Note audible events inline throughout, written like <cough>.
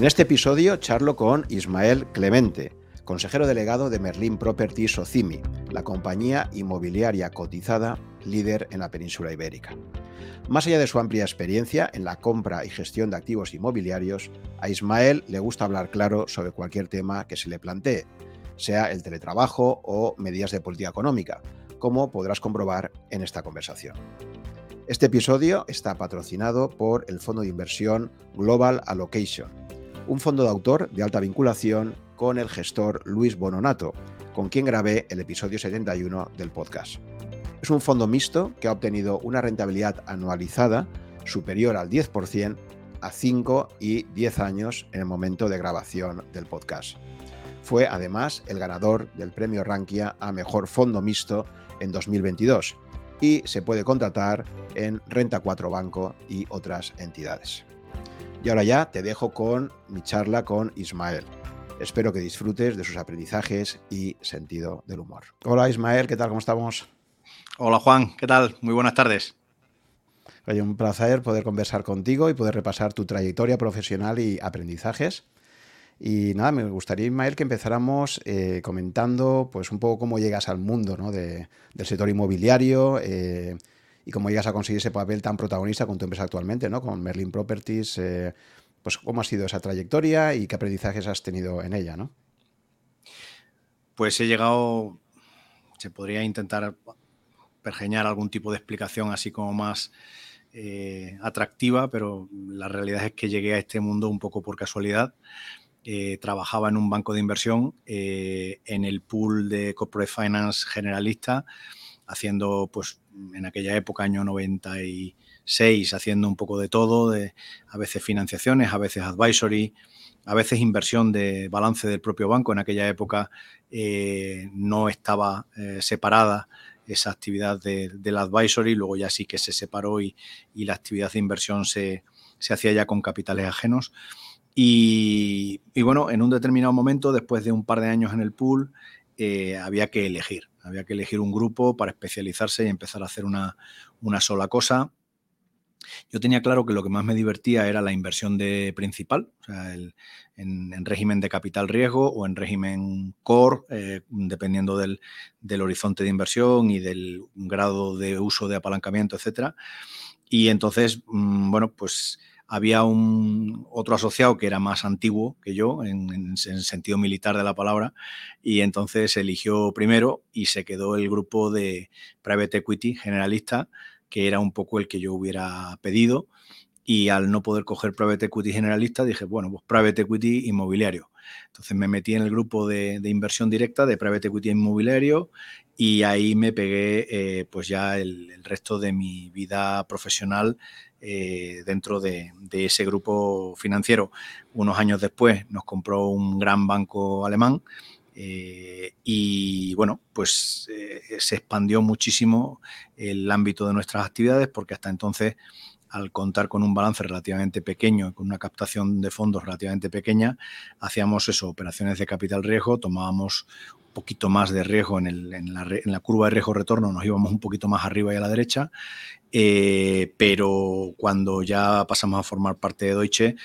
En este episodio charlo con Ismael Clemente, consejero delegado de Merlin Properties Socimi, la compañía inmobiliaria cotizada líder en la península ibérica. Más allá de su amplia experiencia en la compra y gestión de activos inmobiliarios, a Ismael le gusta hablar claro sobre cualquier tema que se le plantee, sea el teletrabajo o medidas de política económica, como podrás comprobar en esta conversación. Este episodio está patrocinado por el fondo de inversión Global Allocation, un fondo de autor de alta vinculación con el gestor Luis Bononato, con quien grabé el episodio 71 del podcast. Es un fondo mixto que ha obtenido una rentabilidad anualizada superior al 10% a 5 y 10 años en el momento de grabación del podcast. Fue además el ganador del premio Rankia a Mejor Fondo Mixto en 2022 y se puede contratar en Renta 4 Banco y otras entidades. Y ahora ya te dejo con mi charla con Ismael. Espero que disfrutes de sus aprendizajes y sentido del humor. Hola Ismael, ¿qué tal? ¿Cómo estamos? Hola Juan, ¿qué tal? Muy buenas tardes. Oye, un placer poder conversar contigo y poder repasar tu trayectoria profesional y aprendizajes. Y nada, me gustaría, Ismael, que empezáramos eh, comentando pues un poco cómo llegas al mundo del sector inmobiliario eh, y cómo llegas a conseguir ese papel tan protagonista con tu empresa actualmente, ¿no? Con Merlin Properties. Eh, pues cómo ha sido esa trayectoria y qué aprendizajes has tenido en ella, ¿no? Pues he llegado, se podría intentar pergeñar algún tipo de explicación así como más atractiva, pero la realidad es que llegué a este mundo un poco por casualidad. Eh, trabajaba en un banco de inversión eh, en el pool de corporate finance generalista, haciendo, pues, en aquella época, año 96, haciendo un poco de todo, de, a veces financiaciones, a veces advisory, a veces inversión de balance del propio banco. En aquella época eh, no estaba separada esa actividad del advisory, luego ya sí que se separó y, la actividad de inversión se, se hacía ya con capitales ajenos. Y, bueno, en un determinado momento, después de un par de años en el pool, eh, había que elegir. Había que elegir un grupo para especializarse y empezar a hacer una, sola cosa. Yo tenía claro que lo que más me divertía era la inversión de principal, o sea, en, régimen de capital riesgo o en régimen core, eh, dependiendo del, del, horizonte de inversión y del grado de uso de apalancamiento, etc. Y entonces, mm, bueno, pues había un otro asociado que era más antiguo que yo, en, en, sentido militar de la palabra, y entonces eligió primero y se quedó el grupo de Private Equity generalista, que era un poco el que yo hubiera pedido. Y al no poder coger Private Equity generalista, dije, bueno, pues Private Equity inmobiliario. Entonces me metí en el grupo de, inversión directa de Private Equity inmobiliario y ahí me pegué eh, pues ya el, el, resto de mi vida profesional eh, dentro de, ese grupo financiero. Unos años después nos compró un gran banco alemán eh, y bueno, pues eh, se expandió muchísimo el ámbito de nuestras actividades porque hasta entonces al contar con un balance relativamente pequeño, con una captación de fondos relativamente pequeña, hacíamos eso, operaciones de capital riesgo, tomábamos un poquito más de riesgo en, la, en la, curva de riesgo-retorno, nos íbamos un poquito más arriba y a la derecha eh, pero cuando ya pasamos a formar parte de Deutsche,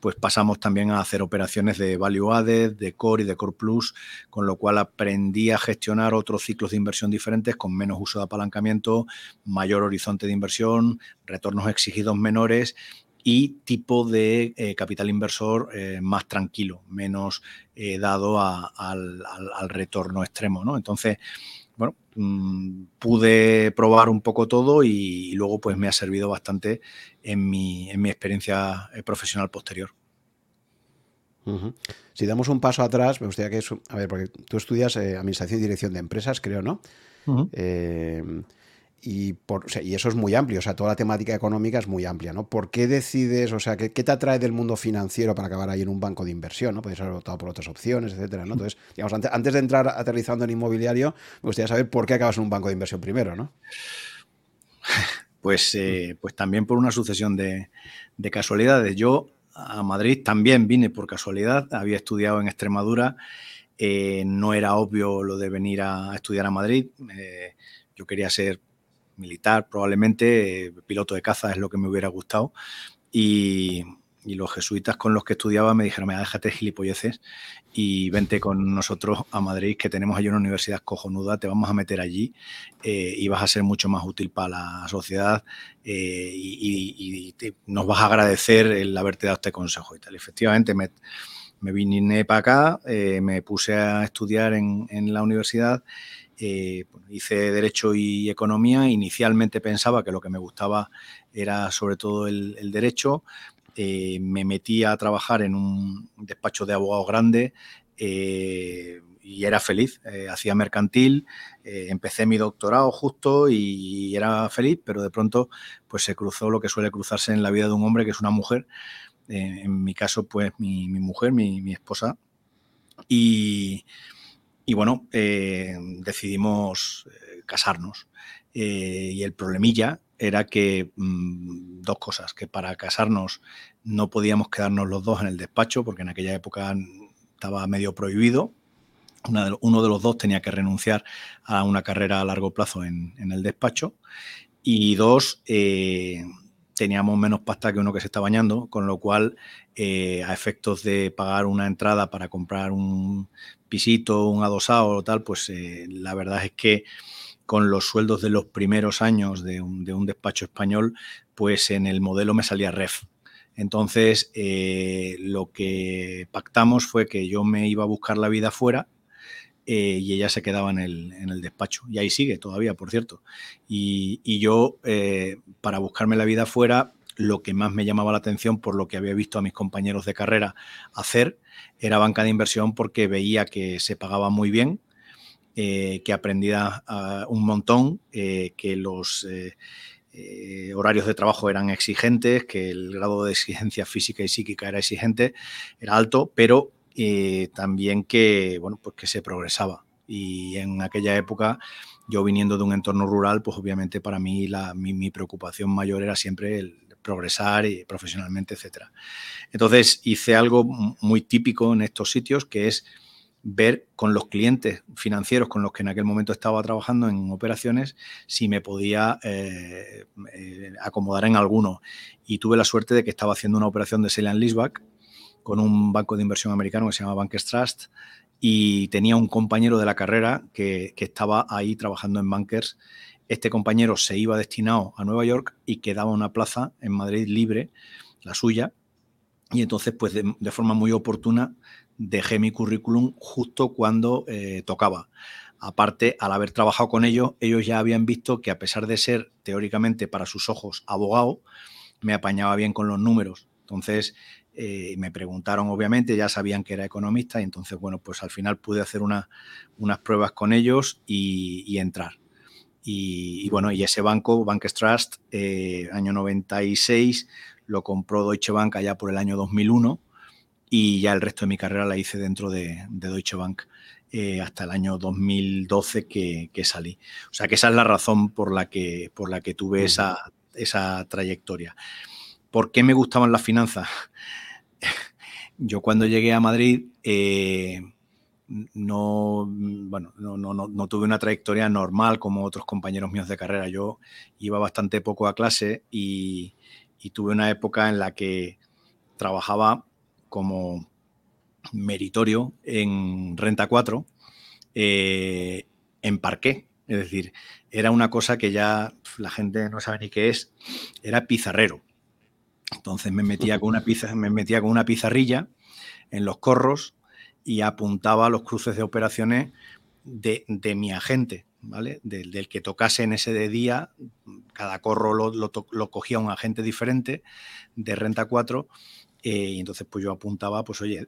pues pasamos también a hacer operaciones de value added, de core y de core plus, con lo cual aprendí a gestionar otros ciclos de inversión diferentes con menos uso de apalancamiento, mayor horizonte de inversión, retornos exigidos menores y tipo de eh, capital inversor eh, más tranquilo, menos dado al, al, retorno extremo. ¿no? Entonces, bueno, mm, pude probar un poco todo y, luego pues me ha servido bastante en mi, en mi experiencia eh, profesional posterior. Si damos un paso atrás, me gustaría que, a ver, porque tú estudias eh, Administración y Dirección de Empresas, creo, ¿no? Y, eso es muy amplio, o sea, toda la temática económica es muy amplia, ¿no? ¿Por qué decides, o sea, qué, te atrae del mundo financiero para acabar ahí en un banco de inversión, ¿no? Podrías haber optado por otras opciones, etcétera, ¿no? Entonces, digamos, antes, de entrar aterrizando en inmobiliario, me gustaría saber por qué acabas en un banco de inversión primero, ¿no? <laughs> Pues, eh, pues también por una sucesión de, casualidades. Yo a Madrid también vine por casualidad, había estudiado en Extremadura, eh, no era obvio lo de venir a, estudiar a Madrid, eh, yo quería ser militar, probablemente, eh, piloto de caza es lo que me hubiera gustado. Y, los jesuitas con los que estudiaba me dijeron, mira, déjate gilipolleces y vente con nosotros a Madrid, que tenemos allí una universidad cojonuda, te vamos a meter allí eh, y vas a ser mucho más útil para la sociedad eh, y, nos vas a agradecer el haberte dado este consejo y tal. Efectivamente, me, me vine para acá, me puse a estudiar en, la universidad, hice Derecho y Economía. Inicialmente pensaba que lo que me gustaba era sobre todo el Derecho, eh, me metí a trabajar en un despacho de abogados grande eh, y era feliz. Eh, hacía mercantil, empecé mi doctorado justo y era feliz, pero de pronto pues se cruzó lo que suele cruzarse en la vida de un hombre, que es una mujer. en mi caso, pues mi, mujer, mi, esposa. Y, y bueno, decidimos casarnos. y el problemilla era que mm, dos cosas, que para casarnos no podíamos quedarnos los dos en el despacho, porque en aquella época estaba medio prohibido. uno de los dos tenía que renunciar a una carrera a largo plazo en, el despacho. Y dos, eh, teníamos menos pasta que uno que se está bañando, con lo cual, eh, a efectos de pagar una entrada para comprar un pisito, un adosado o tal, pues eh, la verdad es que con los sueldos de los primeros años de un, despacho español, pues en el modelo me salía ref. Entonces, eh, lo que pactamos fue que yo me iba a buscar la vida fuera y ella se quedaba en el, despacho. Y ahí sigue todavía, por cierto. Y, yo, para buscarme la vida fuera, lo que más me llamaba la atención por lo que había visto a mis compañeros de carrera hacer era banca de inversión porque veía que se pagaba muy bien, eh, que aprendía ah, un montón, eh, que los eh, horarios de trabajo eran exigentes, que el grado de exigencia física y psíquica era exigente, era alto, pero también que, bueno, pues que se progresaba. Y en aquella época, yo viniendo de un entorno rural, pues obviamente para mí la, mi, mi preocupación mayor era siempre el progresar y profesionalmente, etc. Entonces hice algo muy típico en estos sitios, que es ver con los clientes financieros con los que en aquel momento estaba trabajando en operaciones si me podía eh, eh, acomodar en alguno. Y tuve la suerte de que estaba haciendo una operación de sale and leaseback con un banco de inversión americano que se llama Bankers Trust y tenía un compañero de la carrera que, que estaba ahí trabajando en Bankers. Este compañero se iba destinado a Nueva York y quedaba una plaza en Madrid libre, la suya, y entonces, pues de, forma muy oportuna, dejé mi currículum justo cuando eh, tocaba. Aparte, al haber trabajado con ellos, ellos ya habían visto que a pesar de ser teóricamente para sus ojos abogado, me apañaba bien con los números. Entonces, eh, me preguntaron, obviamente, ya sabían que era economista y entonces, bueno, pues al final pude hacer unas pruebas con ellos y, entrar. Y, bueno, y ese banco, Bankers Trust, eh, año 96, lo compró Deutsche Bank allá por el año 2001 y ya el resto de mi carrera la hice dentro de, Deutsche Bank eh, hasta el año 2012 que, salí. O sea que esa es la razón por la que, por la que tuve esa, esa trayectoria. ¿Por qué me gustaban las finanzas? <laughs> Yo cuando llegué a Madrid eh, no, bueno, no, no, no, tuve una trayectoria normal como otros compañeros míos de carrera. Yo iba bastante poco a clase y, tuve una época en la que trabajaba como meritorio en Renta 4 eh, en parqué. Es decir, era una cosa que ya la gente no sabe ni qué es, era pizarrero. Entonces me metía con una, pizza, me metía con una pizarrilla en los corros y apuntaba los cruces de operaciones de, mi agente, ¿vale? Del, que tocase en ese día, cada corro lo, lo, cogía un agente diferente de Renta 4 eh, y entonces pues yo apuntaba, pues oye,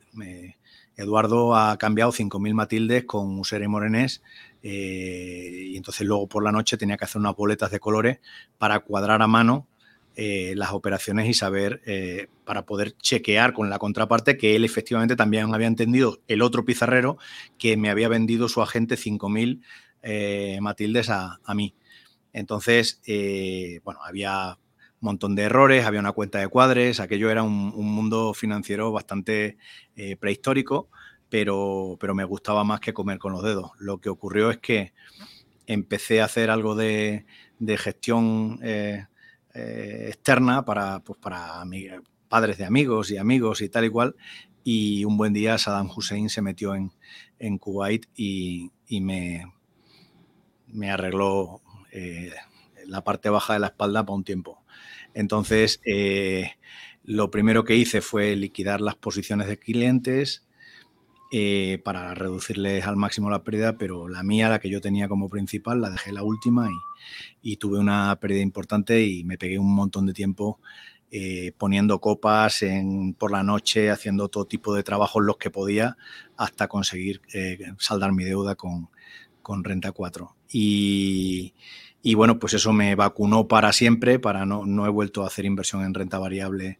Eduardo ha cambiado 5.000 Matildes con Usera y Morenés eh, y entonces luego por la noche tenía que hacer unas boletas de colores para cuadrar a mano eh, las operaciones y saber, para poder chequear con la contraparte que él efectivamente también había entendido el otro pizarrero que me había vendido su agente 5.000 Matildes a, a, mí. Entonces, bueno, había montón de errores, había una cuenta de cuadres, aquello era un, mundo financiero bastante eh, prehistórico, pero, pero me gustaba más que comer con los dedos. Lo que ocurrió es que empecé a hacer algo de, gestión eh, externa para, pues para padres de amigos y amigos y tal y cual. Y un buen día Saddam Hussein se metió en, en Kuwait y, me, me arregló eh, la parte baja de la espalda para un tiempo. Entonces, eh, lo primero que hice fue liquidar las posiciones de clientes eh, para reducirles al máximo la pérdida, pero la mía, la que yo tenía como principal, la dejé la última y, tuve una pérdida importante y me pegué un montón de tiempo eh, poniendo copas en, por la noche, haciendo todo tipo de trabajos los que podía hasta conseguir saldar mi deuda con, con Renta 4. Y, y bueno, pues eso me vacunó para siempre, para no, no he vuelto a hacer inversión en renta variable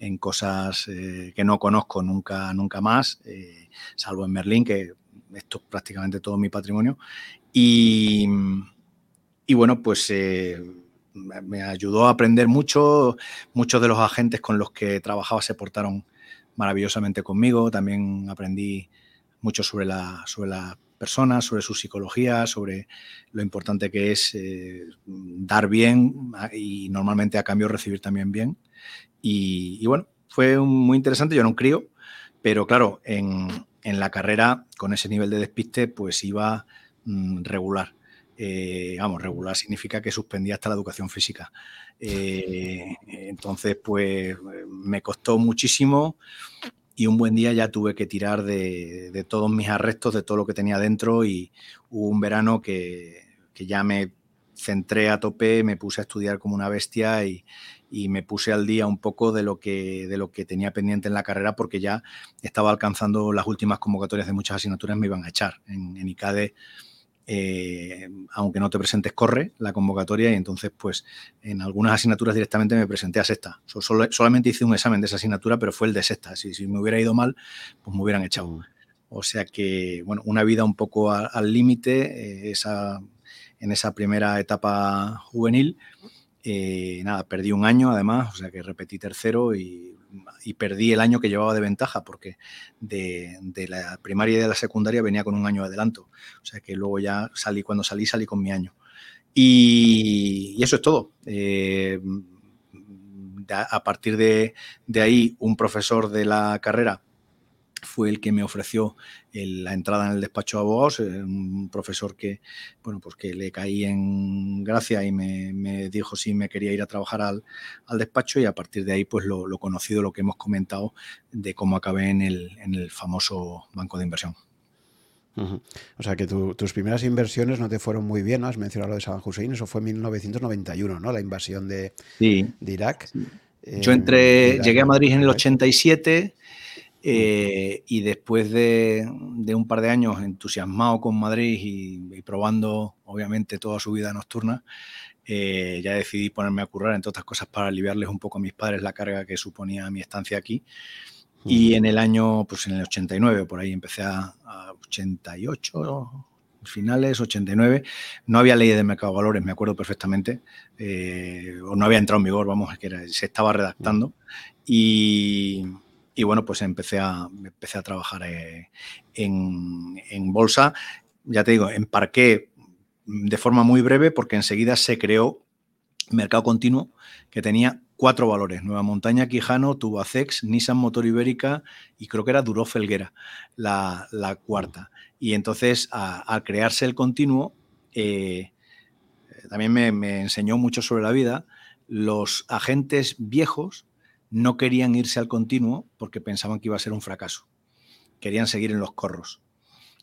en cosas eh, que no conozco nunca, nunca más, eh, salvo en Merlín, que esto es prácticamente todo mi patrimonio. Y, y bueno, pues eh, me ayudó a aprender mucho. Muchos de los agentes con los que trabajaba se portaron maravillosamente conmigo. También aprendí mucho sobre la, sobre personas, sobre su psicología, sobre lo importante que es dar bien y normalmente a cambio recibir también bien. Y, bueno, fue muy interesante, yo era un crío, pero claro, en, la carrera con ese nivel de despiste pues iba mm, regular. Eh, vamos, regular significa que suspendía hasta la educación física. Eh, entonces, pues me costó muchísimo y un buen día ya tuve que tirar de, todos mis arrestos, de todo lo que tenía dentro y hubo un verano que, ya me centré a tope, me puse a estudiar como una bestia y, me puse al día un poco de lo, que, de lo que tenía pendiente en la carrera porque ya estaba alcanzando las últimas convocatorias de muchas asignaturas, me iban a echar. En, en ICADE eh, aunque no te presentes, corre la convocatoria y entonces, pues, en algunas asignaturas directamente me presenté a sexta. solamente hice un examen de esa asignatura, pero fue el de sexta. Si, si me hubiera ido mal, pues me hubieran echado. Mm. O sea que, bueno, una vida un poco al límite eh, esa, en esa primera etapa juvenil. Eh, nada, perdí un año además, o sea que repetí tercero y perdí el año que llevaba de ventaja porque de, la primaria y de la secundaria venía con un año de adelanto. O sea que luego ya salí, cuando salí, salí con mi año. Y, eso es todo. Eh, a partir de, ahí, un profesor de la carrera fue el que me ofreció la entrada en el despacho de abogados, eh, un profesor que, bueno, pues que le caí en gracia y me, dijo si me quería ir a trabajar al, despacho y a partir de ahí pues lo, conocido, lo que hemos comentado de cómo acabé en el, en el famoso banco de inversión. O sea que tus primeras inversiones no te fueron muy bien, ¿no? Has mencionado lo de Saddam Hussein, eso fue en 1991, ¿no? La invasión de, Irak. Yo entré, llegué a Madrid en el 87 eh, y después de, un par de años entusiasmado con Madrid y, probando, obviamente, toda su vida nocturna, eh, ya decidí ponerme a currar, entre otras cosas, para aliviarles un poco a mis padres la carga que suponía mi estancia aquí. Y en el año, pues en el 89, por ahí empecé a, 88, finales, 89, no había ley de mercado de valores, me acuerdo perfectamente, eh, o no había entrado en vigor, vamos, que se estaba redactando. Y, y bueno, pues empecé a, empecé a trabajar eh, en, bolsa. Ya te digo, emparqué de forma muy breve porque enseguida se creó mercado continuo que tenía cuatro valores, Nueva Montaña, Quijano, Tubacex, Nissan Motor Ibérica y creo que era Duro Felguera, la, cuarta. Y entonces, al crearse el continuo, eh, también me, enseñó mucho sobre la vida. Los agentes viejos no querían irse al continuo porque pensaban que iba a ser un fracaso. Querían seguir en los corros.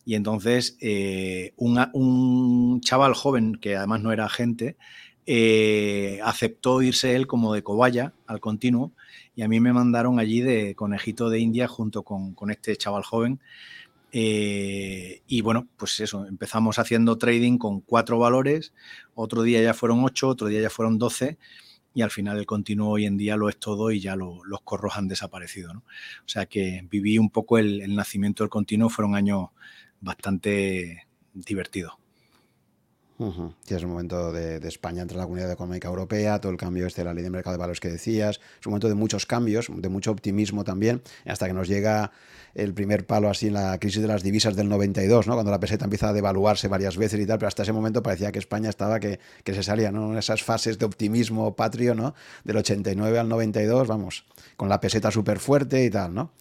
Y entonces eh, un, chaval joven, que además no era agente, eh, aceptó irse él como de cobaya al continuo y a mí me mandaron allí de conejito de India junto con, este chaval joven. Eh, y bueno, pues eso, empezamos haciendo trading con cuatro valores, otro día ya fueron ocho, otro día ya fueron doce y al final el continuo hoy en día lo es todo y ya los corros han desaparecido. O sea que viví un poco el, nacimiento del continuo, fueron años bastante divertidos. Es un momento de, España entre la Comunidad Económica Europea, todo el cambio este de la ley de mercado de valores que decías, es un momento de muchos cambios, de mucho optimismo también, hasta que nos llega el primer palo así en la crisis de las divisas del 92, ¿no? cuando la peseta empieza a devaluarse varias veces y tal, pero hasta ese momento parecía que España estaba que, que se salía, ¿no? En esas fases de optimismo patrio, ¿no? Del 89 al 92, vamos, con la peseta súper fuerte y tal, ¿no?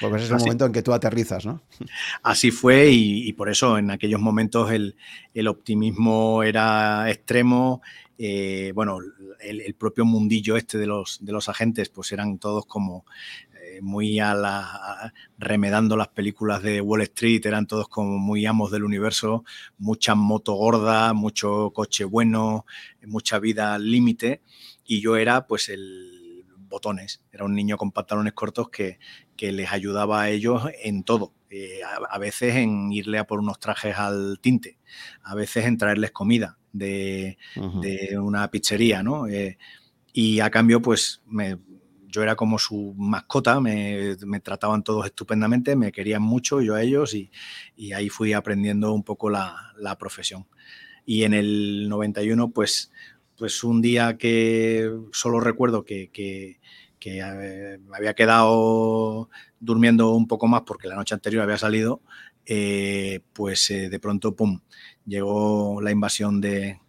Porque ese es el momento en que tú aterrizas, ¿no? <laughs> Así fue y, por eso en aquellos momentos el, optimismo era extremo. Eh, bueno, el, propio mundillo este de los, de los agentes, pues eran todos como eh, muy a la, remedando las películas de Wall Street, eran todos como muy amos del universo, mucha moto gorda, mucho coche bueno, mucha vida al límite y yo era pues el botones. Era un niño con pantalones cortos que, les ayudaba a ellos en todo. Eh, a, veces en irle a por unos trajes al tinte, a veces en traerles comida de, una pizzería, ¿no? Eh, y a cambio, pues yo era como su mascota, me, trataban todos estupendamente, me querían mucho, yo a ellos, y, ahí fui aprendiendo un poco la, profesión. Y en el 91, pues, pues un día que solo recuerdo que, que eh, me había quedado durmiendo un poco más porque la noche anterior había salido, eh, pues eh, de pronto, ¡pum!, llegó la invasión de,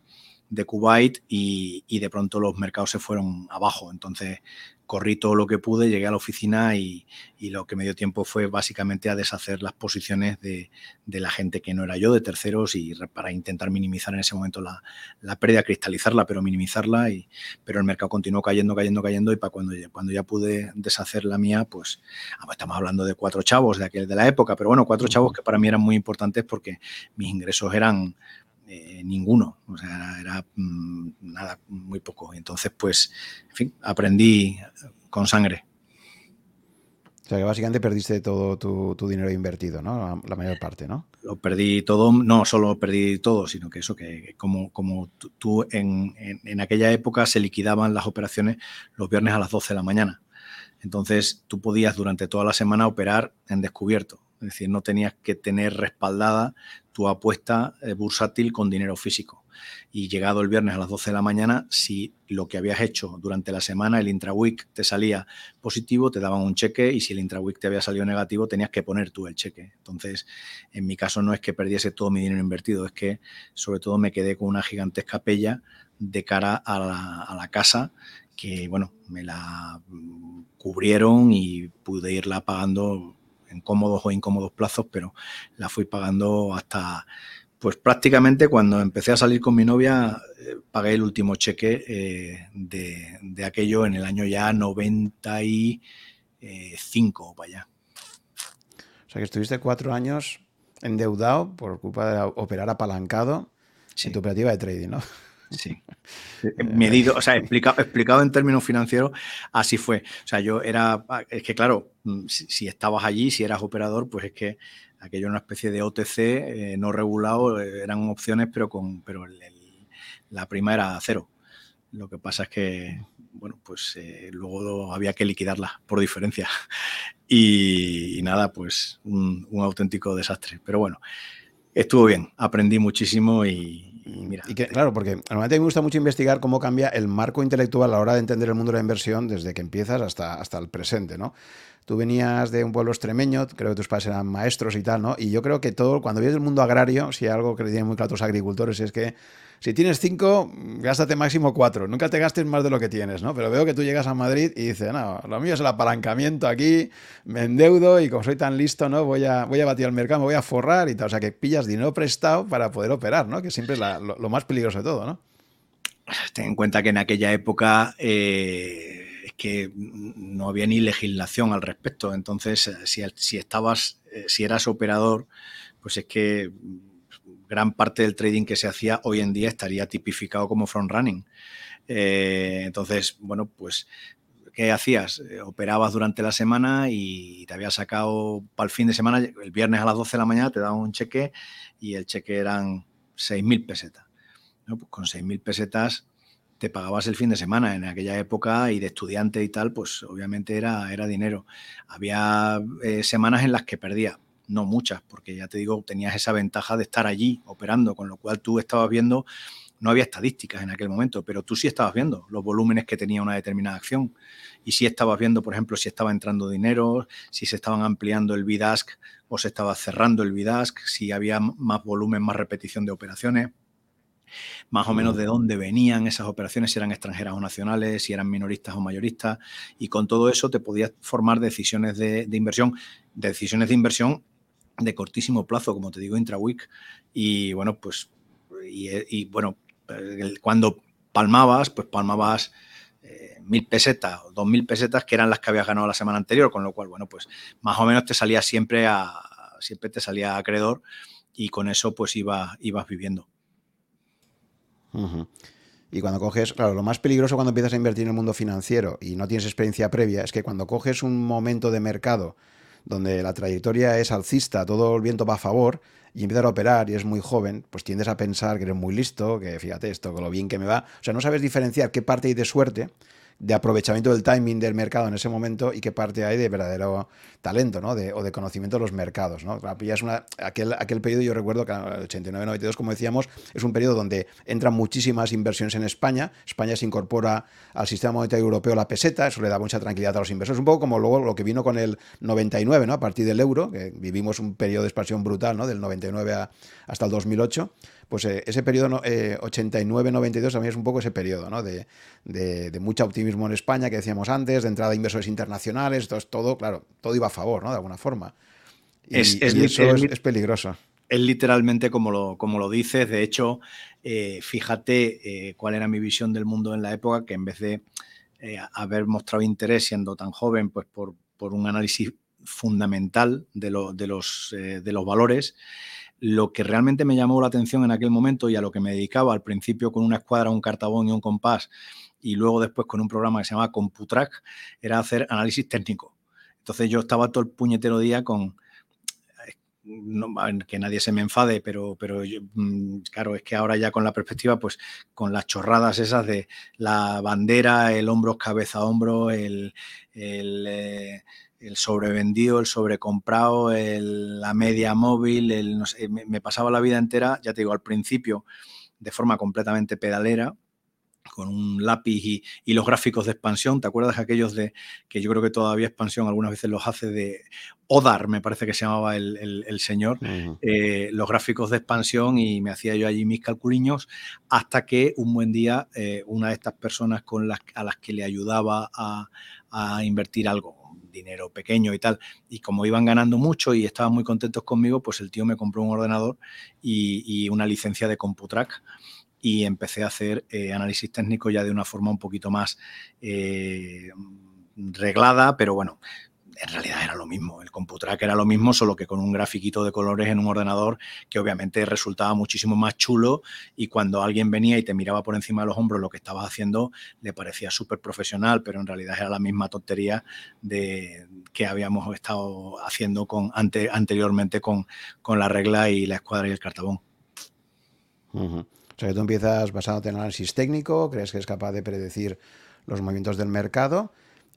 de Kuwait y, y, de pronto los mercados se fueron abajo. Entonces corrí todo lo que pude, llegué a la oficina y, lo que me dio tiempo fue básicamente a deshacer las posiciones de, la gente que no era yo, de terceros, y para intentar minimizar en ese momento la, pérdida, cristalizarla, pero minimizarla. Y, pero el mercado continuó cayendo, cayendo, cayendo y para cuando, cuando ya pude deshacer la mía, pues, ah, pues estamos hablando de cuatro chavos de, aquel, de la época, pero bueno, cuatro chavos que para mí eran muy importantes porque mis ingresos eran eh, ninguno, o sea, era mm, nada, muy poco. Entonces, pues, en fin, aprendí con sangre. O sea, que básicamente perdiste todo tu, dinero invertido, ¿no? La, mayor parte, ¿no? Lo perdí todo, no solo perdí todo, sino que eso, que como, como tú en, en, aquella época se liquidaban las operaciones los viernes a las 12 de la mañana. Entonces tú podías durante toda la semana operar en descubierto. Es decir, no tenías que tener respaldada tu apuesta eh, bursátil con dinero físico. Y llegado el viernes a las 12 de la mañana, si lo que habías hecho durante la semana, el intraweek, te salía positivo, te daban un cheque y si el intraweek te había salido negativo, tenías que poner tú el cheque. Entonces, en mi caso no es que perdiese todo mi dinero invertido, es que sobre todo me quedé con una gigantesca pella de cara a la, a la casa que, bueno, me la cubrieron y pude irla pagando en cómodos o incómodos plazos, pero la fui pagando hasta, pues prácticamente cuando empecé a salir con mi novia, eh, pagué el último cheque eh, de, aquello en el año ya 95 para allá. O sea que estuviste cuatro años endeudado por culpa de operar apalancado en tu operativa de trading, ¿no? Sí. Medido, o sea, explicado, explicado en términos financieros, así fue. O sea, yo era, es que claro, mm, si, estabas allí, si eras operador, pues es que aquello era una especie de OTC eh, no regulado, eh, eran opciones, pero con, pero la prima era cero. Lo que pasa es que, bueno, pues eh, luego había que liquidarla por diferencia. <laughs> Y, nada, pues un, un auténtico desastre. Pero bueno, estuvo bien, aprendí muchísimo y, y que, claro, porque normalmente me gusta mucho investigar cómo cambia el marco intelectual a la hora de entender el mundo de la inversión desde que empiezas hasta, hasta el presente, ¿no? Tú venías de un pueblo extremeño, creo que tus padres eran maestros y tal, ¿no? Y yo creo que todo, cuando vienes del mundo agrario, si algo que le tienen muy claro a los agricultores es que si tienes cinco, gástate máximo cuatro. Nunca te gastes más de lo que tienes, ¿no? Pero veo que tú llegas a Madrid y dices, no, lo mío es el apalancamiento aquí, me endeudo y como soy tan listo, ¿no? Voy a, voy a batir al mercado, me voy a forrar y tal. O sea, que pillas dinero prestado para poder operar, ¿no? Que siempre es lo, más peligroso de todo, ¿no? Ten en cuenta que en aquella época eh, que no había ni legislación al respecto. Entonces, si, si estabas, eh, si eras operador, pues es que gran parte del trading que se hacía hoy en día estaría tipificado como front running. Eh, entonces, bueno, pues, ¿qué hacías? Eh, operabas durante la semana y te había sacado para el fin de semana, el viernes a las 12 de la mañana te daban un cheque y el cheque eran 6.000 pesetas. Pues con 6.000 pesetas te pagabas el fin de semana. En aquella época y de estudiante y tal, pues obviamente era, era dinero. Había eh, semanas en las que perdía no muchas, porque ya te digo, tenías esa ventaja de estar allí operando, con lo cual tú estabas viendo, no había estadísticas en aquel momento, pero tú sí estabas viendo los volúmenes que tenía una determinada acción. Y sí estabas viendo, por ejemplo, si estaba entrando dinero, si se estaban ampliando el bidask o se estaba cerrando el bidask, si había más volumen, más repetición de operaciones. Más o menos de dónde venían esas operaciones, si eran extranjeras o nacionales, si eran minoristas o mayoristas, y con todo eso te podías formar decisiones de, inversión, decisiones de inversión de cortísimo plazo, como te digo, intraweek, y bueno, pues, y, bueno, cuando palmabas, pues palmabas eh, mil pesetas o dos mil pesetas que eran las que habías ganado la semana anterior, con lo cual, bueno, pues más o menos te salía siempre a, siempre te salía acreedor y con eso pues iba, ibas viviendo. Y cuando coges, claro, lo más peligroso cuando empiezas a invertir en el mundo financiero y no tienes experiencia previa es que cuando coges un momento de mercado donde la trayectoria es alcista, todo el viento va a favor y empiezas a operar y es muy joven, pues tiendes a pensar que eres muy listo, que fíjate esto, con lo bien que me va. O sea, no sabes diferenciar qué parte hay de suerte de aprovechamiento del timing del mercado en ese momento y qué parte hay de verdadero talento, ¿no? De, o de conocimiento de los mercados, ¿no? es una, aquel, aquel periodo, yo recuerdo que el 89-92, como decíamos, es un periodo donde entran muchísimas inversiones en España. España se incorpora al sistema monetario europeo la peseta, eso le da mucha tranquilidad a los inversores, un poco como luego lo que vino con el 99, ¿no? A partir del euro, que vivimos un periodo de expansión brutal, ¿no? Del 99 hasta el 2008 pues eh, ese periodo 89-92 eh, también es un poco ese periodo ¿no? de, mucho optimismo en España que decíamos antes, de entrada de inversores internacionales, entonces todo, claro, todo iba a favor, ¿no? De alguna forma. Y, es, eso es, peligroso. Es literalmente como lo, como lo dices, de hecho, eh, fíjate cuál era mi visión del mundo en la época, que en vez de haber mostrado interés siendo tan joven, pues por, un análisis fundamental de, de, los, de los valores, lo que realmente me llamó la atención en aquel momento y a lo que me dedicaba al principio con una escuadra, un cartabón y un compás y luego después con un programa que se llama CompuTrack era hacer análisis técnico. Entonces yo estaba todo el puñetero día con, que nadie se me enfade, pero, pero mm, claro, es que ahora ya con la perspectiva, pues con las chorradas esas de la bandera, el hombro cabeza a hombro, el, eh, el sobrevendido, el sobrecomprado, el, la media móvil, el, me, pasaba la vida entera, ya te digo, al principio de forma completamente pedalera, con un lápiz y, los gráficos de expansión. ¿Te acuerdas aquellos de que yo creo que todavía expansión algunas veces los hace de Odar, me parece que se llamaba el, señor, eh, los gráficos de expansión y me hacía yo allí mis calculiños hasta que un buen día eh, una de estas personas con las, a las que le ayudaba a, a invertir algo, dinero pequeño y tal. Y como iban ganando mucho y estaban muy contentos conmigo, pues el tío me compró un ordenador y, una licencia de CompuTrack y empecé a hacer eh, análisis técnico ya de una forma un poquito más eh, reglada, pero bueno, en realidad era lo mismo. El CompuTrack era lo mismo, solo que con un grafiquito de colores en un ordenador que obviamente resultaba muchísimo más chulo y cuando alguien venía y te miraba por encima de los hombros lo que estabas haciendo, le parecía súper profesional, pero en realidad era la misma tontería de, que habíamos estado haciendo con, ante, anteriormente con, con la regla y la escuadra y el cartabón. O sea que tú empiezas basándote en análisis técnico, crees que es capaz de predecir los movimientos del mercado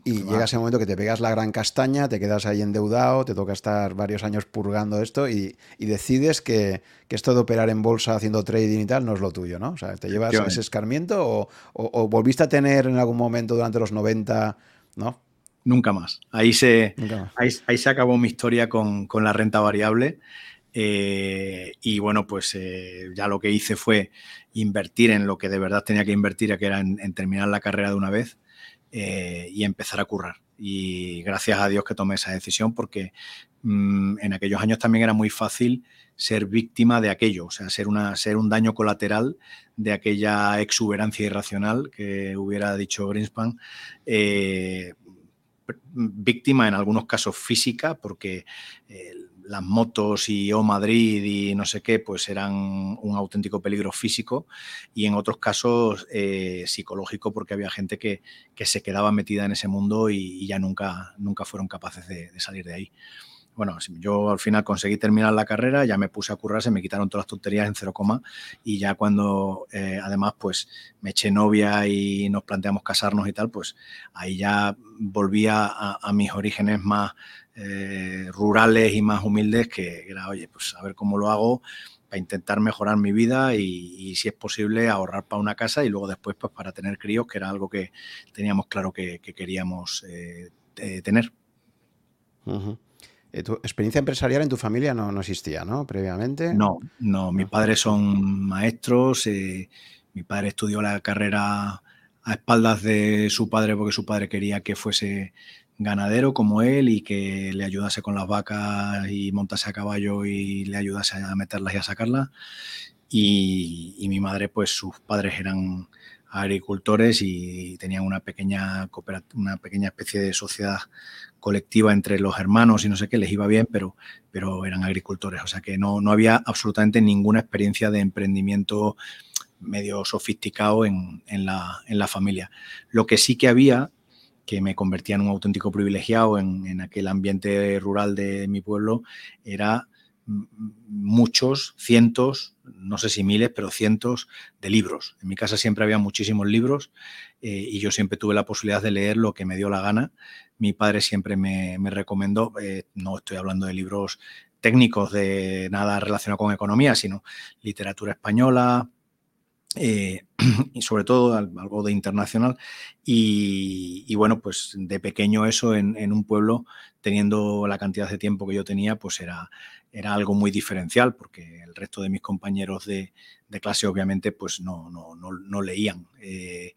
y llega ese momento que te pegas la gran castaña, te quedas ahí endeudado, te toca estar varios años purgando esto y, decides que, esto de operar en bolsa haciendo trading y tal no es lo tuyo, ¿no? O sea, ¿te llevas ese escarmiento o, volviste a tener en algún momento durante los 90, ¿no? Nunca más. Ahí se, Ahí, se acabó mi historia con, la renta variable. Eh, y bueno, pues eh, ya lo que hice fue invertir en lo que de verdad tenía que invertir, que era en terminar la carrera de una vez. Eh, y empezar a currar. Y gracias a Dios que tomé esa decisión porque mm, en aquellos años también era muy fácil ser víctima de aquello, o sea, ser, una, ser un daño colateral de aquella exuberancia irracional que hubiera dicho Greenspan. Eh, víctima en algunos casos física, porque las motos y O Madrid y no sé qué, pues eran un auténtico peligro físico y en otros casos eh, psicológico porque había gente que, se quedaba metida en ese mundo y, ya nunca, nunca fueron capaces de, salir de ahí. Bueno, yo al final conseguí terminar la carrera, ya me puse a currar, se me quitaron todas las tonterías en cero coma y ya cuando eh, además pues me eché novia y nos planteamos casarnos y tal, pues ahí ya volví a, mis orígenes más eh, rurales y más humildes que era, oye, pues a ver cómo lo hago para intentar mejorar mi vida y, si es posible ahorrar para una casa y luego después pues para tener críos, que era algo que teníamos claro que, queríamos eh, tener. Eh, tu experiencia empresarial en tu familia no, no, existía, ¿no? Previamente. No, no. Mis padres son maestros. Eh, mi padre estudió la carrera a espaldas de su padre porque su padre quería que fuese ganadero como él y que le ayudase con las vacas y montase a caballo y le ayudase a meterlas y a sacarlas. Y, y mi madre, pues sus padres eran agricultores y tenían una pequeña, una pequeña especie de sociedad colectiva entre los hermanos y no sé qué, les iba bien, pero, pero eran agricultores. O sea que no, no había absolutamente ninguna experiencia de emprendimiento medio sofisticado en, en, la, en, la, familia. Lo que sí que había, que me convertía en un auténtico privilegiado en, en aquel ambiente rural de mi pueblo, era muchos, cientos, no sé si miles, pero cientos de libros. En mi casa siempre había muchísimos libros eh, y yo siempre tuve la posibilidad de leer lo que me dio la gana. Mi padre siempre me, recomendó, eh, no estoy hablando de libros técnicos de nada relacionado con economía, sino literatura española, eh, <clears throat> y sobre todo algo de internacional. Y, bueno, pues de pequeño eso en, un pueblo, teniendo la cantidad de tiempo que yo tenía, pues era, era algo muy diferencial, porque el resto de mis compañeros de, clase obviamente pues no, no, no, leían. Eh,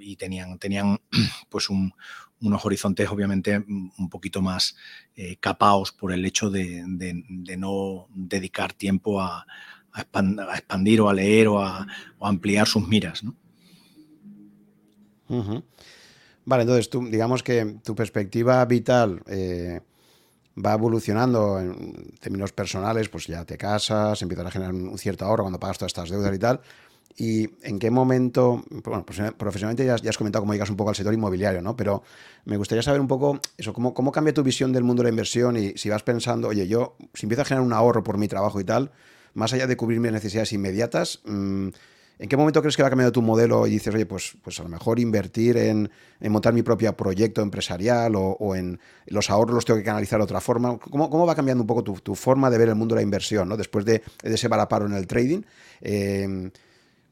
y tenían, tenían <clears throat> pues unos horizontes obviamente un poquito más eh, por el hecho de no dedicar tiempo a, a, expandir o a leer o a, ampliar sus miras. ¿no? Vale, entonces tú, digamos que tu perspectiva vital eh, va evolucionando en términos personales, pues ya te casas, empiezas a generar un cierto ahorro cuando pagas todas estas deudas y tal. ¿Y en qué momento, bueno, profesionalmente ya, has comentado cómo llegas un poco al sector inmobiliario, ¿no? Pero me gustaría saber un poco eso, cómo, cómo cambia tu visión del mundo de la inversión y si vas pensando, oye, yo, si empiezo a generar un ahorro por mi trabajo y tal, más allá de cubrir mis necesidades inmediatas, mm, ¿en qué momento crees que va cambiando tu modelo y dices, oye, pues, pues a lo mejor invertir en, montar mi propio proyecto empresarial o, en los ahorros los tengo que canalizar de otra forma? ¿Cómo, va cambiando un poco tu, forma de ver el mundo de la inversión, ¿no? después de, ese varaparo en el trading? Eh,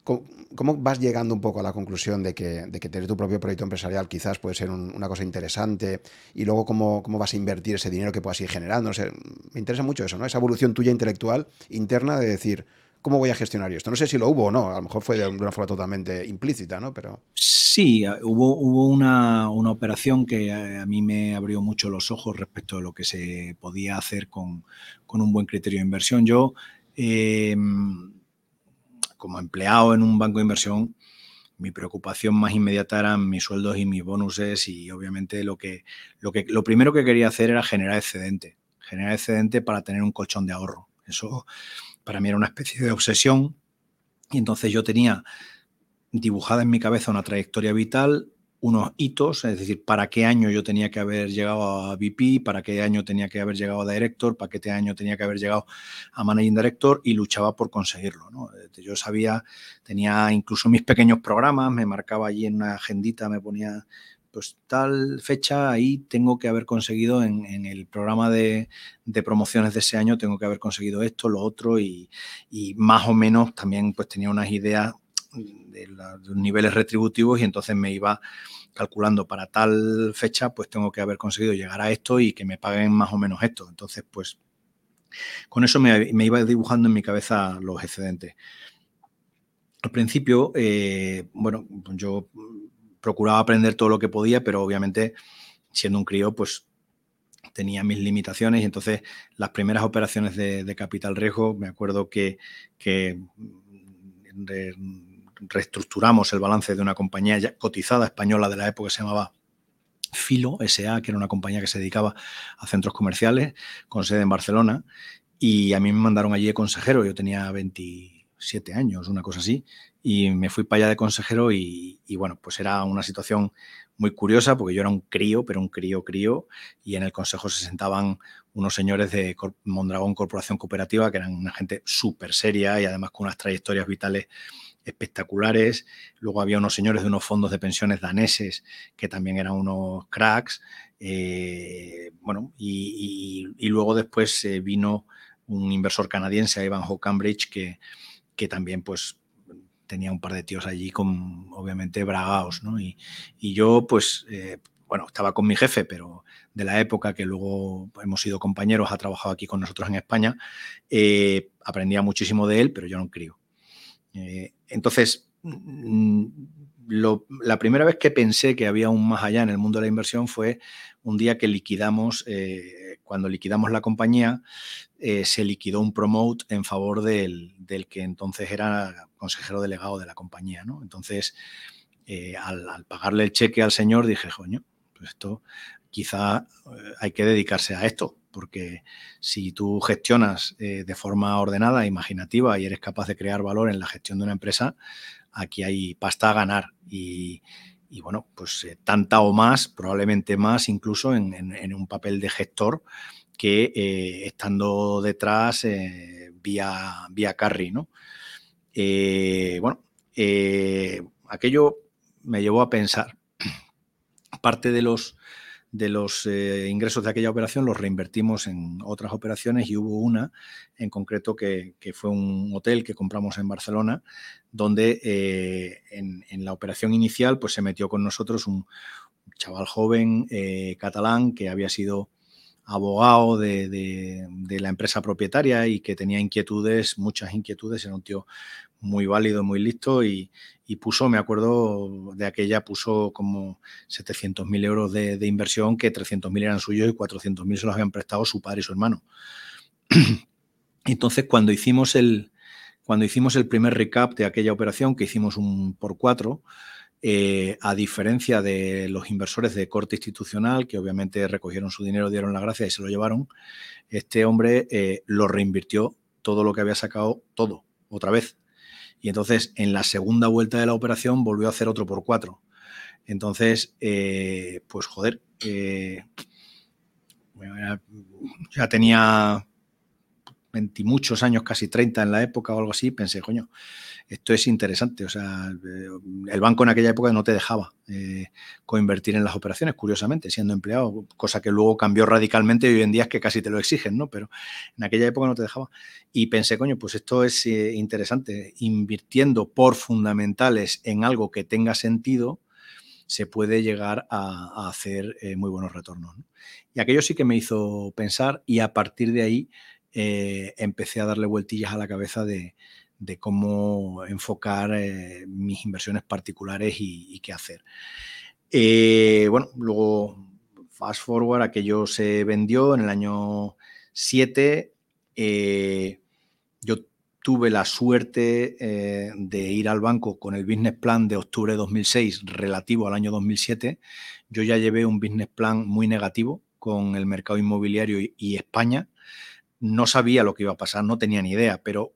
¿Cómo, vas llegando un poco a la conclusión de que, tener tu propio proyecto empresarial quizás puede ser una cosa interesante? Y luego, ¿cómo, ¿cómo, vas a invertir ese dinero que puedas ir generando? me interesa mucho eso, ¿no? Esa evolución tuya intelectual interna de decir, ¿cómo voy a gestionar esto? No sé si lo hubo o no, a lo mejor fue de una forma totalmente implícita, ¿no? Pero... Sí, hubo, hubo una, operación que a, mí me abrió mucho los ojos respecto a lo que se podía hacer con, un buen criterio de inversión. Yo... Eh, como empleado en un banco de inversión, mi preocupación más inmediata eran mis sueldos y mis bonuses y obviamente lo que, lo que lo primero que quería hacer era generar excedente, generar excedente para tener un colchón de ahorro. Eso para mí era una especie de obsesión y entonces yo tenía dibujada en mi cabeza una trayectoria vital unos hitos, es decir, para qué año yo tenía que haber llegado a VP, para qué año tenía que haber llegado a Director, para qué año tenía que haber llegado a Managing Director y luchaba por conseguirlo. Yo sabía, tenía incluso mis pequeños programas, me marcaba allí en una agendita, me ponía pues tal fecha ahí tengo que haber conseguido en, el programa de, promociones de ese año, tengo que haber conseguido esto, lo otro y, más o menos también pues tenía unas ideas de, los niveles retributivos y entonces me iba calculando para tal fecha, pues tengo que haber conseguido llegar a esto y que me paguen más o menos esto. Entonces, pues con eso me, iba dibujando en mi cabeza los excedentes. Al principio, eh, bueno, yo procuraba aprender todo lo que podía, pero obviamente siendo un crío, pues tenía mis limitaciones y entonces las primeras operaciones de, capital riesgo, me acuerdo que, que reestructuramos el balance de una compañía ya cotizada española de la época que se llamaba Filo SA, que era una compañía que se dedicaba a centros comerciales con sede en Barcelona. Y a mí me mandaron allí de consejero, yo tenía 27 siete años, una cosa así, y me fui para allá de consejero y, bueno, pues era una situación muy curiosa porque yo era un crío, pero un crío crío, y en el consejo se sentaban unos señores de Mondragón Corporación Cooperativa, que eran una gente súper seria y además con unas trayectorias vitales espectaculares. Luego había unos señores de unos fondos de pensiones daneses que también eran unos cracks. Eh, bueno, y, luego después eh, vino un inversor canadiense, Ivanhoe Cambridge, que, que también pues tenía un par de tíos allí con, obviamente, bragaos, ¿no? Y, yo, pues, eh, bueno, estaba con mi jefe, pero de la época que luego hemos sido compañeros, ha trabajado aquí con nosotros en España, eh, aprendía muchísimo de él, pero yo no crío. Eh, entonces, la primera vez que pensé que había un más allá en el mundo de la inversión fue un día que liquidamos, cuando liquidamos la compañía, eh, se liquidó un promote en favor del, que entonces era consejero delegado de la compañía. ¿no? Entonces, eh, al, pagarle el cheque al señor, dije, coño, pues esto quizá eh, hay que dedicarse a esto, porque si tú gestionas de forma ordenada, imaginativa y eres capaz de crear valor en la gestión de una empresa, aquí hay pasta a ganar. Y, bueno, pues tanta o más, probablemente más incluso en, un papel de gestor que eh, estando detrás eh, vía, vía carry, ¿no? Eh, bueno, aquello me llevó a pensar, <clears throat> parte de los, de los ingresos de aquella operación los reinvertimos en otras operaciones y hubo una en concreto que, fue un hotel que compramos en Barcelona, donde en, en, la operación inicial pues se metió con nosotros un chaval joven catalán que había sido abogado de, la empresa propietaria y que tenía inquietudes, muchas inquietudes, era un tío muy válido, muy listo y, puso, me acuerdo de aquella, puso como 700.000 euros de, inversión, que 300.000 eran suyos y 400.000 se los habían prestado su padre y su hermano. <clears throat> Entonces, cuando hicimos el, cuando hicimos el primer recap de aquella operación, que hicimos un por cuatro, eh, a diferencia de los inversores de corte institucional, que obviamente recogieron su dinero, dieron la gracia y se lo llevaron, este hombre eh, lo reinvirtió todo lo que había sacado, todo, otra vez. Y entonces, en la segunda vuelta de la operación, volvió a hacer otro por cuatro. Entonces, eh, pues joder, ya tenía 20 muchos años, casi 30 en la época o algo así, pensé, coño, esto es interesante. O sea, eh, el banco en aquella época no te dejaba eh, coinvertir en las operaciones, curiosamente, siendo empleado, cosa que luego cambió radicalmente y hoy en día es que casi te lo exigen, ¿no? Pero en aquella época no te dejaba. Y pensé, coño, pues esto es eh, interesante. Invirtiendo por fundamentales en algo que tenga sentido, se puede llegar a, hacer muy buenos retornos. Y aquello sí que me hizo pensar y a partir de ahí empecé a darle vueltillas a la cabeza de, de cómo enfocar eh, mis inversiones particulares y, qué hacer. Eh, bueno, luego, fast forward, aquello se vendió en el año 7. Eh, yo tuve la suerte de ir al banco con el business plan de octubre de 2006 relativo al año 2007. Yo ya llevé un business plan muy negativo con el mercado inmobiliario y España. No sabía lo que iba a pasar, no tenía ni idea, pero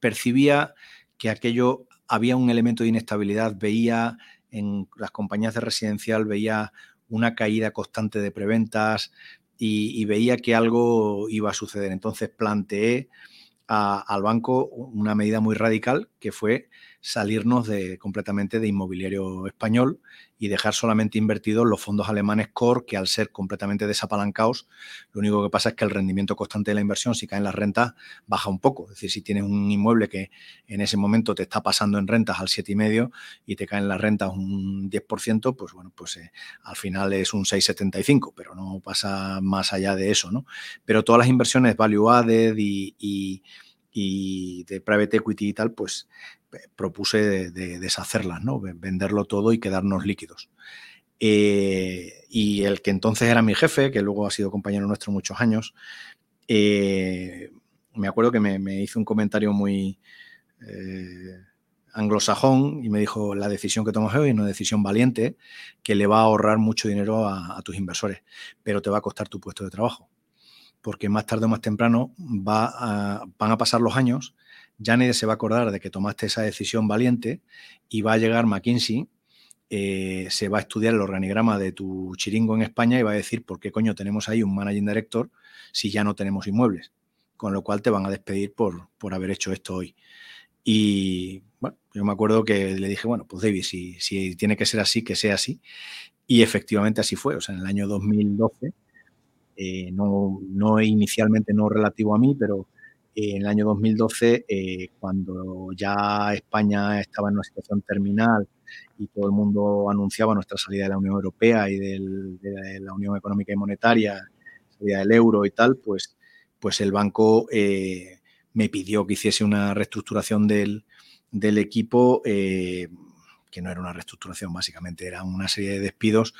percibía que aquello había un elemento de inestabilidad, veía en las compañías de residencial, veía una caída constante de preventas y, veía que algo iba a suceder. Entonces planteé al banco una medida muy radical que fue salirnos de, completamente de inmobiliario español y dejar solamente invertidos los fondos alemanes core, que al ser completamente desapalancados, lo único que pasa es que el rendimiento constante de la inversión, si caen las rentas, baja un poco. Es decir, si tienes un inmueble que en ese momento te está pasando en rentas al 7,5 y te caen las rentas un 10%, pues bueno, pues eh, al final es un 6,75, pero no pasa más allá de eso, ¿no? Pero todas las inversiones value added y, y de private equity y tal, pues propuse de, deshacerlas, ¿no? venderlo todo y quedarnos líquidos. Eh, y el que entonces era mi jefe, que luego ha sido compañero nuestro muchos años, eh, me acuerdo que me, hizo un comentario muy eh, anglosajón y me dijo, la decisión que tomas hoy es una decisión valiente que le va a ahorrar mucho dinero a, tus inversores, pero te va a costar tu puesto de trabajo, porque más tarde o más temprano va van a pasar los años ya nadie se va a acordar de que tomaste esa decisión valiente y va a llegar McKinsey, eh, se va a estudiar el organigrama de tu chiringo en España y va a decir por qué coño tenemos ahí un managing director si ya no tenemos inmuebles. Con lo cual te van a despedir por, por haber hecho esto hoy. Y bueno, yo me acuerdo que le dije, bueno, pues David, si, si tiene que ser así, que sea así. Y efectivamente así fue. O sea, en el año 2012, eh, no, no inicialmente no relativo a mí, pero en el año 2012, eh, cuando ya España estaba en una situación terminal y todo el mundo anunciaba nuestra salida de la Unión Europea y de la Unión Económica y Monetaria, salida del euro y tal, pues, pues el banco eh, me pidió que hiciese una reestructuración del, equipo. Que no era una reestructuración, básicamente era una serie de despidos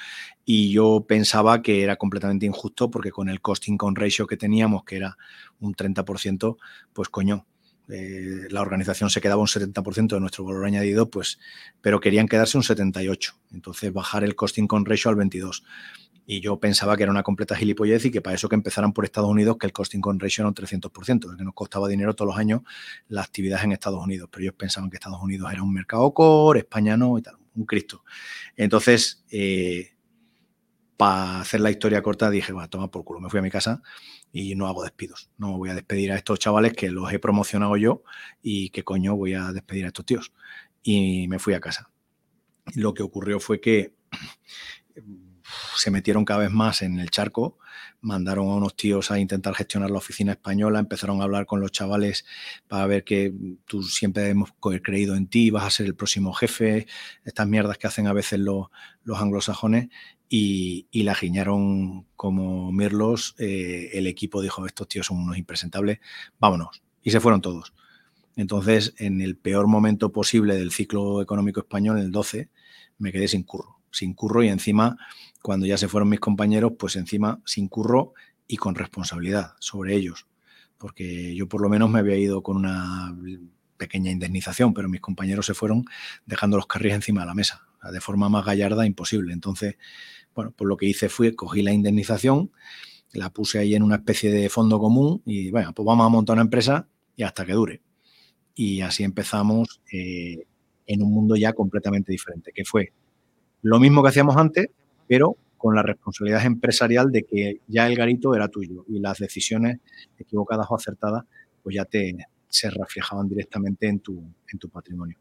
y yo pensaba que era completamente injusto porque con el costing con ratio que teníamos, que era un 30%, pues coño, eh, la organización se quedaba un 70% de nuestro valor añadido, pues, pero querían quedarse un 78%, entonces bajar el costing con ratio al 22%. Y yo pensaba que era una completa gilipollez y que para eso que empezaran por Estados Unidos, que el costing con ratio era un 300%, que nos costaba dinero todos los años la actividad en Estados Unidos. Pero ellos pensaban que Estados Unidos era un mercado core, España no y tal, un Cristo. Entonces, eh, para hacer la historia corta, dije, va, toma por culo, me fui a mi casa y no hago despidos. No voy a despedir a estos chavales que los he promocionado yo y que coño voy a despedir a estos tíos. Y me fui a casa. Lo que ocurrió fue que se metieron cada vez más en el charco, mandaron a unos tíos a intentar gestionar la oficina española, empezaron a hablar con los chavales para ver que tú siempre hemos creído en ti, vas a ser el próximo jefe, estas mierdas que hacen a veces los, anglosajones, y, la giñaron como mirlos, eh, el equipo dijo, estos tíos son unos impresentables, vámonos, y se fueron todos. Entonces, en el peor momento posible del ciclo económico español, el 12, me quedé sin curro sin curro y encima, cuando ya se fueron mis compañeros, pues encima sin curro y con responsabilidad sobre ellos. Porque yo por lo menos me había ido con una pequeña indemnización, pero mis compañeros se fueron dejando los carriles encima de la mesa, de forma más gallarda imposible. Entonces, bueno, pues lo que hice fue cogí la indemnización, la puse ahí en una especie de fondo común y bueno, pues vamos a montar una empresa y hasta que dure. Y así empezamos eh, en un mundo ya completamente diferente, que fue lo mismo que hacíamos antes, pero con la responsabilidad empresarial de que ya el garito era tuyo y las decisiones equivocadas o acertadas pues ya te se reflejaban directamente en tu, en tu patrimonio.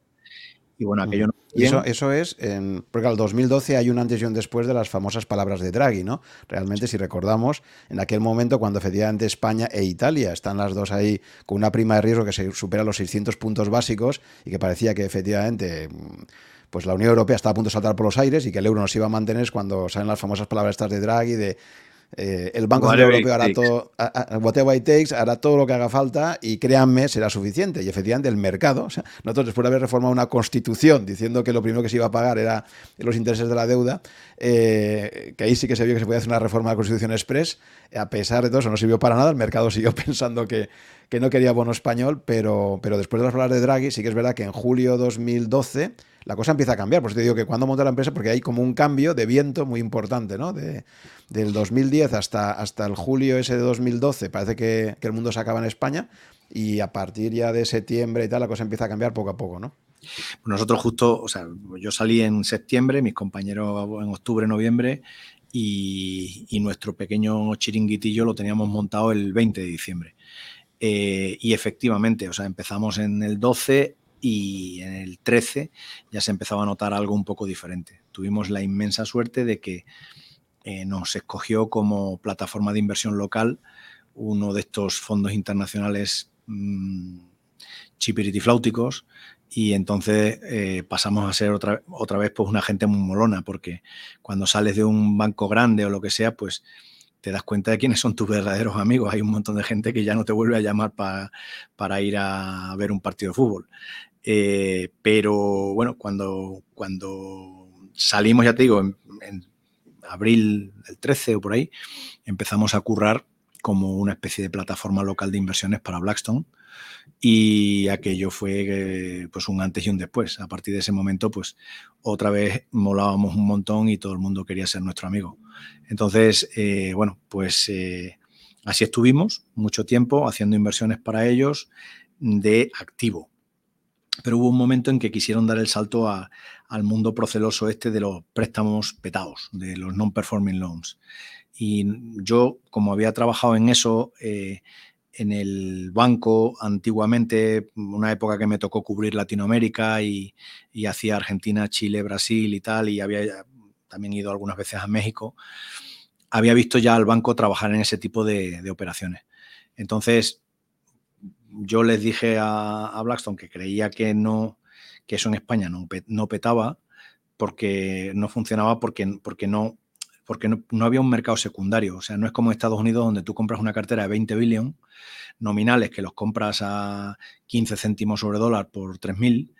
Y bueno, aquello no eso, eso, es, en, porque al 2012 hay un antes y un después de las famosas palabras de Draghi, ¿no? Realmente, si recordamos, en aquel momento cuando efectivamente España e Italia están las dos ahí con una prima de riesgo que se supera los 600 puntos básicos y que parecía que efectivamente pues la Unión Europea está a punto de saltar por los aires y que el euro nos iba a mantener cuando salen las famosas palabras estas de Draghi de eh, el Banco Central Europeo hará todo, whatever it takes, hará todo lo que haga falta y créanme, será suficiente. Y efectivamente el mercado, <laughs> o sea, nosotros después de haber reformado una constitución diciendo que lo primero que se iba a pagar era los intereses de la deuda, eh, que ahí sí que se vio que se podía hacer una reforma de la constitución express, a pesar de todo eso no sirvió para nada, el mercado siguió <laughs> pensando que, que no quería bono español, pero, pero después de las palabras de Draghi sí que es verdad que en julio 2012 la cosa empieza a cambiar. Por eso te digo que cuando monta la empresa, porque hay como un cambio de viento muy importante, ¿no? De, del 2010 hasta, hasta el julio ese de 2012, parece que, el mundo se acaba en España y a partir ya de septiembre y tal, la cosa empieza a cambiar poco a poco, ¿no? Nosotros justo, o sea, yo salí en septiembre, mis compañeros en octubre, noviembre y, nuestro pequeño chiringuitillo lo teníamos montado el 20 de diciembre. Eh, y efectivamente, o sea, empezamos en el 12 y en el 13 ya se empezaba a notar algo un poco diferente. Tuvimos la inmensa suerte de que eh, nos escogió como plataforma de inversión local uno de estos fondos internacionales mmm, chipiritifláuticos y entonces eh, pasamos a ser otra, otra vez pues una gente muy molona porque cuando sales de un banco grande o lo que sea pues te das cuenta de quiénes son tus verdaderos amigos. Hay un montón de gente que ya no te vuelve a llamar para ir a ver un partido de fútbol. Eh, pero bueno, cuando, cuando salimos, ya te digo, en, abril del 13 o por ahí, empezamos a currar como una especie de plataforma local de inversiones para Blackstone y aquello fue eh, pues un antes y un después. A partir de ese momento, pues otra vez molábamos un montón y todo el mundo quería ser nuestro amigo. Entonces, eh, bueno, pues así estuvimos mucho tiempo haciendo inversiones para ellos de activo. Pero hubo un momento en que quisieron dar el salto al mundo proceloso este de los préstamos petados, de los non-performing loans. Y yo, como había trabajado en eso, eh, en el banco antiguamente, una época que me tocó cubrir Latinoamérica y, hacía Argentina, Chile, Brasil y tal, y había también ido algunas veces a México, había visto ya al banco trabajar en ese tipo de, operaciones. Entonces, yo les dije a, Blackstone que creía que no, que eso en España no, no petaba, porque no funcionaba, porque, porque no porque no, había un mercado secundario. O sea, no es como en Estados Unidos donde tú compras una cartera de 20 billion nominales que los compras a 15 céntimos sobre dólar por 3.000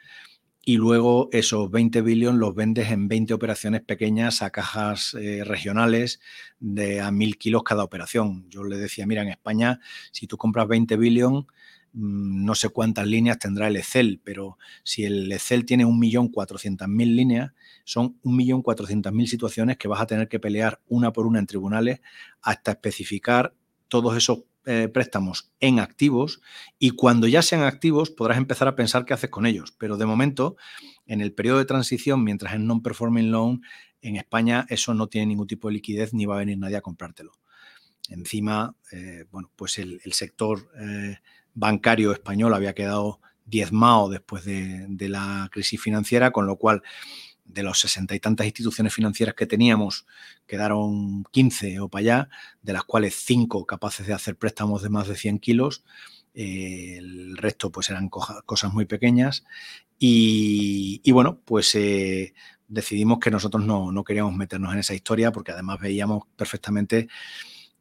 y luego esos 20 billion los vendes en 20 operaciones pequeñas a cajas eh, regionales de a 1.000 kilos cada operación. Yo le decía, mira, en España, si tú compras 20 billion, mm, no sé cuántas líneas tendrá el Excel, pero si el Excel tiene 1.400.000 líneas, son 1.400.000 situaciones que vas a tener que pelear una por una en tribunales hasta especificar todos esos eh, préstamos en activos y cuando ya sean activos podrás empezar a pensar qué haces con ellos. Pero de momento, en el periodo de transición, mientras en non-performing loan, en España eso no tiene ningún tipo de liquidez ni va a venir nadie a comprártelo. Encima, eh, bueno, pues el, sector eh, bancario español había quedado diezmado después de, de la crisis financiera, con lo cual de los sesenta y tantas instituciones financieras que teníamos, quedaron 15 o para allá, de las cuales 5 capaces de hacer préstamos de más de 100 kilos. Eh, el resto pues eran cosas muy pequeñas y, bueno, pues eh, decidimos que nosotros no, queríamos meternos en esa historia porque además veíamos perfectamente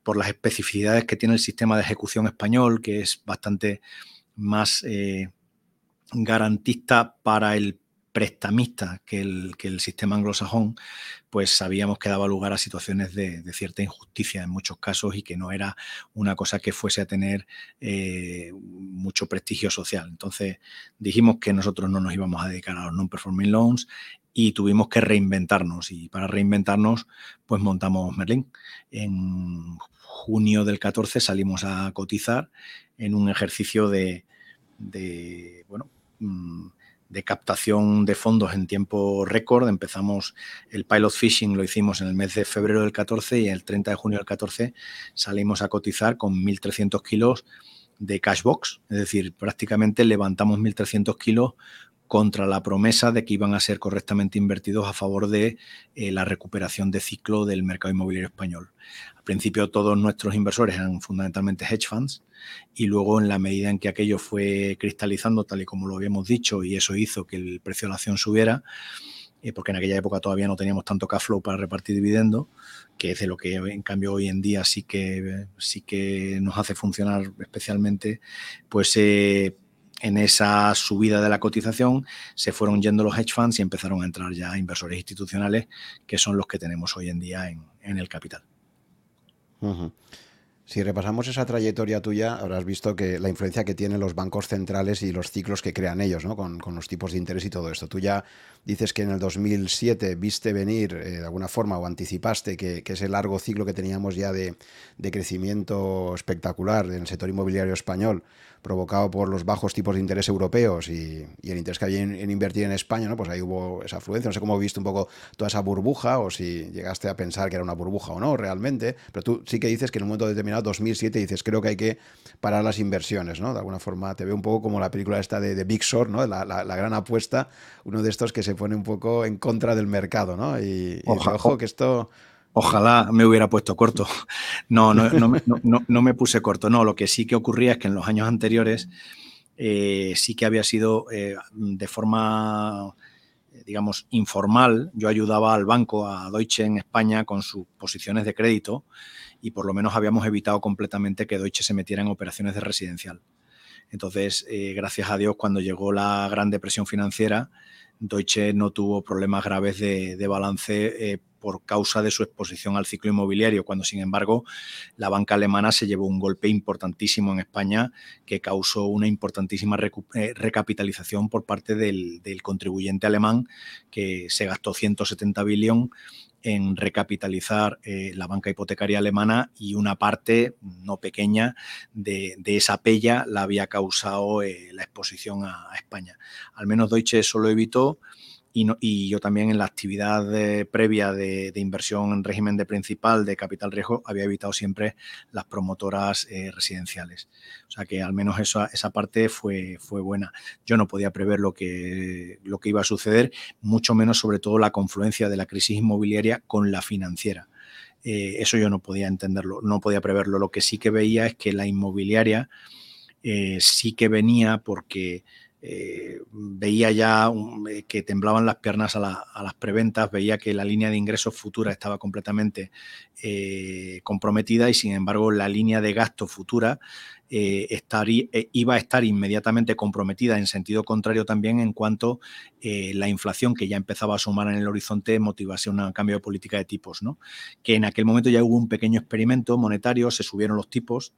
por las especificidades que tiene el sistema de ejecución español, que es bastante más eh, garantista para el prestamista que el, que el sistema anglosajón, pues sabíamos que daba lugar a situaciones de, cierta injusticia en muchos casos y que no era una cosa que fuese a tener eh, mucho prestigio social. Entonces dijimos que nosotros no nos íbamos a dedicar a los non-performing loans y tuvimos que reinventarnos y para reinventarnos pues montamos Merlin. En junio del 14 salimos a cotizar en un ejercicio de, de bueno, mm, de captación de fondos en tiempo récord. Empezamos el pilot fishing, lo hicimos en el mes de febrero del 14 y el 30 de junio del 14 salimos a cotizar con 1.300 kilos de cashbox, es decir, prácticamente levantamos 1.300 kilos contra la promesa de que iban a ser correctamente invertidos a favor de eh, la recuperación de ciclo del mercado inmobiliario español. Al principio todos nuestros inversores eran fundamentalmente hedge funds y luego en la medida en que aquello fue cristalizando tal y como lo habíamos dicho y eso hizo que el precio de la acción subiera, eh, porque en aquella época todavía no teníamos tanto cash flow para repartir dividendos, que es de lo que en cambio hoy en día sí que, sí que nos hace funcionar especialmente, pues eh, en esa subida de la cotización se fueron yendo los hedge funds y empezaron a entrar ya inversores institucionales, que son los que tenemos hoy en día en, el capital. Si repasamos esa trayectoria tuya, habrás visto que la influencia que tienen los bancos centrales y los ciclos que crean ellos, ¿no? Con, los tipos de interés y todo esto. Tú ya dices que en el 2007 viste venir eh, de alguna forma o anticipaste que, ese largo ciclo que teníamos ya de, de crecimiento espectacular en el sector inmobiliario español provocado por los bajos tipos de interés europeos y, el interés que había en, invertir en España, ¿no? pues ahí hubo esa afluencia. No sé cómo viste un poco toda esa burbuja o si llegaste a pensar que era una burbuja o no realmente, pero tú sí que dices que en un momento determinado, 2007, dices creo que hay que parar las inversiones, ¿no? De alguna forma te veo un poco como la película esta de, Big Short, ¿no? La, la, gran apuesta, uno de estos que se pone un poco en contra del mercado, ¿no? Y, ojo que esto Ojalá me hubiera puesto corto. <laughs> No, no, no, me puse corto. No, lo que sí que ocurría es que en los años anteriores eh, sí que había sido eh, de forma, digamos, informal. Yo ayudaba al banco, a Deutsche en España, con sus posiciones de crédito y por lo menos habíamos evitado completamente que Deutsche se metiera en operaciones de residencial. Entonces, eh, gracias a Dios, cuando llegó la gran depresión financiera, Deutsche no tuvo problemas graves de, balance por causa de su exposición al ciclo inmobiliario, cuando sin embargo la banca alemana se llevó un golpe importantísimo en España que causó una importantísima eh, recapitalización por parte del, contribuyente alemán que se gastó 170 billón en recapitalizar eh, la banca hipotecaria alemana y una parte no pequeña de, esa pella la había causado eh, la exposición a, España. Al menos Deutsche eso lo evitó y, yo también en la actividad previa de, inversión en régimen de principal de capital riesgo había evitado siempre las promotoras eh, residenciales. O sea que al menos esa, esa parte fue, fue buena. Yo no podía prever lo que, lo que iba a suceder, mucho menos sobre todo la confluencia de la crisis inmobiliaria con la financiera. Eh, eso yo no podía entenderlo, no podía preverlo. Lo que sí que veía es que la inmobiliaria eh, sí que venía porque eh, veía ya eh, que temblaban las piernas a, las preventas, veía que la línea de ingresos futura estaba completamente eh, comprometida y sin embargo la línea de gasto futura iba a estar inmediatamente comprometida en sentido contrario también en cuanto la inflación que ya empezaba a sumar en el horizonte motivase un cambio de política de tipos, ¿no? que en aquel momento ya hubo un pequeño experimento monetario, se subieron los tipos,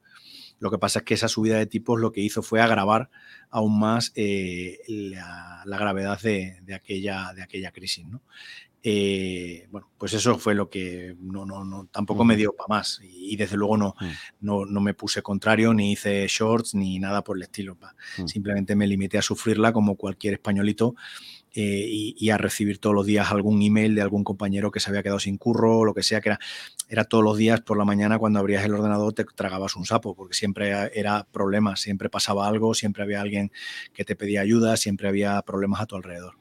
lo que pasa es que esa subida de tipos lo que hizo fue agravar aún más eh, la, gravedad de, aquella, de aquella crisis. Eh, bueno, pues eso fue lo que no, no, no tampoco me dio para más. Y, desde luego no, mm. no, no, me puse contrario, ni hice shorts, ni nada por el estilo. Mm. Simplemente me limité a sufrirla como cualquier españolito eh, y, a recibir todos los días algún email de algún compañero que se había quedado sin curro o lo que sea, que era, era todos los días por la mañana cuando abrías el ordenador te tragabas un sapo, porque siempre era problema, siempre pasaba algo, siempre había alguien que te pedía ayuda, siempre había problemas a tu alrededor.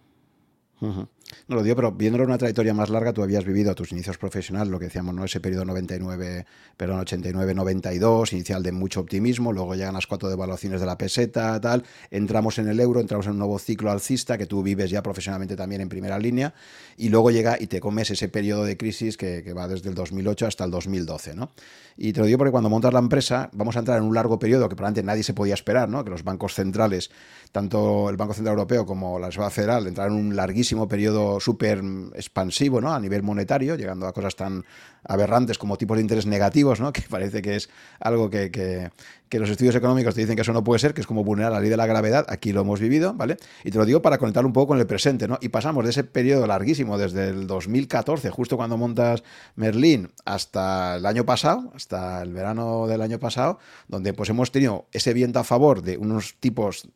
No lo digo, pero viéndolo una trayectoria más larga, tú habías vivido a tus inicios profesionales, lo que decíamos, ¿no? Ese periodo 99, perdón, 89-92, inicial de mucho optimismo, luego llegan las cuatro devaluaciones de la peseta, tal, entramos en el euro, entramos en un nuevo ciclo alcista que tú vives ya profesionalmente también en primera línea, y luego llega y te comes ese periodo de crisis que, que va desde el 2008 hasta el 2012, ¿no? Y te lo digo porque cuando montas la empresa, vamos a entrar en un largo periodo que probablemente nadie se podía esperar, ¿no? Que los bancos centrales, tanto el Banco Central Europeo como la Reserva Federal, entraron en un larguísimo periodo súper expansivo ¿no? a nivel monetario, llegando a cosas tan aberrantes como tipos de interés negativos, ¿no? <laughs> que parece que es algo que, que, los estudios económicos te dicen que eso no puede ser, que es como vulnerar la ley de la gravedad, aquí lo hemos vivido, ¿vale? Y te lo digo para conectar un poco con el presente, ¿no? Y pasamos de ese periodo larguísimo, desde el 2014, justo cuando montas Merlín, hasta el año pasado, hasta el verano del año pasado, donde pues hemos tenido ese viento a favor de unos tipos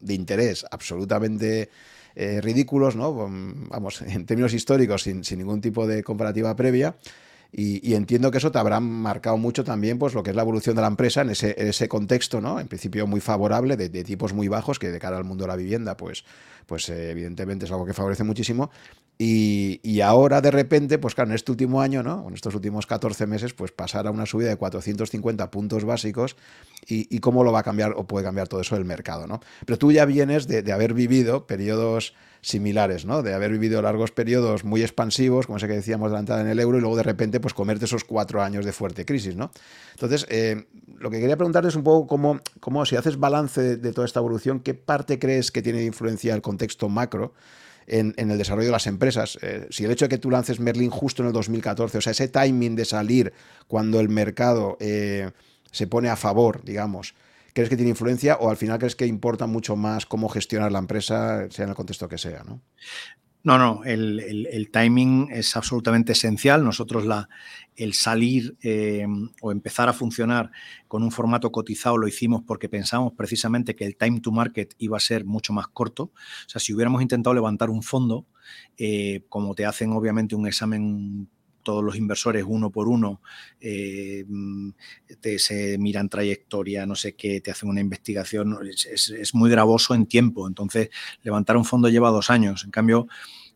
de interés absolutamente eh, ridículos, ¿no? Vamos, en términos históricos, sin, ningún tipo de comparativa previa. Y, entiendo que eso te habrá marcado mucho también pues, lo que es la evolución de la empresa en ese, contexto, ¿no? En principio muy favorable, de, de, tipos muy bajos, que de cara al mundo de la vivienda, pues, pues eh, evidentemente es algo que favorece muchísimo. Y, ahora de repente, pues claro, en este último año, ¿no? En estos últimos 14 meses, pues pasar a una subida de 450 puntos básicos y, cómo lo va a cambiar o puede cambiar todo eso el mercado, ¿no? Pero tú ya vienes de, haber vivido periodos similares, ¿no? De haber vivido largos periodos muy expansivos, como ese que decíamos de la entrada en el euro, y luego de repente, pues comerte esos cuatro años de fuerte crisis, ¿no? Entonces, eh, lo que quería preguntarte es un poco cómo, cómo si haces balance de toda esta evolución, ¿qué parte crees que tiene de influencia el contexto macro? en, el desarrollo de las empresas. Eh, si el hecho de que tú lances Merlin justo en el 2014, o sea, ese timing de salir cuando el mercado eh, se pone a favor, digamos, ¿crees que tiene influencia o al final crees que importa mucho más cómo gestionar la empresa, sea en el contexto que sea? ¿no? No, no, el, timing es absolutamente esencial. Nosotros la, el salir eh, o empezar a funcionar con un formato cotizado lo hicimos porque pensamos precisamente que el time to market iba a ser mucho más corto. O sea, si hubiéramos intentado levantar un fondo, eh, como te hacen obviamente un examen todos los inversores uno por uno, eh, te, se miran trayectoria, no sé qué, te hacen una investigación, es, muy gravoso en tiempo. Entonces, levantar un fondo lleva dos años. En cambio,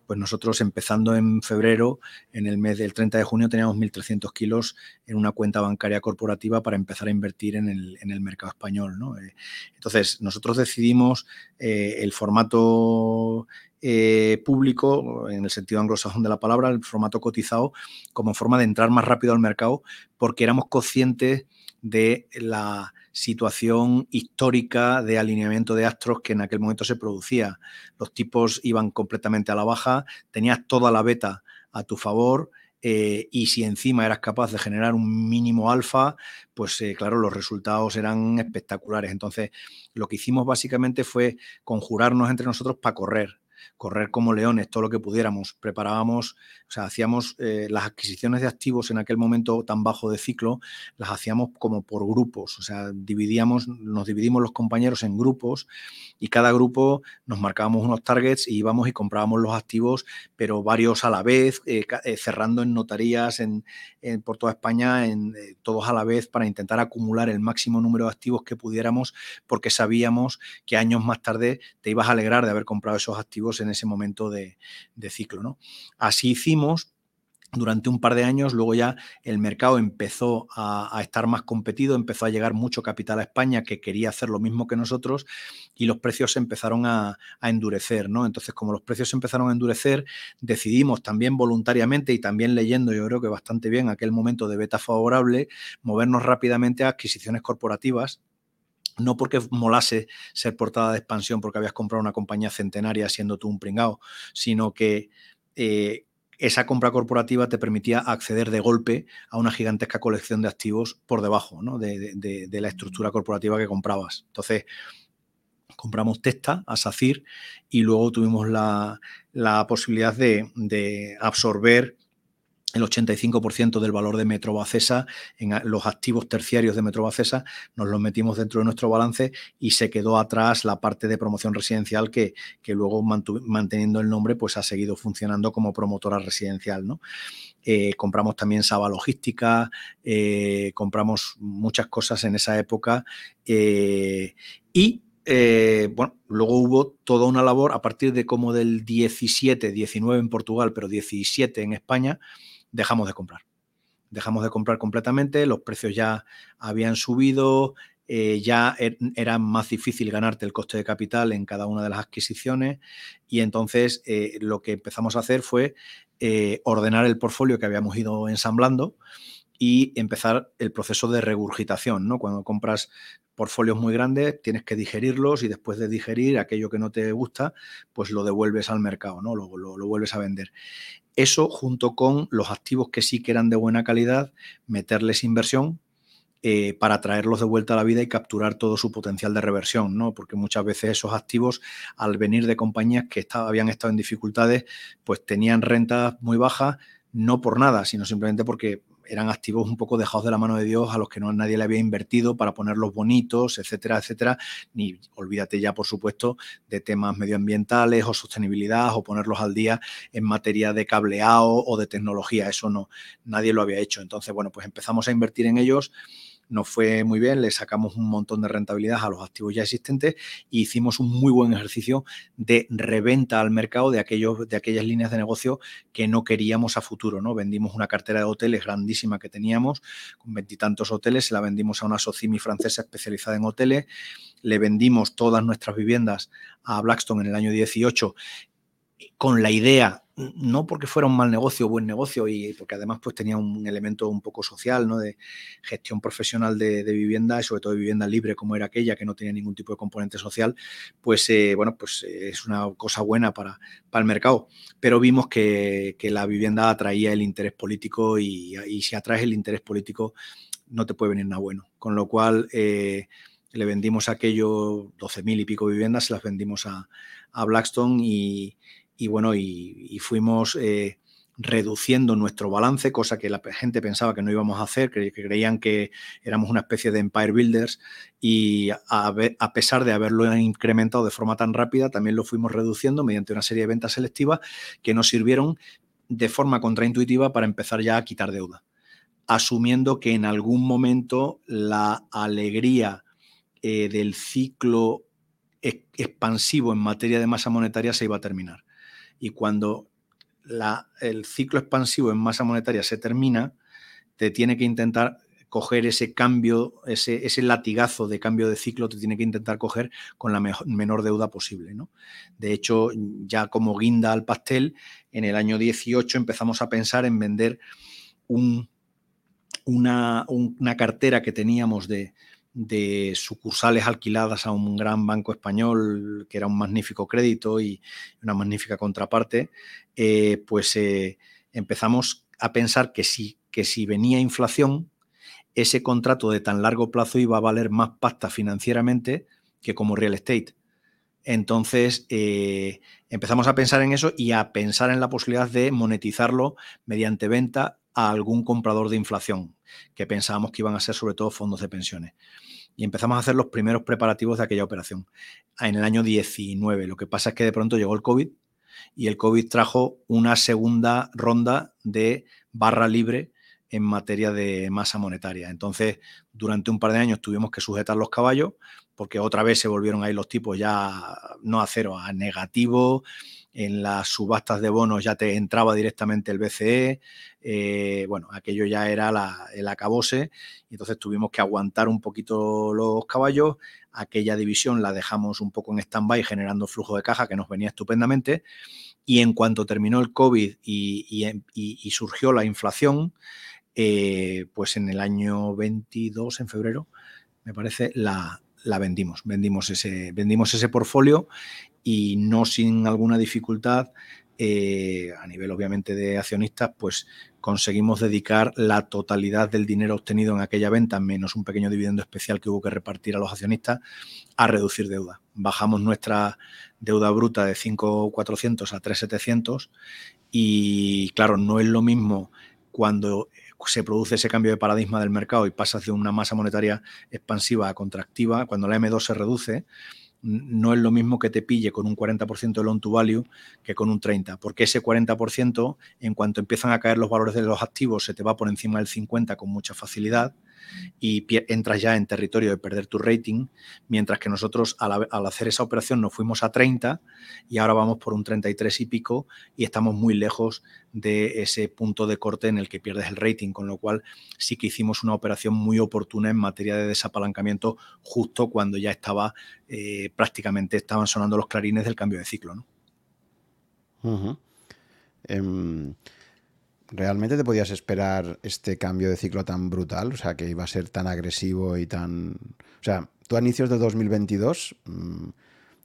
pues nosotros empezando en febrero, en el mes del 30 de junio, teníamos 1.300 kilos en una cuenta bancaria corporativa para empezar a invertir en el, mercado español. Eh, entonces, nosotros decidimos eh, el formato eh, público, en el sentido anglosajón de la palabra, el formato cotizado, como forma de entrar más rápido al mercado, porque éramos conscientes de la situación histórica de alineamiento de astros que en aquel momento se producía. Los tipos iban completamente a la baja, tenías toda la beta a tu favor. Eh, y si encima eras capaz de generar un mínimo alfa, pues eh, claro, los resultados eran espectaculares. Entonces, lo que hicimos básicamente fue conjurarnos entre nosotros para correr correr como leones todo lo que pudiéramos. Preparábamos, o sea, hacíamos eh, las adquisiciones de activos en aquel momento tan bajo de ciclo, las hacíamos como por grupos, o sea, dividíamos, nos dividimos los compañeros en grupos y cada grupo nos marcábamos unos targets y íbamos y comprábamos los activos, pero varios a la vez, eh, eh, cerrando en notarías en, por toda España, en, todos a la vez para intentar acumular el máximo número de activos que pudiéramos, porque sabíamos que años más tarde te ibas a alegrar de haber comprado esos activos en ese momento de, ciclo. ¿no? Así hicimos durante un par de años, luego ya el mercado empezó a, estar más competido, empezó a llegar mucho capital a España que quería hacer lo mismo que nosotros y los precios se empezaron a, endurecer, ¿no? Entonces, como los precios empezaron a endurecer, decidimos también voluntariamente y también leyendo, yo creo que bastante bien aquel momento de beta favorable, movernos rápidamente a adquisiciones corporativas no porque molase ser portada de expansión porque habías comprado una compañía centenaria siendo tú un pringao, sino que eh, esa compra corporativa te permitía acceder de golpe a una gigantesca colección de activos por debajo de, la estructura corporativa que comprabas. Entonces, compramos Testa a SACIR y luego tuvimos la, posibilidad de, de absorber el 85% del valor de Metrobacesa en los activos terciarios de Metrobacesa, nos los metimos dentro de nuestro balance y se quedó atrás la parte de promoción residencial que, que luego manteniendo el nombre pues ha seguido funcionando como promotora residencial. ¿no? Eh, compramos también Saba Logística, eh, compramos muchas cosas en esa época eh, y bueno, luego hubo toda una labor a partir de como del 17, 19 en Portugal, pero 17 en España, dejamos de comprar. Dejamos de comprar completamente, los precios ya habían subido, eh, ya er, era más difícil ganarte el coste de capital en cada una de las adquisiciones y entonces eh, lo que empezamos a hacer fue eh, ordenar el portfolio que habíamos ido ensamblando y empezar el proceso de regurgitación, ¿no? Cuando compras portfolios muy grandes, tienes que digerirlos y después de digerir aquello que no te gusta, pues lo devuelves al mercado, ¿no? Lo, lo, vuelves a vender. Eso junto con los activos que sí que eran de buena calidad, meterles inversión eh, para traerlos de vuelta a la vida y capturar todo su potencial de reversión, ¿no? Porque muchas veces esos activos, al venir de compañías que habían estado en dificultades, pues tenían rentas muy bajas, no por nada, sino simplemente porque eran activos un poco dejados de la mano de Dios a los que no nadie le había invertido para ponerlos bonitos, etcétera, etcétera. Ni olvídate ya, por supuesto, de temas medioambientales o sostenibilidad o ponerlos al día en materia de cableado o de tecnología. Eso no, nadie lo había hecho. Entonces, bueno, pues empezamos a invertir en ellos nos fue muy bien, le sacamos un montón de rentabilidad a los activos ya existentes e hicimos un muy buen ejercicio de reventa al mercado de, aquellos, de aquellas líneas de negocio que no queríamos a futuro. ¿no? Vendimos una cartera de hoteles grandísima que teníamos, con veintitantos hoteles, se la vendimos a una Socimi francesa especializada en hoteles, le vendimos todas nuestras viviendas a Blackstone en el año 18 con la idea no porque fuera un mal negocio buen negocio, y porque además pues tenía un elemento un poco social, ¿no? De gestión profesional de, vivienda y sobre todo de vivienda libre como era aquella, que no tenía ningún tipo de componente social, pues eh, bueno, pues eh, es una cosa buena para, para el mercado. Pero vimos que, la vivienda atraía el interés político y, si atraes el interés político no te puede venir nada bueno. Con lo cual eh, le vendimos aquello 12.000 y pico viviendas, se las vendimos a Blackstone y y bueno, y, fuimos eh, reduciendo nuestro balance, cosa que la gente pensaba que no íbamos a hacer, que, creían que éramos una especie de empire builders y a, pesar de haberlo incrementado de forma tan rápida, también lo fuimos reduciendo mediante una serie de ventas selectivas que nos sirvieron de forma contraintuitiva para empezar ya a quitar deuda, asumiendo que en algún momento la alegría eh, del ciclo expansivo en materia de masa monetaria se iba a terminar y cuando el ciclo expansivo en masa monetaria se termina, te tiene que intentar coger ese cambio, ese, ese, latigazo de cambio de ciclo, te tiene que intentar coger con la menor deuda posible. ¿no? De hecho, ya como guinda al pastel, en el año 18 empezamos a pensar en vender un, una, una cartera que teníamos de, de sucursales alquiladas a un gran banco español, que era un magnífico crédito y una magnífica contraparte, eh, pues eh, empezamos a pensar que si, que si venía inflación, ese contrato de tan largo plazo iba a valer más pasta financieramente que como real estate. Entonces eh, empezamos a pensar en eso y a pensar en la posibilidad de monetizarlo mediante venta a algún comprador de inflación, que pensábamos que iban a ser sobre todo fondos de pensiones. Y empezamos a hacer los primeros preparativos de aquella operación en el año 19. Lo que pasa es que de pronto llegó el COVID y el COVID trajo una segunda ronda de barra libre en materia de masa monetaria. Entonces, durante un par de años tuvimos que sujetar los caballos porque otra vez se volvieron ahí los tipos ya no a cero, a negativo. En las subastas de bonos ya te entraba directamente el BCE. Eh, bueno, aquello ya era el acabose. Y entonces tuvimos que aguantar un poquito los caballos. Aquella división la dejamos un poco en stand-by generando flujo de caja que nos venía estupendamente. Y en cuanto terminó el COVID y surgió la inflación, eh, pues en el año 22, en febrero, me parece, la, vendimos. Vendimos ese, vendimos ese portfolio y no sin alguna dificultad, eh, a nivel obviamente de accionistas, pues conseguimos dedicar la totalidad del dinero obtenido en aquella venta, menos un pequeño dividendo especial que hubo que repartir a los accionistas, a reducir deuda. Bajamos nuestra deuda bruta de 5.400 a 3.700 y claro, no es lo mismo cuando se produce ese cambio de paradigma del mercado y pasas de una masa monetaria expansiva a contractiva, cuando la M2 se reduce, no es lo mismo que te pille con un 40% de loan to value que con un 30%, porque ese 40%, en cuanto empiezan a caer los valores de los activos, se te va por encima del 50% con mucha facilidad y entras ya en territorio de perder tu rating, mientras que nosotros al, hacer esa operación nos fuimos a 30 y ahora vamos por un 33 y pico y estamos muy lejos de ese punto de corte en el que pierdes el rating, con lo cual sí que hicimos una operación muy oportuna en materia de desapalancamiento justo cuando ya estaba eh, prácticamente estaban sonando los clarines del cambio de ciclo. ¿no? ¿Realmente te podías esperar este cambio de ciclo tan brutal? O sea, que iba a ser tan agresivo y tan... O sea, tú a inicios de 2022 mm,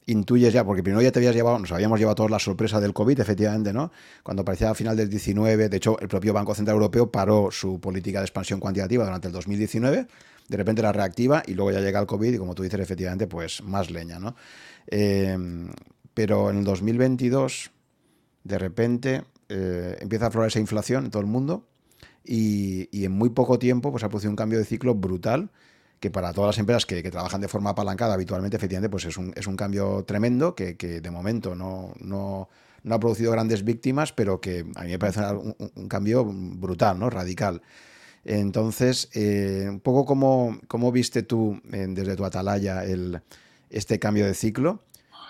intuyes ya, porque primero ya te habías llevado, nos habíamos llevado toda la sorpresa del COVID, efectivamente, ¿no? Cuando parecía a final del 19, de hecho, el propio Banco Central Europeo paró su política de expansión cuantitativa durante el 2019, de repente la reactiva y luego ya llega el COVID y como tú dices, efectivamente, pues más leña, ¿no? Em, pero en el 2022, de repente, eh, empieza a aflorar esa inflación en todo el mundo y, en muy poco tiempo pues, ha producido un cambio de ciclo brutal que para todas las empresas que, trabajan de forma apalancada habitualmente, efectivamente, pues es un, es un cambio tremendo que, de momento no, no, no, ha producido grandes víctimas, pero que a mí me parece un, cambio brutal, ¿no? radical. Entonces, eh, un poco como, cómo viste tú desde tu atalaya el, este cambio de ciclo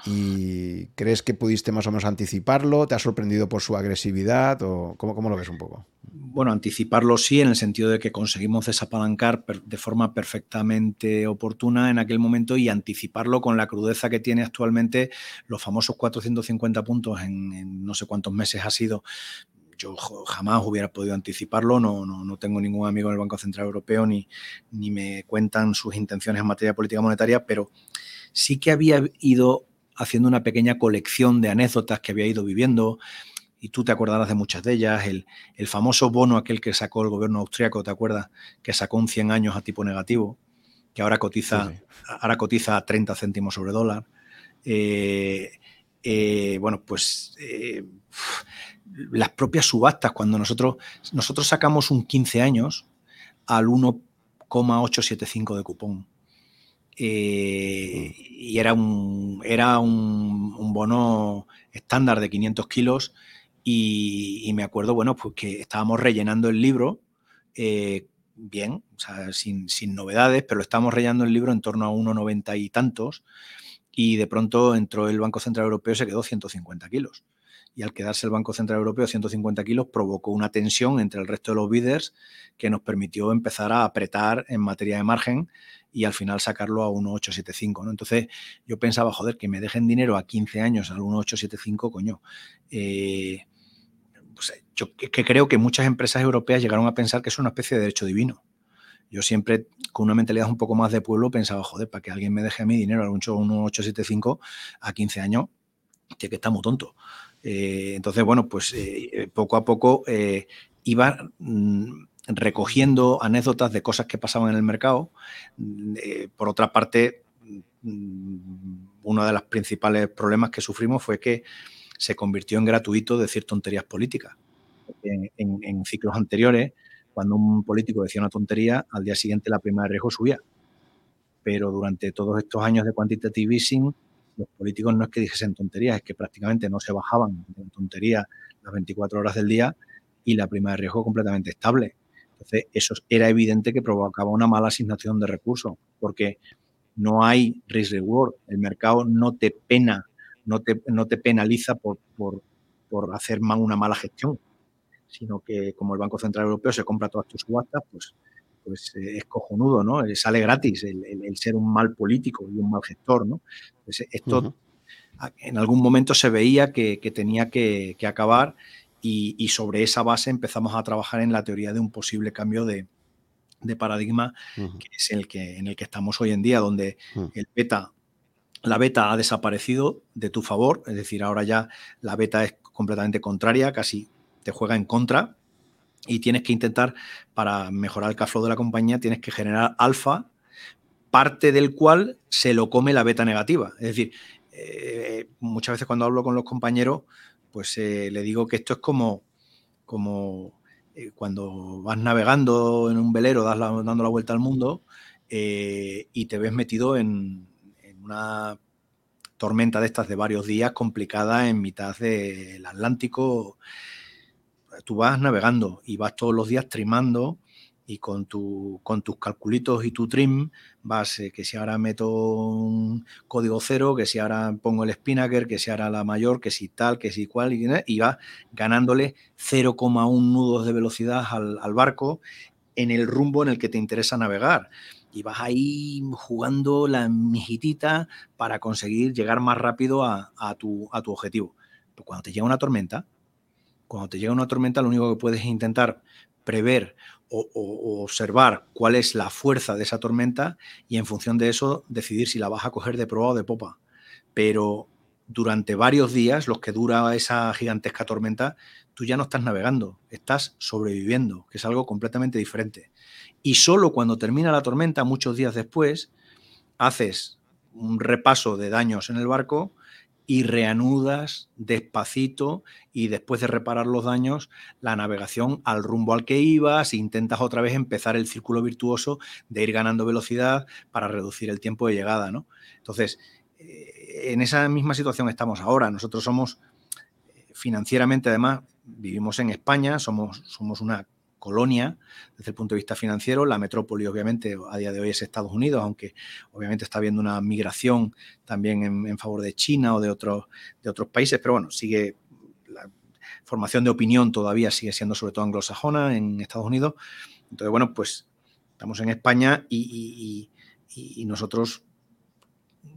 ¿Y crees que pudiste más o menos anticiparlo? ¿Te ha sorprendido por su agresividad? ¿O cómo, cómo, lo ves un poco? Bueno, anticiparlo sí, en el sentido de que conseguimos desapalancar de forma perfectamente oportuna en aquel momento y anticiparlo con la crudeza que tiene actualmente los famosos 450 puntos en, no sé cuántos meses ha sido yo jamás hubiera podido anticiparlo, no, no, no, tengo ningún amigo en el Banco Central Europeo ni, ni me cuentan sus intenciones en materia de política monetaria, pero sí que había ido haciendo una pequeña colección de anécdotas que había ido viviendo, y tú te acordarás de muchas de ellas, el, famoso bono aquel que sacó el gobierno austriaco, ¿te acuerdas? Que sacó un 100 años a tipo negativo, que ahora cotiza, Ahora cotiza a 30 céntimos sobre dólar. Eh, eh, bueno, pues eh, las propias subastas, cuando nosotros, nosotros sacamos un 15 años al 1,875 de cupón. Eh, y era un, era un, bono estándar de 500 kilos y, me acuerdo, bueno, pues que estábamos rellenando el libro, eh, bien, o sea, sin, novedades, pero estábamos rellenando el libro en torno a 1,90 y tantos y de pronto entró el Banco Central Europeo y se quedó 150 kilos. Y al quedarse el Banco Central Europeo 150 kilos provocó una tensión entre el resto de los bidders que nos permitió empezar a apretar en materia de margen y al final sacarlo a 1,875. ¿no? Entonces yo pensaba, joder, que me dejen dinero a 15 años al 1,875, coño. Eh, pues, yo que, creo que muchas empresas europeas llegaron a pensar que es una especie de derecho divino. Yo siempre, con una mentalidad un poco más de pueblo, pensaba, joder, para que alguien me deje a mí dinero al 1,875 a 15 años, que está muy tonto. Eh, entonces, bueno, pues eh, poco a poco iba mm, recogiendo anécdotas de cosas que pasaban en el mercado. Mm, eh, por otra parte, mm, uno de los principales problemas que sufrimos fue que se convirtió en gratuito decir tonterías políticas. En, ciclos anteriores, cuando un político decía una tontería, al día siguiente la prima de riesgo subía. Pero durante todos estos años de quantitative easing, los políticos no es que dijesen tonterías, es que prácticamente no se bajaban de tonterías las 24 horas del día y la prima de riesgo completamente estable. Entonces, eso era evidente que provocaba una mala asignación de recursos, porque no hay risk reward, el mercado no te pena, no te, no te penaliza por, por, por hacer una mala gestión, sino que como el Banco Central Europeo se compra todas tus subastas, pues, pues eh, es cojonudo, ¿no? Eh, sale gratis el, ser un mal político y un mal gestor, ¿no? Pues esto en algún momento se veía que, tenía que, que acabar y, sobre esa base empezamos a trabajar en la teoría de un posible cambio de, paradigma, que es el que, en el que estamos hoy en día, donde mm. el beta, la beta ha desaparecido de tu favor, es decir, ahora ya la beta es completamente contraria, casi te juega en contra y tienes que intentar, para mejorar el cash flow de la compañía, tienes que generar alfa, parte del cual se lo come la beta negativa. Es decir, eh, muchas veces cuando hablo con los compañeros, pues eh, le digo que esto es como, como eh, cuando vas navegando en un velero, das dando la vuelta al mundo y te ves metido en, una tormenta de estas de varios días complicada en mitad del Atlántico. Tú vas navegando y vas todos los días trimando y con, tu, con tus calculitos y tu trim vas, eh, que si ahora meto un código cero, que si ahora pongo el spinnaker, que si ahora la mayor, que si tal, que si cual, y, y vas ganándole 0,1 nudos de velocidad al, barco en el rumbo en el que te interesa navegar. Y vas ahí jugando la mijitita para conseguir llegar más rápido a, tu, a tu objetivo. Pero cuando te llega una tormenta, cuando te llega una tormenta, lo único que puedes intentar prever o, observar cuál es la fuerza de esa tormenta y en función de eso decidir si la vas a coger de proa o de popa. Pero durante varios días, los que dura esa gigantesca tormenta, tú ya no estás navegando, estás sobreviviendo, que es algo completamente diferente. Y solo cuando termina la tormenta, muchos días después, haces un repaso de daños en el barco y reanudas despacito y después de reparar los daños, la navegación al rumbo al que ibas, intentas otra vez empezar el círculo virtuoso de ir ganando velocidad para reducir el tiempo de llegada, ¿no? Entonces, eh, en esa misma situación estamos ahora. Nosotros somos eh, financieramente, además, vivimos en España, somos, somos una colonia desde el punto de vista financiero. La metrópoli, obviamente, a día de hoy es Estados Unidos, aunque obviamente está habiendo una migración también en, favor de China o de otros, de otros países, pero bueno, sigue la formación de opinión todavía sigue siendo sobre todo anglosajona en Estados Unidos. Entonces, bueno, pues estamos en España y, nosotros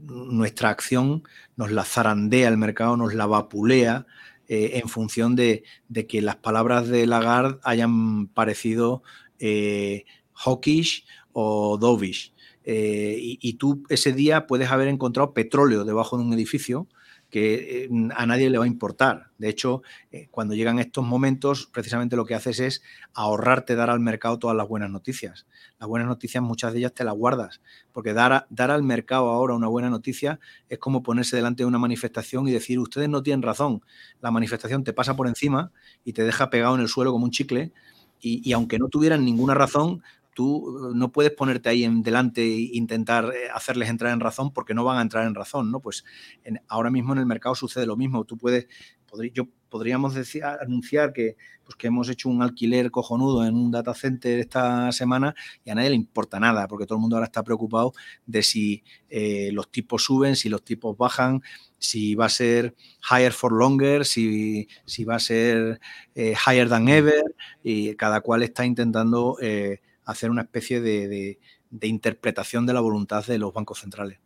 nuestra acción nos la zarandea el mercado, nos la vapulea eh, en función de, que las palabras de Lagarde hayan parecido eh, hawkish o dovish. Eh, y, tú ese día puedes haber encontrado petróleo debajo de un edificio que eh, a nadie le va a importar. De hecho, eh, cuando llegan estos momentos, precisamente lo que haces es ahorrarte dar al mercado todas las buenas noticias. Las buenas noticias muchas de ellas te las guardas, porque dar, dar al mercado ahora una buena noticia es como ponerse delante de una manifestación y decir, ustedes no tienen razón, la manifestación te pasa por encima y te deja pegado en el suelo como un chicle. Y, y, aunque no tuvieran ninguna razón, tú eh, no puedes ponerte ahí en delante e intentar eh, hacerles entrar en razón porque no van a entrar en razón, ¿no? Pues ahora mismo en el mercado sucede lo mismo. Tú puedes, yo podríamos decir, anunciar que, pues que hemos hecho un alquiler cojonudo en un data center esta semana y a nadie le importa nada, porque todo el mundo ahora está preocupado de si eh, los tipos suben, si los tipos bajan, si va a ser higher for longer, si, si va a ser higher than ever, y cada cual está intentando hacer una especie de, interpretación de la voluntad de los bancos centrales.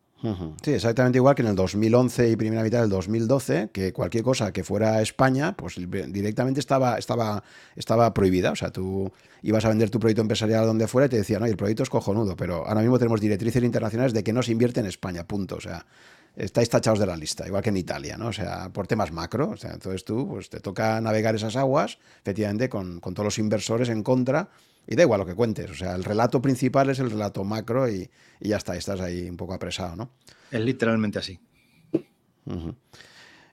Sí, exactamente igual que en el 2011 y primera mitad del 2012, que cualquier cosa que fuera España, pues directamente estaba, estaba, estaba prohibida. O sea, tú ibas a vender tu proyecto empresarial donde fuera y te decían, no, el proyecto es cojonudo, pero ahora mismo tenemos directrices internacionales de que no se invierte en España, punto. O sea, estáis tachados de la lista, igual que en Italia, ¿no? O sea, por temas macro. O sea, entonces tú, pues te toca navegar esas aguas, efectivamente, con, con todos los inversores en contra y da igual lo que cuentes, o sea, el relato principal es el relato macro y, ya está, estás ahí un poco apresado, ¿no? Es literalmente así.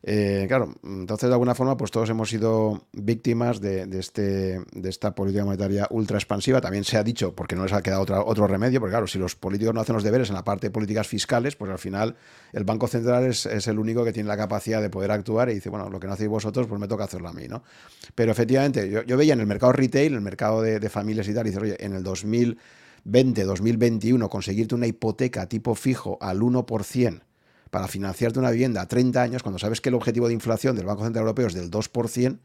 Eh, claro, entonces de alguna forma, pues todos hemos sido víctimas de, este, de esta política monetaria ultra expansiva. También se ha dicho, porque no les ha quedado otro remedio, porque claro, si los políticos no hacen los deberes en la parte de políticas fiscales, pues al final el Banco Central es, el único que tiene la capacidad de poder actuar y dice, bueno, lo que no hacéis vosotros, pues me toca hacerlo a mí, ¿no? Pero efectivamente, yo, veía en el mercado retail, en el mercado de, de familias y tal, y dice, oye, en el 2020, 2021, conseguirte una hipoteca tipo fijo al 1%, para financiarte una vivienda a 30 años, cuando sabes que el objetivo de inflación del Banco Central Europeo es del 2%,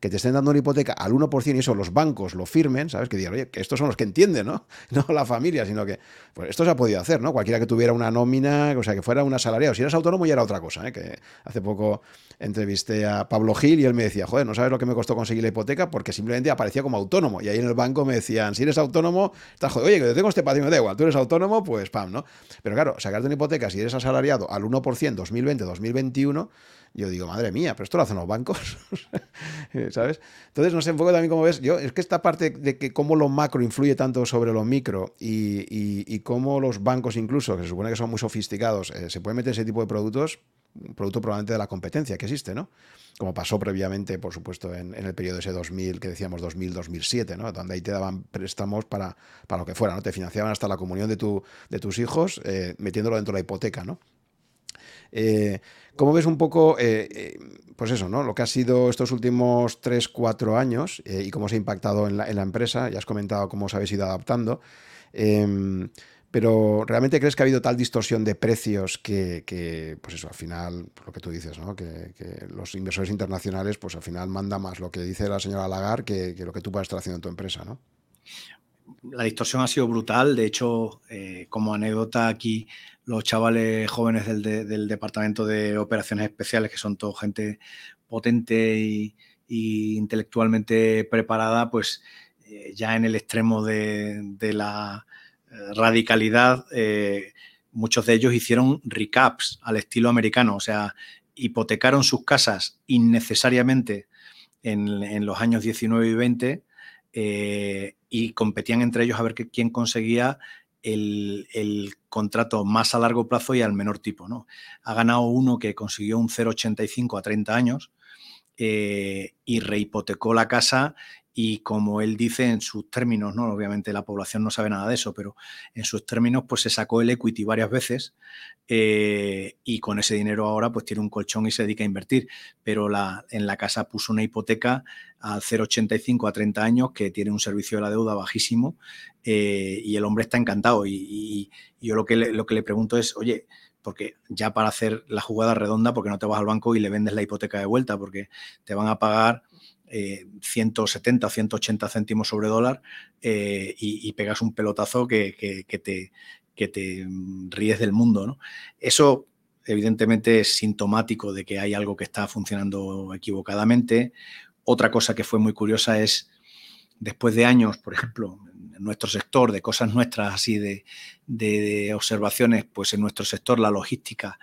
que te estén dando una hipoteca al 1% y eso los bancos lo firmen, ¿sabes? Que digan, oye, que estos son los que entienden, ¿no? <laughs> No la familia, sino que pues esto se ha podido hacer, ¿no? Cualquiera que tuviera una nómina, o sea, que fuera un asalariado. Si eras autónomo ya era otra cosa, ¿eh? Que hace poco entrevisté a Pablo Gil y él me decía, joder, no sabes lo que me costó conseguir la hipoteca porque simplemente aparecía como autónomo. Y ahí en el banco me decían, si eres autónomo, estás joder, oye, que tengo este patrimonio, da igual, tú eres autónomo, pues pam, ¿no? Pero claro, sacarte una hipoteca si eres asalariado al 1% 2020, 2021 yo digo, madre mía, pero esto lo hacen los bancos, <laughs> ¿sabes? Entonces, no sé, un también como ves, yo, es que esta parte de que cómo lo macro influye tanto sobre lo micro y, y, cómo los bancos incluso, que se supone que son muy sofisticados, eh, se pueden meter ese tipo de productos, producto probablemente de la competencia que existe, ¿no? Como pasó previamente, por supuesto, en, el periodo ese 2000, que decíamos 2000-2007, ¿no? Donde ahí te daban préstamos para, para lo que fuera, ¿no? Te financiaban hasta la comunión de, tu, de tus hijos, eh, metiéndolo dentro de la hipoteca, ¿no? Eh, ¿Cómo ves un poco, eh, eh, pues eso, ¿no? Lo que ha sido estos últimos 3, 4 años y cómo se ha impactado en la, empresa? Ya has comentado cómo os habéis ido adaptando. Em, pero ¿realmente crees que ha habido tal distorsión de precios que, pues eso, al final, lo que tú dices, ¿no? Que, los inversores internacionales, pues al final manda más lo que dice la señora Lagarde que, lo que tú puedas estar haciendo en tu empresa, ¿no? La distorsión ha sido brutal. De hecho, como anécdota aquí, los chavales jóvenes del, Departamento de Operaciones Especiales, que son todo gente potente y, intelectualmente preparada, pues eh, ya en el extremo de, la eh, radicalidad, eh, muchos de ellos hicieron recaps al estilo americano, o sea, hipotecaron sus casas innecesariamente en, los años 19 y 20 y competían entre ellos a ver quién conseguía el, contrato más a largo plazo y al menor tipo. ¿no? Ha ganado uno que consiguió un 0,85 a 30 años eh, y rehipotecó la casa y como él dice en sus términos, ¿no? obviamente la población no sabe nada de eso, pero en sus términos pues se sacó el equity varias veces eh, y con ese dinero ahora pues tiene un colchón y se dedica a invertir, pero en la casa puso una hipoteca al 0,85 a 30 años que tiene un servicio de la deuda bajísimo eh, y el hombre está encantado. Y, yo lo que, le, lo que le pregunto es, oye, porque ya para hacer la jugada redonda, porque no te vas al banco y le vendes la hipoteca de vuelta, porque te van a pagar 170 o 180 céntimos sobre dólar eh, y, pegas un pelotazo que, te, que te ríes del mundo. Eso evidentemente es sintomático de que hay algo que está funcionando equivocadamente. Otra cosa que fue muy curiosa es, después de años, por ejemplo, en nuestro sector, de cosas nuestras así, de, observaciones, pues en nuestro sector la logística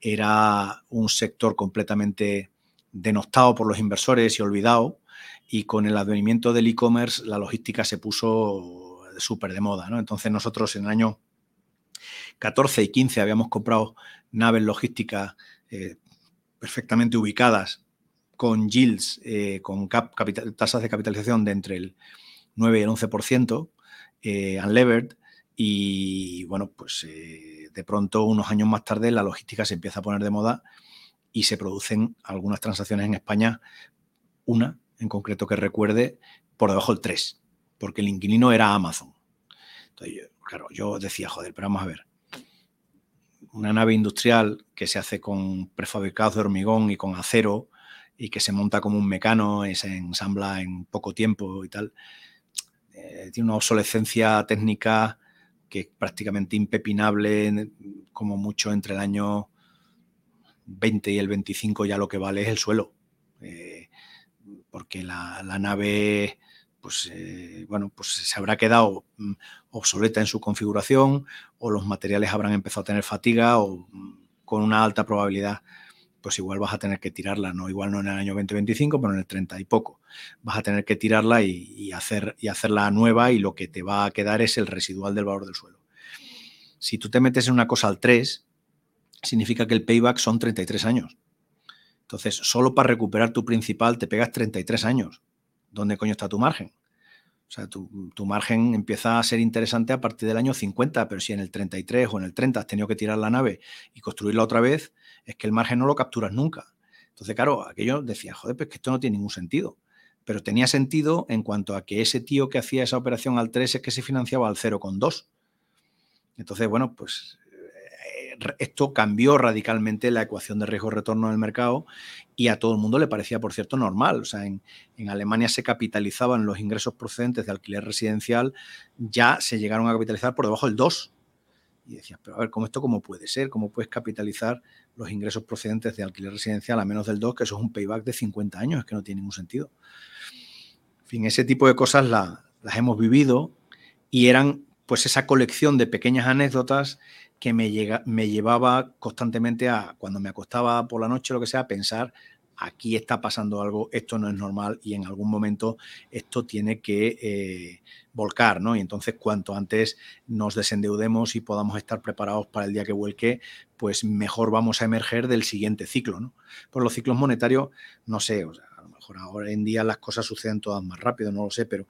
era un sector completamente denostado por los inversores y olvidado. Y con el advenimiento del e-commerce, la logística se puso súper de moda. Entonces nosotros en el año 14 y 15 habíamos comprado naves logísticas eh, perfectamente ubicadas con yields, eh, con tasas de capitalización de entre el 9 y el 11%, eh, unlevered, y bueno, pues de pronto, unos años más tarde, la logística se empieza a poner de moda y se producen algunas transacciones en España, una en concreto que recuerde, por debajo del 3, porque el inquilino era Amazon. Entonces, claro, yo decía, joder, pero vamos a ver, una nave industrial que se hace con prefabricados de hormigón y con acero y que se monta como un mecano y se ensambla en poco tiempo y tal, eh, tiene una obsolescencia técnica que es prácticamente impepinable, como mucho entre el año 20 y el 25 ya lo que vale es el suelo. Eh, porque la, nave pues eh, bueno, pues se habrá quedado mm, obsoleta en su configuración o los materiales habrán empezado a tener fatiga o mm, con una alta probabilidad pues igual vas a tener que tirarla, no igual no en el año 2025, pero en el 30 y poco. Vas a tener que tirarla y, hacer, y hacerla nueva y lo que te va a quedar es el residual del valor del suelo. Si tú te metes en una cosa al 3, significa que el payback son 33 años. Entonces, solo para recuperar tu principal te pegas 33 años. ¿Dónde coño está tu margen? O sea, tu, margen empieza a ser interesante a partir del año 50, pero si en el 33 o en el 30 has tenido que tirar la nave y construirla otra vez, es que el margen no lo capturas nunca. Entonces, claro, aquello decía, joder, pues que esto no tiene ningún sentido. Pero tenía sentido en cuanto a que ese tío que hacía esa operación al 3 es que se financiaba al 0,2. Entonces, bueno, pues esto cambió radicalmente la ecuación de riesgo-retorno del mercado y a todo el mundo le parecía, por cierto, normal. O sea, en, Alemania se capitalizaban los ingresos procedentes de alquiler residencial, ya se llegaron a capitalizar por debajo del 2. Y decías, pero a ver, ¿cómo esto cómo puede ser? ¿Cómo puedes capitalizar los ingresos procedentes de alquiler residencial a menos del 2? Que eso es un payback de 50 años, es que no tiene ningún sentido. En fin, ese tipo de cosas las hemos vivido y eran pues esa colección de pequeñas anécdotas que me, llega, me llevaba constantemente a, cuando me acostaba por la noche o lo que sea, a pensar, aquí está pasando algo, esto no es normal y en algún momento esto tiene que eh, volcar, ¿no? Y entonces cuanto antes nos desendeudemos y podamos estar preparados para el día que vuelque, pues mejor vamos a emerger del siguiente ciclo, ¿no? Por los ciclos monetarios, no sé, a lo mejor ahora en día las cosas suceden todas más rápido, no lo sé, pero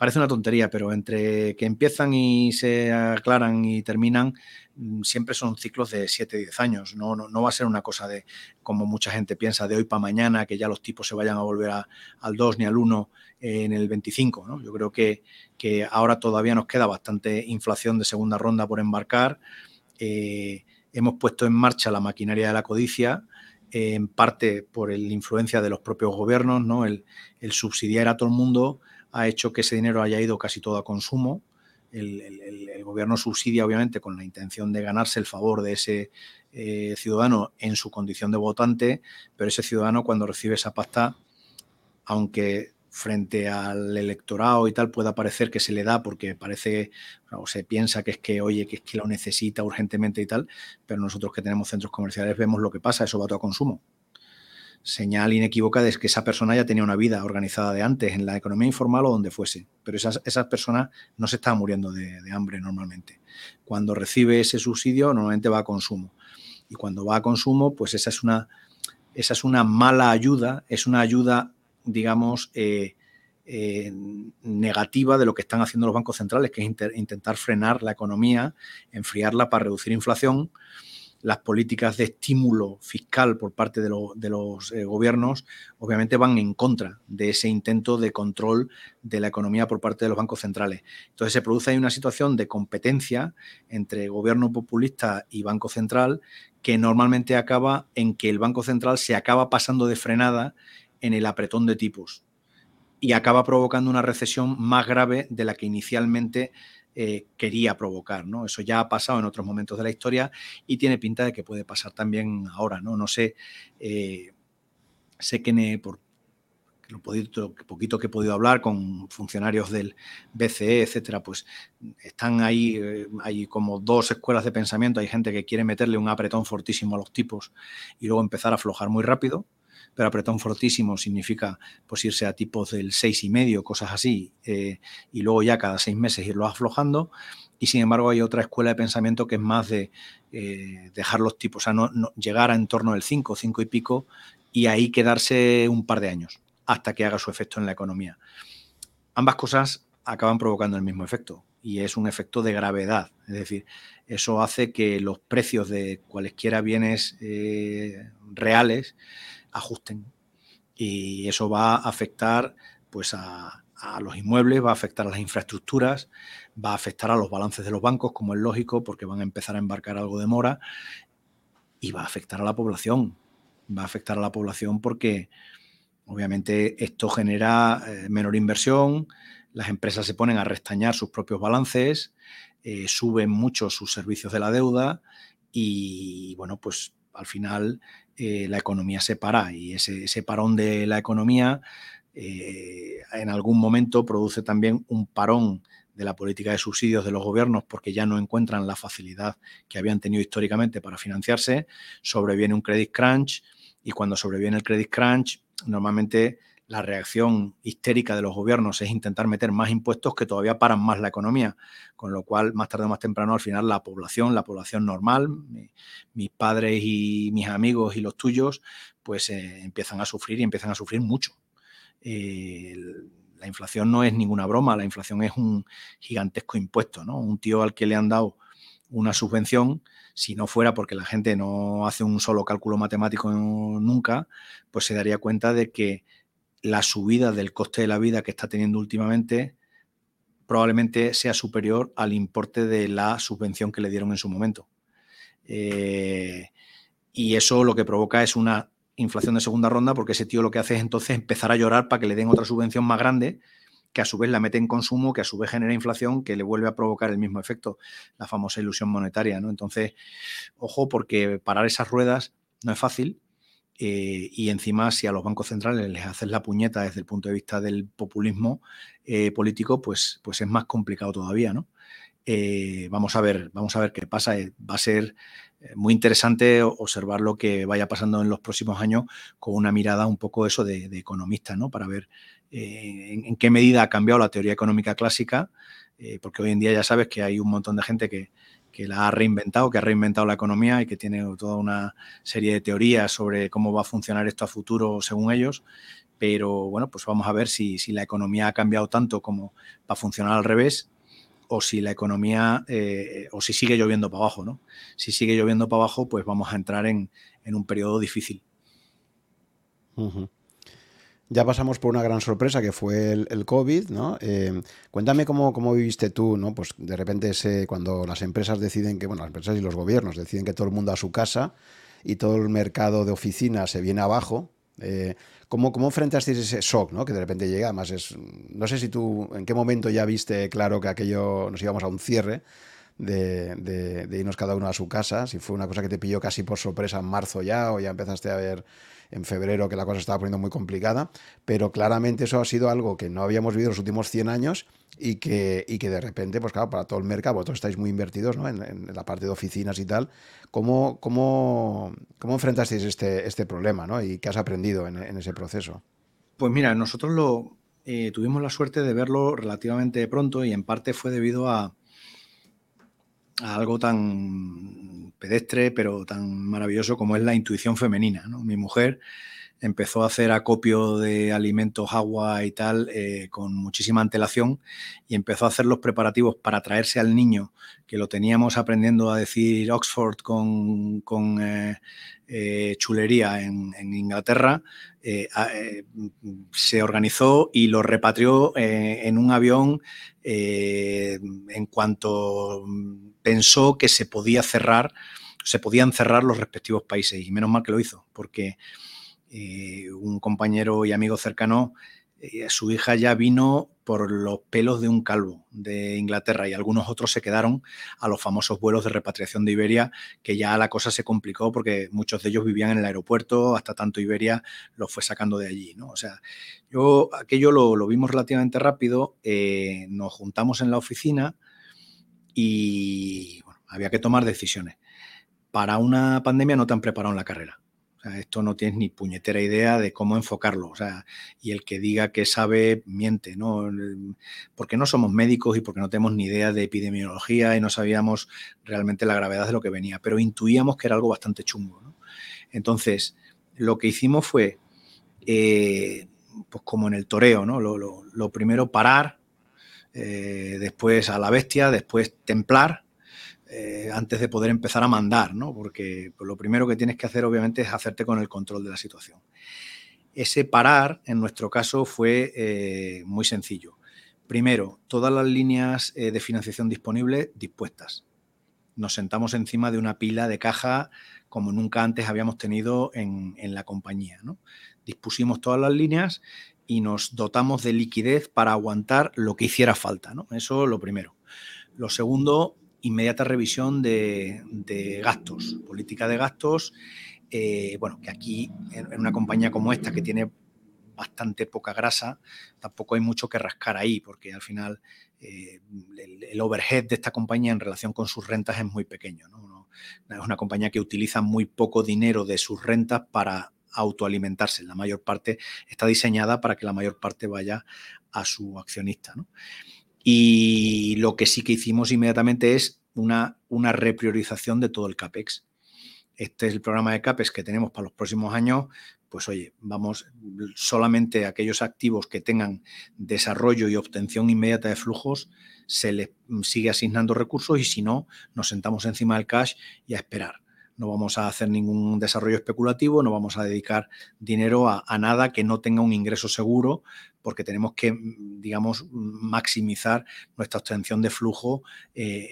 parece una tontería, pero entre que empiezan y se aclaran y terminan, mm, siempre son ciclos de 7, 10 años. No, no, va a ser una cosa de, como mucha gente piensa, de hoy para mañana, que ya los tipos se vayan a volver al 2 ni al 1 en el 25. Yo creo que, que, ahora todavía nos queda bastante inflación de segunda ronda por embarcar. Eh, hemos puesto en marcha la maquinaria de la codicia, en parte por la influencia de los propios gobiernos, ¿no? el subsidiar a todo el mundo ha hecho que ese dinero haya ido casi todo a consumo. El, gobierno subsidia, obviamente, con la intención de ganarse el favor de ese eh, ciudadano en su condición de votante, pero ese ciudadano cuando recibe esa pasta, aunque frente al electorado y tal pueda parecer que se le da porque parece o se piensa que es que oye que es que lo necesita urgentemente y tal, pero nosotros que tenemos centros comerciales vemos lo que pasa, eso va todo a consumo señal inequívoca de que esa persona ya tenía una vida organizada de antes, en la economía informal o donde fuese. Pero esas, esas personas no se están muriendo de, hambre normalmente. Cuando recibe ese subsidio, normalmente va a consumo. Y cuando va a consumo, pues esa es una, esa es una mala ayuda, es una ayuda, digamos, eh, eh, negativa de lo que están haciendo los bancos centrales, que es intentar frenar la economía, enfriarla para reducir inflación las políticas de estímulo fiscal por parte de, los eh, gobiernos obviamente van en contra de ese intento de control de la economía por parte de los bancos centrales. Entonces se produce ahí una situación de competencia entre gobierno populista y banco central que normalmente acaba en que el banco central se acaba pasando de frenada en el apretón de tipos y acaba provocando una recesión más grave de la que inicialmente eh, quería provocar, ¿no? Eso ya ha pasado en otros momentos de la historia y tiene pinta de que puede pasar también ahora, ¿no? No sé, eh, sé que por lo poquito, poquito, que he podido hablar con funcionarios del BCE, etcétera, pues están ahí, eh, hay como dos escuelas de pensamiento, hay gente que quiere meterle un apretón fortísimo a los tipos y luego empezar a aflojar muy rápido, pero apretón fortísimo significa pues irse a tipos del seis y medio, cosas así, eh, y luego ya cada seis meses irlo aflojando. Y sin embargo hay otra escuela de pensamiento que es más de eh, dejar los tipos, o sea, no, llegar a en torno del 5, 5 y pico, y ahí quedarse un par de años hasta que haga su efecto en la economía. Ambas cosas acaban provocando el mismo efecto y es un efecto de gravedad. Es decir, eso hace que los precios de cualesquiera bienes eh, reales ajusten. Y eso va a afectar pues, a, los inmuebles, va a afectar a las infraestructuras, va a afectar a los balances de los bancos, como es lógico, porque van a empezar a embarcar algo de mora, y va a afectar a la población. Va a afectar a la población porque obviamente esto genera eh, menor inversión, las empresas se ponen a restañar sus propios balances, eh, suben mucho sus servicios de la deuda y bueno, pues al final eh, la economía se para y ese, parón de la economía eh, en algún momento produce también un parón de la política de subsidios de los gobiernos porque ya no encuentran la facilidad que habían tenido históricamente para financiarse, sobreviene un credit crunch y cuando sobreviene el credit crunch, normalmente la reacción histérica de los gobiernos es intentar meter más impuestos que todavía paran más la economía, con lo cual más tarde o más temprano al final la población, la población normal, mis padres y mis amigos y los tuyos, pues eh, empiezan a sufrir y empiezan a sufrir mucho. Eh, la inflación no es ninguna broma, la inflación es un gigantesco impuesto, ¿no? Un tío al que le han dado una subvención, si no fuera porque la gente no hace un solo cálculo matemático nunca, pues se daría cuenta de que la subida del coste de la vida que está teniendo últimamente probablemente sea superior al importe de la subvención que le dieron en su momento. Eh, y eso lo que provoca es una inflación de segunda ronda porque ese tío lo que hace es entonces empezar a llorar para que le den otra subvención más grande que a su vez la mete en consumo, que a su vez genera inflación, que le vuelve a provocar el mismo efecto, la famosa ilusión monetaria. ¿no? Entonces, ojo, porque parar esas ruedas no es fácil. Eh, y encima, si a los bancos centrales les haces la puñeta desde el punto de vista del populismo eh, político, pues, pues es más complicado todavía, ¿no? Eh, vamos a ver, vamos a ver qué pasa. Va a ser muy interesante observar lo que vaya pasando en los próximos años con una mirada un poco eso de, economista, ¿no? Para ver en, qué medida ha cambiado la teoría económica clásica, porque hoy en día ya sabes que hay un montón de gente que, la ha reinventado, que ha reinventado la economía y que tiene toda una serie de teorías sobre cómo va a funcionar esto a futuro según ellos. Pero bueno, pues vamos a ver si, la economía ha cambiado tanto como va a funcionar al revés o si la economía, eh, o si sigue lloviendo para abajo, ¿no? Si sigue lloviendo para abajo, pues vamos a entrar en, un periodo difícil. Ya pasamos por una gran sorpresa que fue el, COVID, ¿no? Eh, cuéntame cómo, cómo, viviste tú, ¿no? Pues de repente ese, cuando las empresas deciden que, bueno, las empresas y los gobiernos deciden que todo el mundo a su casa y todo el mercado de oficinas se viene abajo. Eh, ¿cómo, ¿Cómo enfrentasteis ese shock, ¿no? Que de repente llega, además es, no sé si tú, en qué momento ya viste claro que aquello nos íbamos a un cierre. De, irnos cada uno a su casa, si fue una cosa que te pilló casi por sorpresa en marzo ya o ya empezaste a ver en febrero que la cosa estaba poniendo muy complicada, pero claramente eso ha sido algo que no habíamos vivido los últimos 100 años y que, y que de repente, pues claro, para todo el mercado, vosotros estáis muy invertidos ¿no? en, la parte de oficinas y tal, ¿cómo, cómo, cómo enfrentasteis este, este problema ¿no? y qué has aprendido en, ese proceso? Pues mira, nosotros lo, eh, tuvimos la suerte de verlo relativamente pronto y en parte fue debido a, algo tan pedestre, pero tan maravilloso como es la intuición femenina. Mi mujer empezó a hacer acopio de alimentos, agua y tal eh, con muchísima antelación y empezó a hacer los preparativos para traerse al niño, que lo teníamos aprendiendo a decir Oxford con, eh, eh, chulería en, Inglaterra, se organizó y lo repatrió en un avión en cuanto pensó que se podía cerrar, se podían cerrar los respectivos países y menos mal que lo hizo, porque eh, un compañero y amigo cercano, eh, su hija ya vino por los pelos de un calvo de Inglaterra y algunos otros se quedaron a los famosos vuelos de repatriación de Iberia, que ya la cosa se complicó porque muchos de ellos vivían en el aeropuerto, hasta tanto Iberia los fue sacando de allí. ¿no? O sea, yo aquello lo, vimos relativamente rápido, eh, nos juntamos en la oficina, y había que tomar decisiones. Para una pandemia no te han preparado en la carrera. O sea, esto no tienes ni puñetera idea de cómo enfocarlo. O sea, y el que diga que sabe, miente, ¿no? Porque no somos médicos y porque no tenemos ni idea de epidemiología y no sabíamos realmente la gravedad de lo que venía, pero intuíamos que era algo bastante chungo. Entonces, lo que hicimos fue, eh, pues como en el toreo, ¿no? lo primero, parar, eh, después a la bestia, después templar, eh, antes de poder empezar a mandar, ¿no? Porque lo primero que tienes que hacer, obviamente, es hacerte con el control de la situación. Ese parar, en nuestro caso, fue eh, muy sencillo. Primero, todas las líneas de financiación disponibles dispuestas. Nos sentamos encima de una pila de caja como nunca antes habíamos tenido en, en la compañía. ¿no? Dispusimos todas las líneas y nos dotamos de liquidez para aguantar lo que hiciera falta. ¿no? Eso lo primero. Lo segundo, inmediata revisión de, gastos, política de gastos. Eh, bueno, que aquí en, una compañía como esta que tiene bastante poca grasa, tampoco hay mucho que rascar ahí, porque al final eh, el, overhead de esta compañía en relación con sus rentas es muy pequeño. Es una compañía que utiliza muy poco dinero de sus rentas para autoalimentarse. La mayor parte está diseñada para que la mayor parte vaya a su accionista. Y lo que sí que hicimos inmediatamente es una, una repriorización de todo el CAPEX. Este es el programa de CAPEX que tenemos para los próximos años. Pues oye, vamos solamente a aquellos activos que tengan desarrollo y obtención inmediata de flujos, se les sigue asignando recursos y si no, nos sentamos encima del cash y a esperar no vamos a hacer ningún desarrollo especulativo, no vamos a dedicar dinero a, nada que no tenga un ingreso seguro, porque tenemos que, digamos, maximizar nuestra obtención de flujo eh,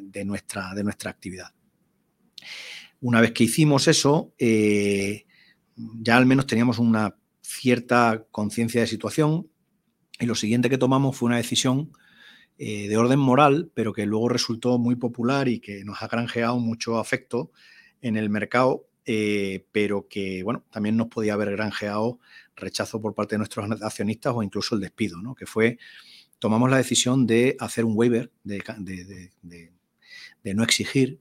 de, nuestra, de nuestra actividad. Una vez que hicimos eso, eh, ya al menos teníamos una cierta conciencia de situación y lo siguiente que tomamos fue una decisión eh, de orden moral, pero que luego resultó muy popular y que nos ha granjeado mucho afecto en el mercado, eh, pero que bueno, también nos podía haber granjeado rechazo por parte de nuestros accionistas o incluso el despido, ¿no? que fue, tomamos la decisión de hacer un waiver, de, no exigir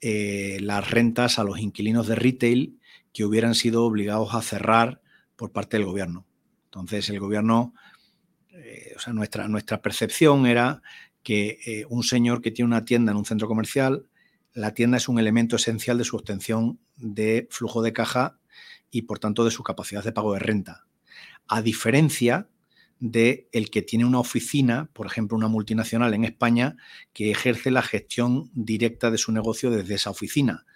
eh, las rentas a los inquilinos de retail que hubieran sido obligados a cerrar por parte del gobierno. Entonces el gobierno eh, o sea, nuestra, nuestra percepción era que eh, un señor que tiene una tienda en un centro comercial, la tienda es un elemento esencial de su obtención de flujo de caja y por tanto de su capacidad de pago de renta. A diferencia de el que tiene una oficina, por ejemplo, una multinacional en España, que ejerce la gestión directa de su negocio desde esa oficina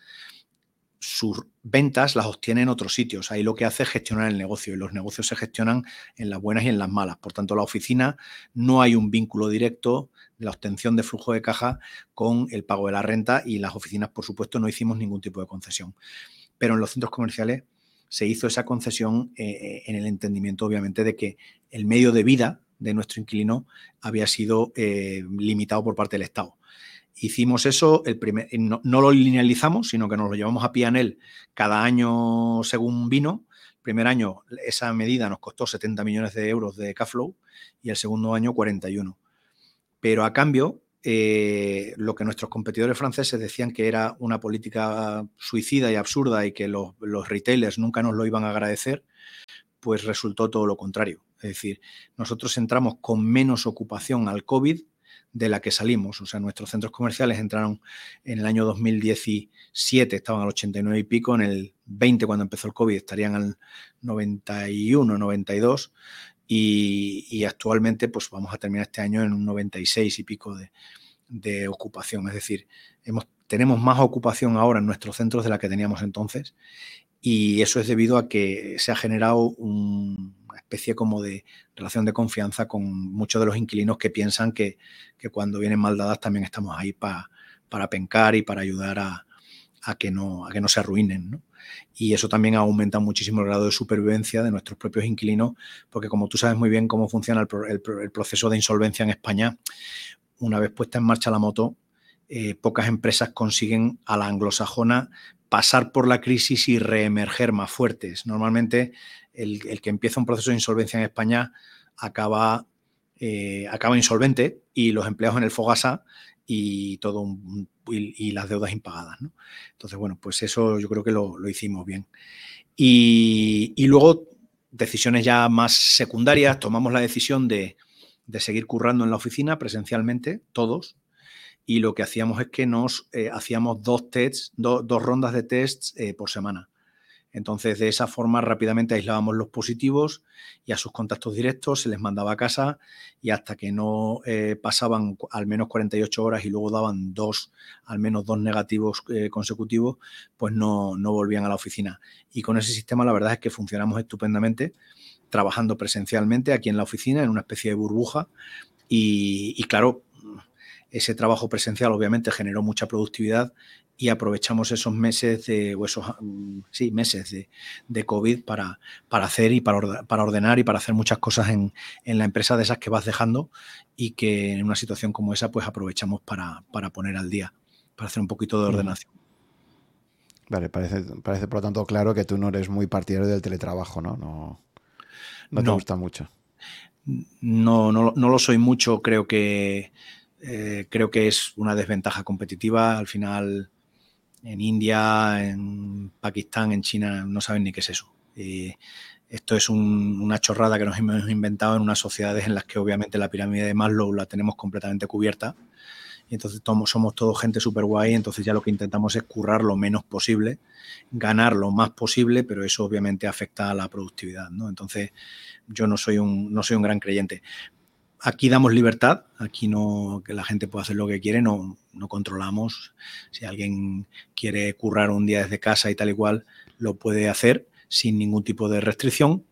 sus ventas las obtiene en otros sitios. Ahí lo que hace es gestionar el negocio y los negocios se gestionan en las buenas y en las malas. Por tanto, la oficina no hay un vínculo directo de la obtención de flujo de caja con el pago de la renta y las oficinas, por supuesto, no hicimos ningún tipo de concesión. Pero en los centros comerciales se hizo esa concesión eh, eh, en el entendimiento, obviamente, de que el medio de vida de nuestro inquilino había sido eh, limitado por parte del Estado. Hicimos eso, el primer, no, lo linealizamos, sino que nos lo llevamos a Pianel cada año según vino. El primer año esa medida nos costó 70 millones de euros de cash flow y el segundo año 41. Pero a cambio, eh, lo que nuestros competidores franceses decían que era una política suicida y absurda y que los, los retailers nunca nos lo iban a agradecer, pues resultó todo lo contrario. Es decir, nosotros entramos con menos ocupación al COVID de la que salimos. O sea, nuestros centros comerciales entraron en el año 2017, estaban al 89 y pico, en el 20 cuando empezó el COVID estarían al 91, 92 y, actualmente pues vamos a terminar este año en un 96 y pico de, ocupación. Es decir, tenemos más ocupación ahora en nuestros centros de la que teníamos entonces y eso es debido a que se ha generado un especie como de relación de confianza con muchos de los inquilinos que piensan que, cuando vienen mal dadas también estamos ahí para pencar y para ayudar a, que, no, a que no se arruinen. Y eso también aumenta muchísimo el grado de supervivencia de nuestros propios inquilinos, porque como tú sabes muy bien cómo funciona el, proceso de insolvencia en España, una vez puesta en marcha la moto, eh, pocas empresas consiguen a la anglosajona pasar por la crisis y reemerger más fuertes. Normalmente el, que empieza un proceso de insolvencia en España acaba, eh, acaba insolvente y los empleados en el Fogasa y todo y, las deudas impagadas. Entonces, bueno, pues eso yo creo que lo, hicimos bien. Y, luego, decisiones ya más secundarias, tomamos la decisión de, seguir currando en la oficina presencialmente, todos, y lo que hacíamos es que nos eh, hacíamos dos tests, dos rondas de tests eh, por semana. Entonces, de esa forma rápidamente aislábamos los positivos y a sus contactos directos se les mandaba a casa y hasta que no eh, pasaban al menos 48 horas y luego daban dos, al menos dos negativos eh, consecutivos, pues no, no volvían a la oficina. Y con ese sistema la verdad es que funcionamos estupendamente, trabajando presencialmente aquí en la oficina, en una especie de burbuja. Y, y claro, ese trabajo presencial obviamente generó mucha productividad y aprovechamos esos meses de, o esos mm, sí, meses de, de COVID para, para, hacer y para, para, ordenar y para hacer muchas cosas en, en, la empresa de esas que vas dejando y que en una situación como esa pues aprovechamos para, para poner al día, para hacer un poquito de ordenación. Vale, parece, parece por lo tanto claro que tú no eres muy partidario del teletrabajo, ¿no? No, no te gusta mucho. No, no, no lo soy mucho, creo que... Eh, creo que es una desventaja competitiva. Al final, en India, en Pakistán, en China, no saben ni qué es eso. esto es una chorrada que nos hemos inventado en unas sociedades en las que obviamente la pirámide de Maslow la tenemos completamente cubierta. Y entonces somos todos gente súper guay, entonces ya lo que intentamos es currar lo menos posible, ganar lo más posible, pero eso obviamente afecta a la productividad. ¿no? Entonces yo no soy un, no soy un gran creyente. Aquí damos libertad, aquí no que la gente puede hacer lo que quiere, no, no controlamos. Si alguien quiere currar un día desde casa y tal y cual, lo puede hacer sin ningún tipo de restricción,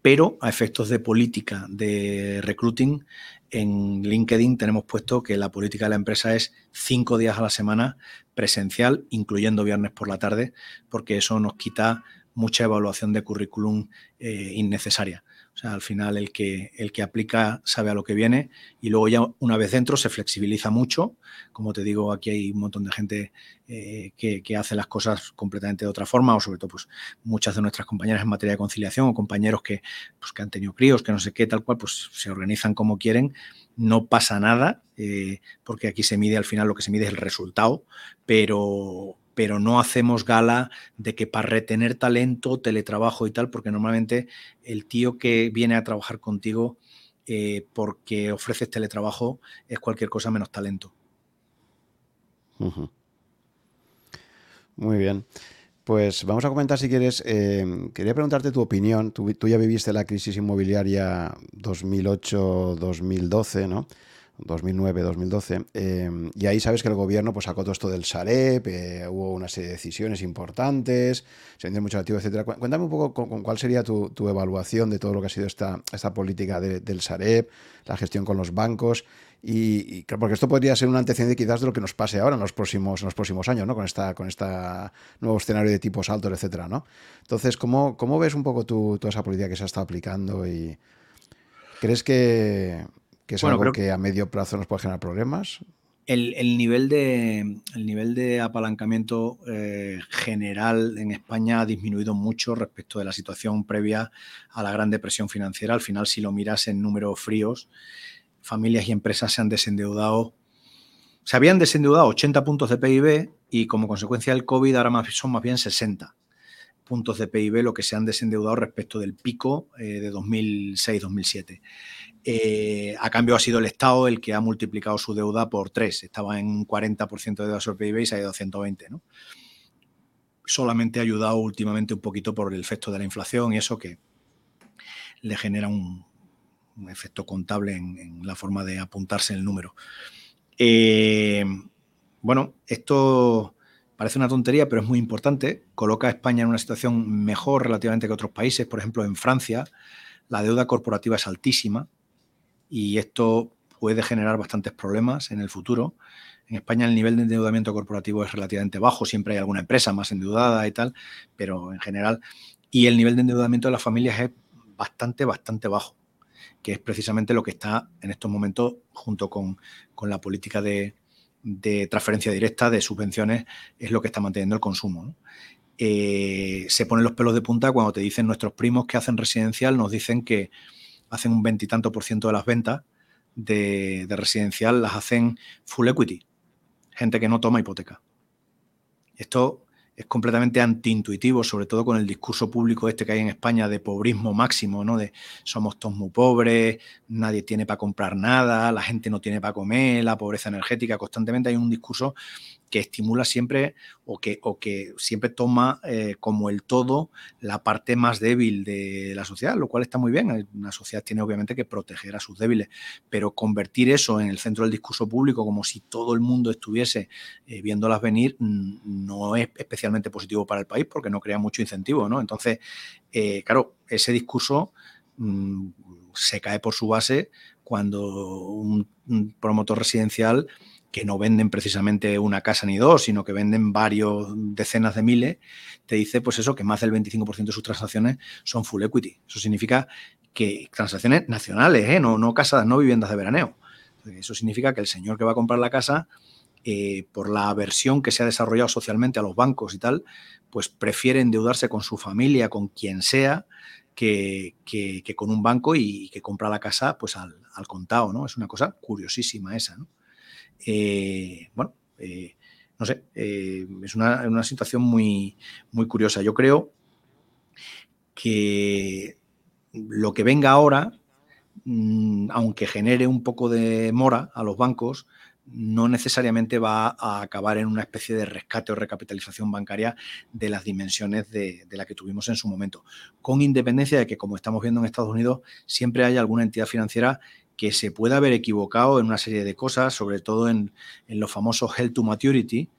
pero a efectos de política de recruiting, en LinkedIn tenemos puesto que la política de la empresa es cinco días a la semana presencial, incluyendo viernes por la tarde, porque eso nos quita mucha evaluación de currículum eh, innecesaria. O sea, al final el que, el que aplica sabe a lo que viene y luego ya una vez dentro se flexibiliza mucho. Como te digo, aquí hay un montón de gente eh, que, hace las cosas completamente de otra forma o sobre todo pues muchas de nuestras compañeras en materia de conciliación o compañeros que, pues, que han tenido críos, que no sé qué, tal cual, pues se organizan como quieren. No pasa nada eh, porque aquí se mide al final lo que se mide es el resultado, pero pero no hacemos gala de que para retener talento, teletrabajo y tal, porque normalmente el tío que viene a trabajar contigo eh, porque ofreces teletrabajo es cualquier cosa menos talento. Muy bien. Pues vamos a comentar si quieres. Eh, quería preguntarte tu opinión. Tú, tú, ya viviste la crisis inmobiliaria 2008-2012, ¿no? 2009-2012. Em, y ahí sabes que el gobierno pues, sacó todo esto del Sareb, eh, hubo una serie de decisiones importantes, se vendió mucho activo, etc. Cuéntame un poco con, cuál sería tu, evaluación de todo lo que ha sido esta, esta política del Sareb, la gestión con los bancos. Y, porque esto podría ser un antecedente quizás de lo que nos pase ahora en los próximos, en los próximos años, ¿no? Con esta, con esta nuevo escenario de tipos altos, etcétera, ¿no? Entonces, ¿cómo, ¿cómo ves un poco tú, toda esa política que se ha estado aplicando? y ¿Crees que, que es algo que a medio plazo nos puede generar problemas. El, nivel, de, el nivel de apalancamiento eh, general en España ha disminuido mucho respecto de la situación previa a la gran depresión financiera. Al final, si lo miras en números fríos, familias y empresas se han desendeudado, se habían desendeudado 80 puntos de PIB y como consecuencia del COVID ahora más, son más bien 60 puntos de PIB lo que se han desendeudado respecto del pico eh, de 2006-2007. Eh, a cambio ha sido el Estado el que ha multiplicado su deuda por tres. Estaba en un 40% de deuda sobre PIB y se ha ido a 120. ¿no? Solamente ha ayudado últimamente un poquito por el efecto de la inflación y eso que le genera un, efecto contable en, la forma de apuntarse el número. Eh, bueno, esto parece una tontería, pero es muy importante. Coloca a España en una situación mejor relativamente que otros países. Por ejemplo, en Francia la deuda corporativa es altísima y esto puede generar bastantes problemas en el futuro. En España el nivel de endeudamiento corporativo es relativamente bajo, siempre hay alguna empresa más endeudada y tal, pero en general, y el nivel de endeudamiento de las familias es bastante, bastante bajo, que es precisamente lo que está en estos momentos junto con, la política de, transferencia directa, de subvenciones, es lo que está manteniendo el consumo. Eh, se ponen los pelos de punta cuando te dicen nuestros primos que hacen residencial, nos dicen que hacen un veintitanto por ciento de las ventas de, residencial, las hacen full equity, gente que no toma hipoteca. Esto es completamente antiintuitivo, sobre todo con el discurso público este que hay en España de pobrismo máximo, ¿no? De somos todos muy pobres, nadie tiene para comprar nada, la gente no tiene para comer, la pobreza energética, constantemente hay un discurso que estimula siempre o que, o que siempre toma eh, como el todo la parte más débil de la sociedad, lo cual está muy bien. Una sociedad tiene obviamente que proteger a sus débiles, pero convertir eso en el centro del discurso público como si todo el mundo estuviese eh, viéndolas venir no es especialmente positivo para el país porque no crea mucho incentivo. ¿no? Entonces, eh, claro, ese discurso mm, se cae por su base cuando un promotor residencial que no venden precisamente una casa ni dos, sino que venden varios decenas de miles, te dice pues eso, que más del 25% de sus transacciones son full equity. Eso significa que transacciones nacionales, ¿eh? no, no casas, no viviendas de veraneo. Eso significa que el señor que va a comprar la casa, eh, por la aversión que se ha desarrollado socialmente a los bancos y tal, pues prefiere endeudarse con su familia, con quien sea, que, con un banco y, que compra la casa pues al, al contado, ¿no? Es una cosa curiosísima esa, ¿no? Eh, bueno, eh, no sé, eh, es una, situación muy, muy curiosa. Yo creo que lo que venga ahora, mm, aunque genere un poco de mora a los bancos, no necesariamente va a acabar en una especie de rescate o recapitalización bancaria de las dimensiones de, la que tuvimos en su momento, con independencia de que, como estamos viendo en Estados Unidos, siempre hay alguna entidad financiera que se pueda haber equivocado en una serie de cosas, sobre todo en, los famosos Held to Maturity.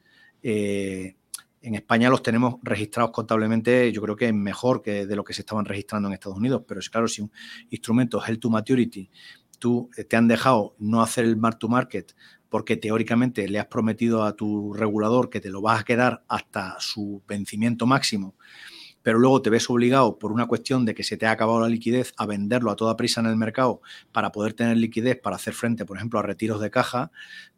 Eh, en España los tenemos registrados contablemente, yo creo que mejor que de lo que se estaban registrando en Estados Unidos, pero es claro, si un instrumento Held to Maturity tú te han dejado no hacer el mark to market porque teóricamente le has prometido a tu regulador que te lo vas a quedar hasta su vencimiento máximo, pero luego te ves obligado por una cuestión de que se te ha acabado la liquidez a venderlo a toda prisa en el mercado para poder tener liquidez para hacer frente, por ejemplo, a retiros de caja,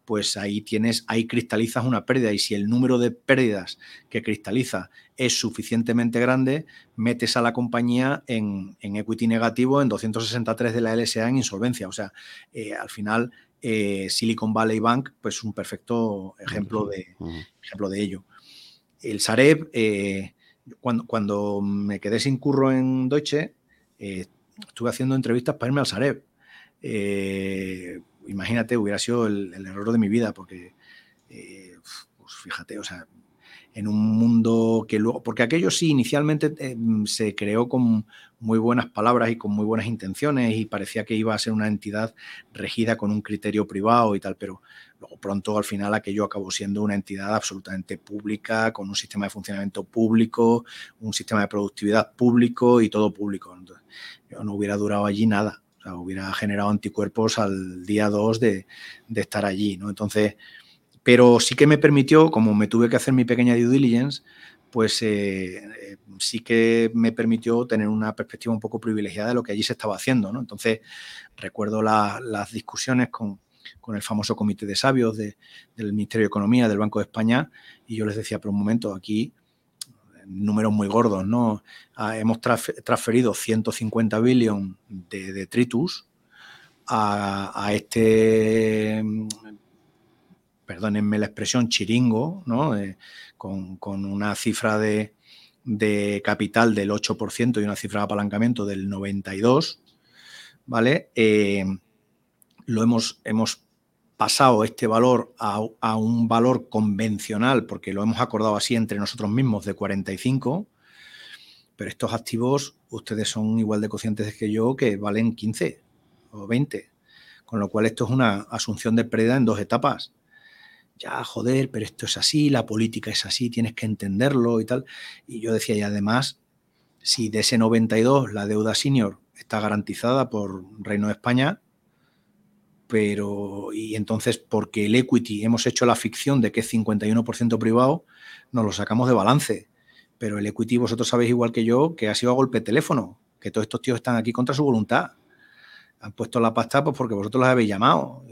pues ahí tienes, ahí cristalizas una pérdida y si el número de pérdidas que cristaliza es suficientemente grande, metes a la compañía en, equity negativo en 263 de la LSA en insolvencia. O sea, eh, al final eh, Silicon Valley Bank, pues un perfecto ejemplo de, ejemplo de ello. El Sareb, eh, cuando, cuando, me quedé sin curro en Deutsche, eh, estuve haciendo entrevistas para irme al Sareb. imagínate, hubiera sido el, error de mi vida, porque, pues fíjate, o sea, en un mundo que luego, porque aquello sí inicialmente eh, se creó con muy buenas palabras y con muy buenas intenciones y parecía que iba a ser una entidad regida con un criterio privado y tal, pero luego pronto al final aquello acabó siendo una entidad absolutamente pública, con un sistema de funcionamiento público, un sistema de productividad público y todo público. yo no hubiera durado allí nada, o sea, hubiera generado anticuerpos al día 2 de, de estar allí, ¿no? Entonces, pero sí que me permitió, como me tuve que hacer mi pequeña due diligence, pues eh, eh, sí que me permitió tener una perspectiva un poco privilegiada de lo que allí se estaba haciendo. ¿no? Entonces, recuerdo las discusiones con, el famoso comité de sabios del Ministerio de Economía, del Banco de España, y yo les decía, pero un momento, aquí números muy gordos, ¿no? Ah, hemos transferido 150 billones de detritus a, este perdónenme la expresión, chiringo, ¿no? Eh, con, una cifra de, capital del 8% y una cifra de apalancamiento del 92%, ¿vale? Eh, lo hemos, pasado este valor a, a, un valor convencional, porque lo hemos acordado así entre nosotros mismos, de 45, pero estos activos, ustedes son igual de conscientes que yo, que valen 15 o 20, con lo cual esto es una asunción de pérdida en dos etapas ya, joder, pero esto es así, la política es así, tienes que entenderlo y tal. Y yo decía, y además, si de ese 92 la deuda senior está garantizada por Reino de España, pero, y entonces, porque el equity hemos hecho la ficción de que es 51% privado, nos lo sacamos de balance. Pero el equity, vosotros sabéis igual que yo, que ha sido a golpe de teléfono, que todos estos tíos están aquí contra su voluntad. Han puesto la pasta pues porque vosotros los habéis llamado.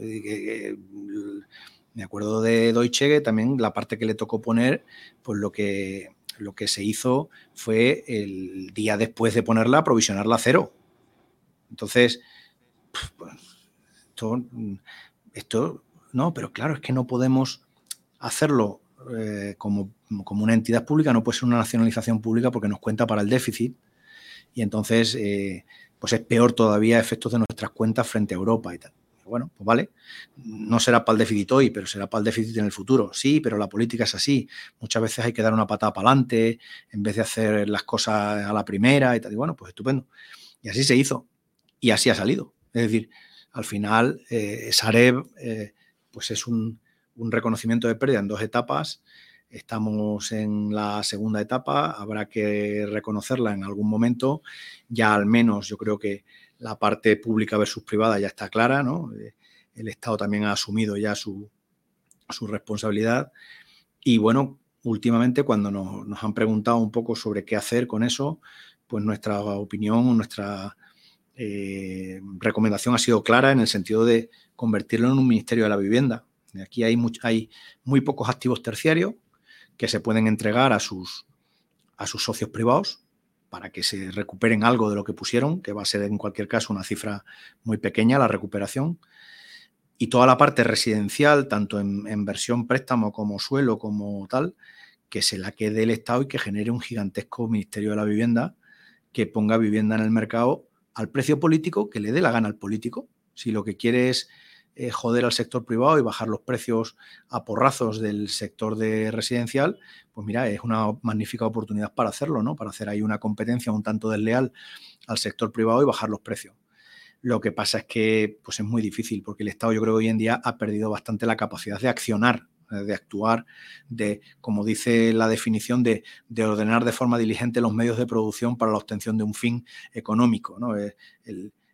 Me acuerdo de Deutsche que también la parte que le tocó poner, pues lo que, lo que se hizo fue el día después de ponerla, provisionarla a cero. Entonces, esto, esto, no, pero claro, es que no podemos hacerlo eh, como, como, una entidad pública, no puede ser una nacionalización pública porque nos cuenta para el déficit y entonces, eh, pues es peor todavía efectos de nuestras cuentas frente a Europa y tal. Bueno, pues vale, no será para el déficit hoy, pero será para el déficit en el futuro. Sí, pero la política es así. Muchas veces hay que dar una patada para adelante en vez de hacer las cosas a la primera y tal. Y bueno, pues estupendo. Y así se hizo. Y así ha salido. Es decir, al final, eh, Sareb eh, pues es un, un reconocimiento de pérdida en dos etapas. Estamos en la segunda etapa, habrá que reconocerla en algún momento. Ya al menos yo creo que la parte pública versus privada ya está clara, ¿no? Eh, el Estado también ha asumido ya su, responsabilidad. Y bueno, últimamente cuando nos, han preguntado un poco sobre qué hacer con eso, pues nuestra opinión, nuestra eh, recomendación ha sido clara en el sentido de convertirlo en un Ministerio de la Vivienda. Aquí hay, hay muy pocos activos terciarios que se pueden entregar a sus, a sus socios privados para que se recuperen algo de lo que pusieron, que va a ser en cualquier caso una cifra muy pequeña la recuperación. y toda la parte residencial, tanto en, versión préstamo como suelo, como tal, que se la quede el Estado y que genere un gigantesco Ministerio de la Vivienda que ponga vivienda en el mercado al precio político que le dé la gana al político. Si lo que quiere es eh, joder al sector privado y bajar los precios a porrazos del sector de residencial, pues mira, es una magnífica oportunidad para hacerlo, ¿no? Para hacer ahí una competencia un tanto desleal al sector privado y bajar los precios. Lo que pasa es que pues es muy difícil porque el Estado yo creo que hoy en día ha perdido bastante la capacidad de accionar, eh, de actuar, de, como dice la definición, de, ordenar de forma diligente los medios de producción para la obtención de un fin económico. ¿no? Eh,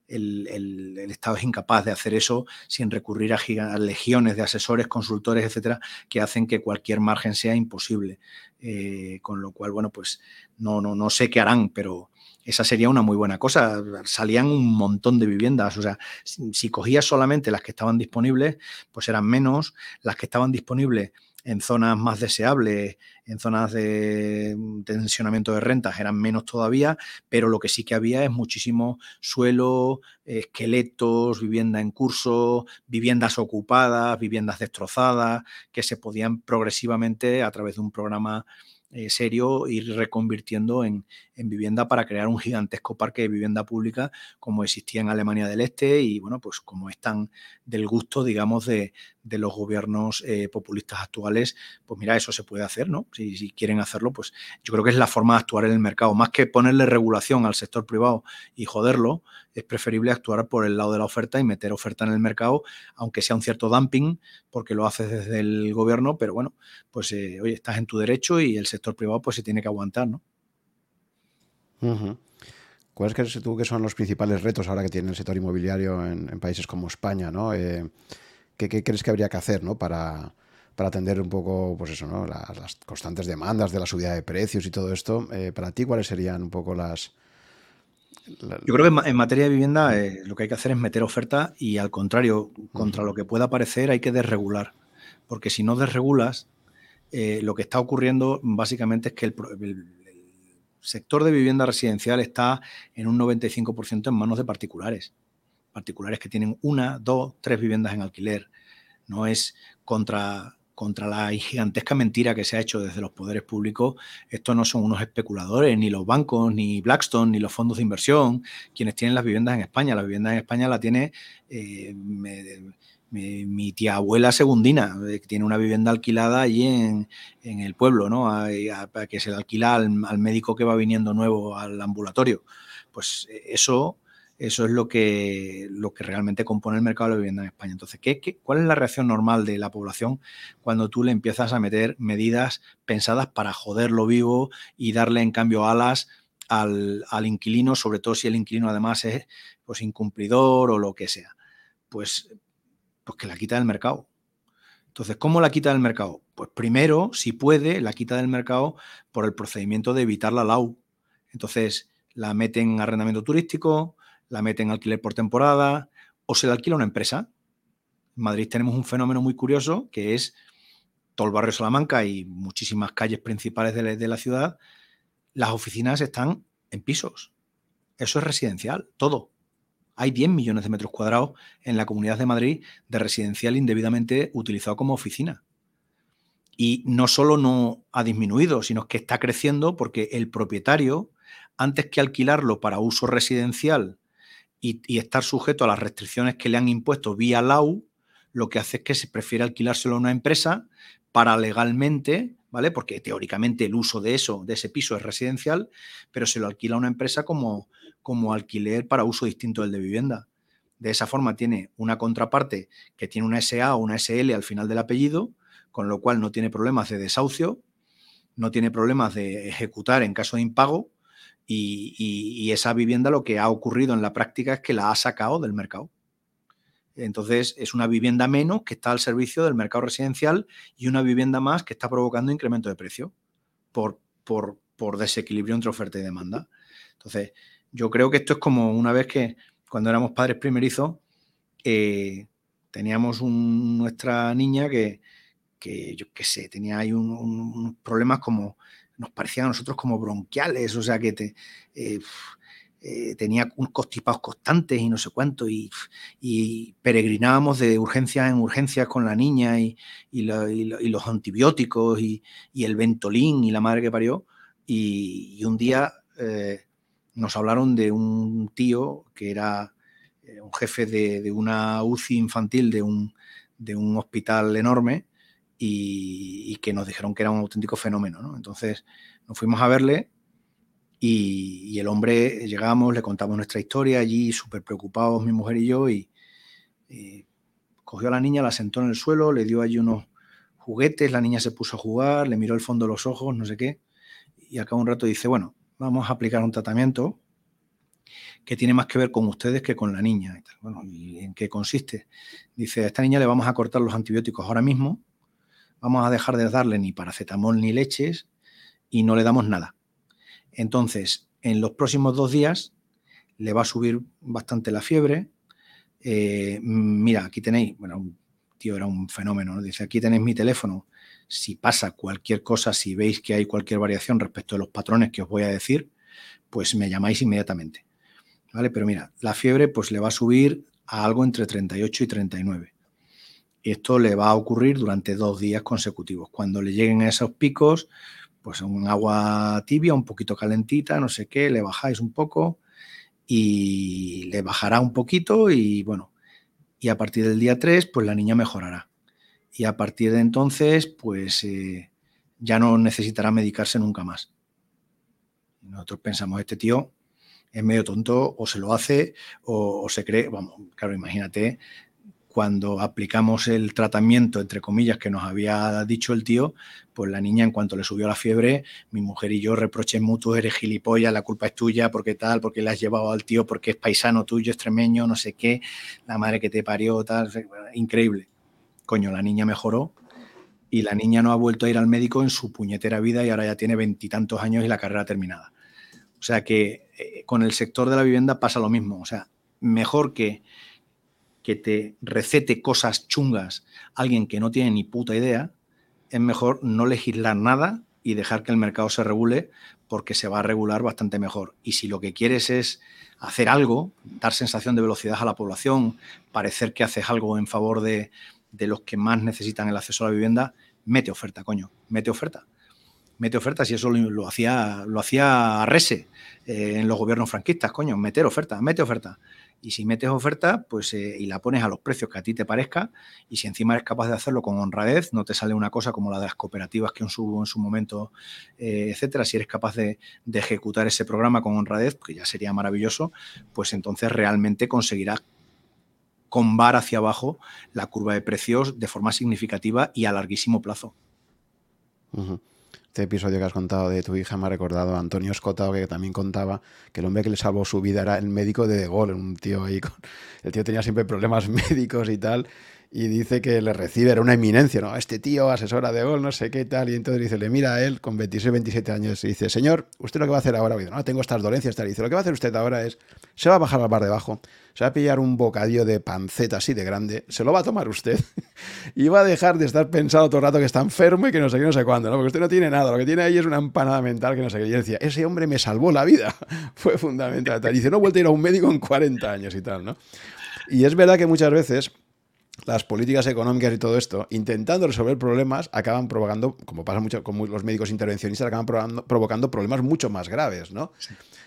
el, el, Estado es incapaz de hacer eso sin recurrir a, legiones de asesores, consultores, etcétera, que hacen que cualquier margen sea imposible. Eh, con lo cual, bueno, pues no, no, no sé qué harán, pero esa sería una muy buena cosa. Salían un montón de viviendas, o sea, si, cogías solamente las que estaban disponibles, pues eran menos, las que estaban disponibles en zonas más deseables, en zonas de tensionamiento de rentas eran menos todavía, pero lo que sí que había es muchísimo suelo, esqueletos, vivienda en curso, viviendas ocupadas, viviendas destrozadas, que se podían progresivamente a través de un programa eh, serio ir reconvirtiendo en, vivienda para crear un gigantesco parque de vivienda pública como existía en Alemania del Este y bueno, pues como están del gusto, digamos, de, los gobiernos eh, populistas actuales, pues mira, eso se puede hacer, ¿no? Si, si, quieren hacerlo, pues yo creo que es la forma de actuar en el mercado. Más que ponerle regulación al sector privado y joderlo, es preferible actuar por el lado de la oferta y meter oferta en el mercado, aunque sea un cierto dumping, porque lo haces desde el gobierno, pero bueno, pues eh, oye, estás en tu derecho y el sector privado pues se tiene que aguantar, ¿no? ¿Cuáles crees tú que son los principales retos ahora que tiene el sector inmobiliario en, países como España, ¿no? Eh, ¿qué, crees que habría que hacer, ¿no? Para, atender un poco, pues eso, ¿no? Las, constantes demandas de la subida de precios y todo esto. Eh, para ti, ¿cuáles serían un poco las, yo creo que en materia de vivienda eh, lo que hay que hacer es meter oferta y al contrario, contra lo que pueda parecer hay que desregular. Porque si no desregulas, eh, lo que está ocurriendo básicamente es que el, sector de vivienda residencial está en un 95% en manos de particulares. Particulares que tienen una, dos, tres viviendas en alquiler. No es contra contra la gigantesca mentira que se ha hecho desde los poderes públicos, estos no son unos especuladores, ni los bancos, ni Blackstone, ni los fondos de inversión, quienes tienen las viviendas en España. La vivienda en España la tiene eh, mi, tía abuela segundina, eh, que tiene una vivienda alquilada allí en, el pueblo, ¿no? Para que se le alquila al, al médico que va viniendo nuevo al ambulatorio. Pues eh, eso eso es lo que, lo que realmente compone el mercado de la vivienda en España. Entonces, ¿qué, cuál es la reacción normal de la población cuando tú le empiezas a meter medidas pensadas para joderlo vivo y darle en cambio alas al, inquilino, sobre todo si el inquilino además es pues, incumplidor o lo que sea? Pues, pues que la quita del mercado. Entonces, ¿cómo la quita del mercado? Pues primero, si puede, la quita del mercado por el procedimiento de evitar la LAU. Entonces, la mete en arrendamiento turístico, la mete en alquiler por temporada o se la alquila a una empresa. En Madrid tenemos un fenómeno muy curioso que es todo el barrio Salamanca y muchísimas calles principales de la, ciudad, las oficinas están en pisos. Eso es residencial, todo. Hay 10 millones de metros cuadrados en la Comunidad de Madrid de residencial indebidamente utilizado como oficina. Y no solo no ha disminuido, sino que está creciendo porque el propietario, antes que alquilarlo para uso residencial y, estar sujeto a las restricciones que le han impuesto vía LAU, lo que hace es que se prefiere alquilárselo a una empresa para legalmente, ¿vale? Porque teóricamente el uso de eso, de ese piso es residencial, pero se lo alquila a una empresa como, como alquiler para uso distinto del de vivienda. De esa forma tiene una contraparte que tiene una SA o una SL al final del apellido, con lo cual no tiene problemas de desahucio, no tiene problemas de ejecutar en caso de impago y, esa vivienda lo que ha ocurrido en la práctica es que la ha sacado del mercado. Entonces es una vivienda menos que está al servicio del mercado residencial y una vivienda más que está provocando incremento de precio por, desequilibrio entre oferta y demanda. Entonces yo creo que esto es como una vez que cuando éramos padres primerizos eh, teníamos nuestra niña que, yo qué sé, tenía ahí unos problemas como nos parecían a nosotros como bronquiales, o sea que eh, eh, tenía unos constipados constantes y no sé cuánto, y, peregrinábamos de urgencia en urgencias con la niña y, los antibióticos y, el ventolín y la madre que parió. Y, un día nos hablaron de un tío que era eh, un jefe de, una UCI infantil de un, de un hospital enorme y, que nos dijeron que era un auténtico fenómeno. Entonces nos fuimos a verle y, el hombre, llegamos, le contamos nuestra historia allí, súper preocupados mi mujer y yo, y, cogió a la niña, la sentó en el suelo, le dio allí unos juguetes, la niña se puso a jugar, le miró el fondo de los ojos, no sé qué, y acá un rato dice, bueno, vamos a aplicar un tratamiento que tiene más que ver con ustedes que con la niña. Bueno, ¿y en qué consiste? Dice, a esta niña le vamos a cortar los antibióticos ahora mismo, vamos a dejar de darle ni paracetamol ni leches y no le damos nada. Entonces, en los próximos dos días le va a subir bastante la fiebre. Eh, mira, aquí tenéis, bueno, tío era un fenómeno, dice, aquí tenéis mi teléfono. Si pasa cualquier cosa, si veis que hay cualquier variación respecto a los patrones que os voy a decir, pues me llamáis inmediatamente. ¿Vale? Pero mira, la fiebre pues le va a subir a algo entre 38 y 39. Esto le va a ocurrir durante dos días consecutivos. Cuando le lleguen a esos picos, pues un agua tibia, un poquito calentita, no sé qué, le bajáis un poco y le bajará un poquito y bueno, y a partir del día 3, pues la niña mejorará. Y a partir de entonces, pues eh, ya no necesitará medicarse nunca más. Nosotros pensamos, este tío es medio tonto, o se lo hace, o, se cree, vamos, claro, imagínate cuando aplicamos el tratamiento, entre comillas, que nos había dicho el tío, pues la niña en cuanto le subió la fiebre, mi mujer y yo reproches mutuos, eres gilipollas, la culpa es tuya, porque tal, porque le has llevado al tío, porque es paisano tuyo, extremeño, no sé qué, la madre que te parió, tal, increíble. Coño, la niña mejoró y la niña no ha vuelto a ir al médico en su puñetera vida y ahora ya tiene veintitantos años y la carrera terminada. O sea que eh, con el sector de la vivienda pasa lo mismo, o sea, mejor que que te recete cosas chungas alguien que no tiene ni puta idea, es mejor no legislar nada y dejar que el mercado se regule porque se va a regular bastante mejor. Y si lo que quieres es hacer algo, dar sensación de velocidad a la población, parecer que haces algo en favor de, los que más necesitan el acceso a la vivienda, mete oferta, coño, mete oferta. Mete oferta, si eso lo, hacía, lo hacía Rese eh, en los gobiernos franquistas, coño, meter oferta, mete oferta. Y si metes oferta, pues eh, y la pones a los precios que a ti te parezca, y si encima eres capaz de hacerlo con honradez, no te sale una cosa como la de las cooperativas que subo en su momento, eh, etcétera. Si eres capaz de, ejecutar ese programa con honradez, que ya sería maravilloso, pues entonces realmente conseguirás combar hacia abajo la curva de precios de forma significativa y a larguísimo plazo. Este episodio que has contado de tu hija me ha recordado a Antonio Escotado, que también contaba que el hombre que le salvó su vida era el médico de De Gaulle, un tío ahí con... El tío tenía siempre problemas <laughs> médicos y tal, y dice que le recibe, era una eminencia, ¿no? Este tío, asesora de gol, no sé qué tal. Y entonces dice, le mira a él con 26, 27 años y dice, señor, ¿usted lo que va a hacer ahora? no, tengo estas dolencias, tal. Y dice, lo que va a hacer usted ahora es, se va a bajar al bar debajo, se va a pillar un bocadillo de panceta así de grande, se lo va a tomar usted <laughs> y va a dejar de estar pensando todo el rato que está enfermo y que no sé qué, no sé cuándo, ¿no? Porque usted no tiene nada, lo que tiene ahí es una empanada mental que no sé qué. Y decía, ese hombre me salvó la vida, <laughs> fue fundamental. Y dice, no he vuelto a ir a un médico en 40 años y tal, ¿no? Y es verdad que muchas veces las políticas económicas y todo esto, intentando resolver problemas, acaban provocando, como pasa mucho con los médicos intervencionistas, acaban provocando, problemas mucho más graves, ¿no?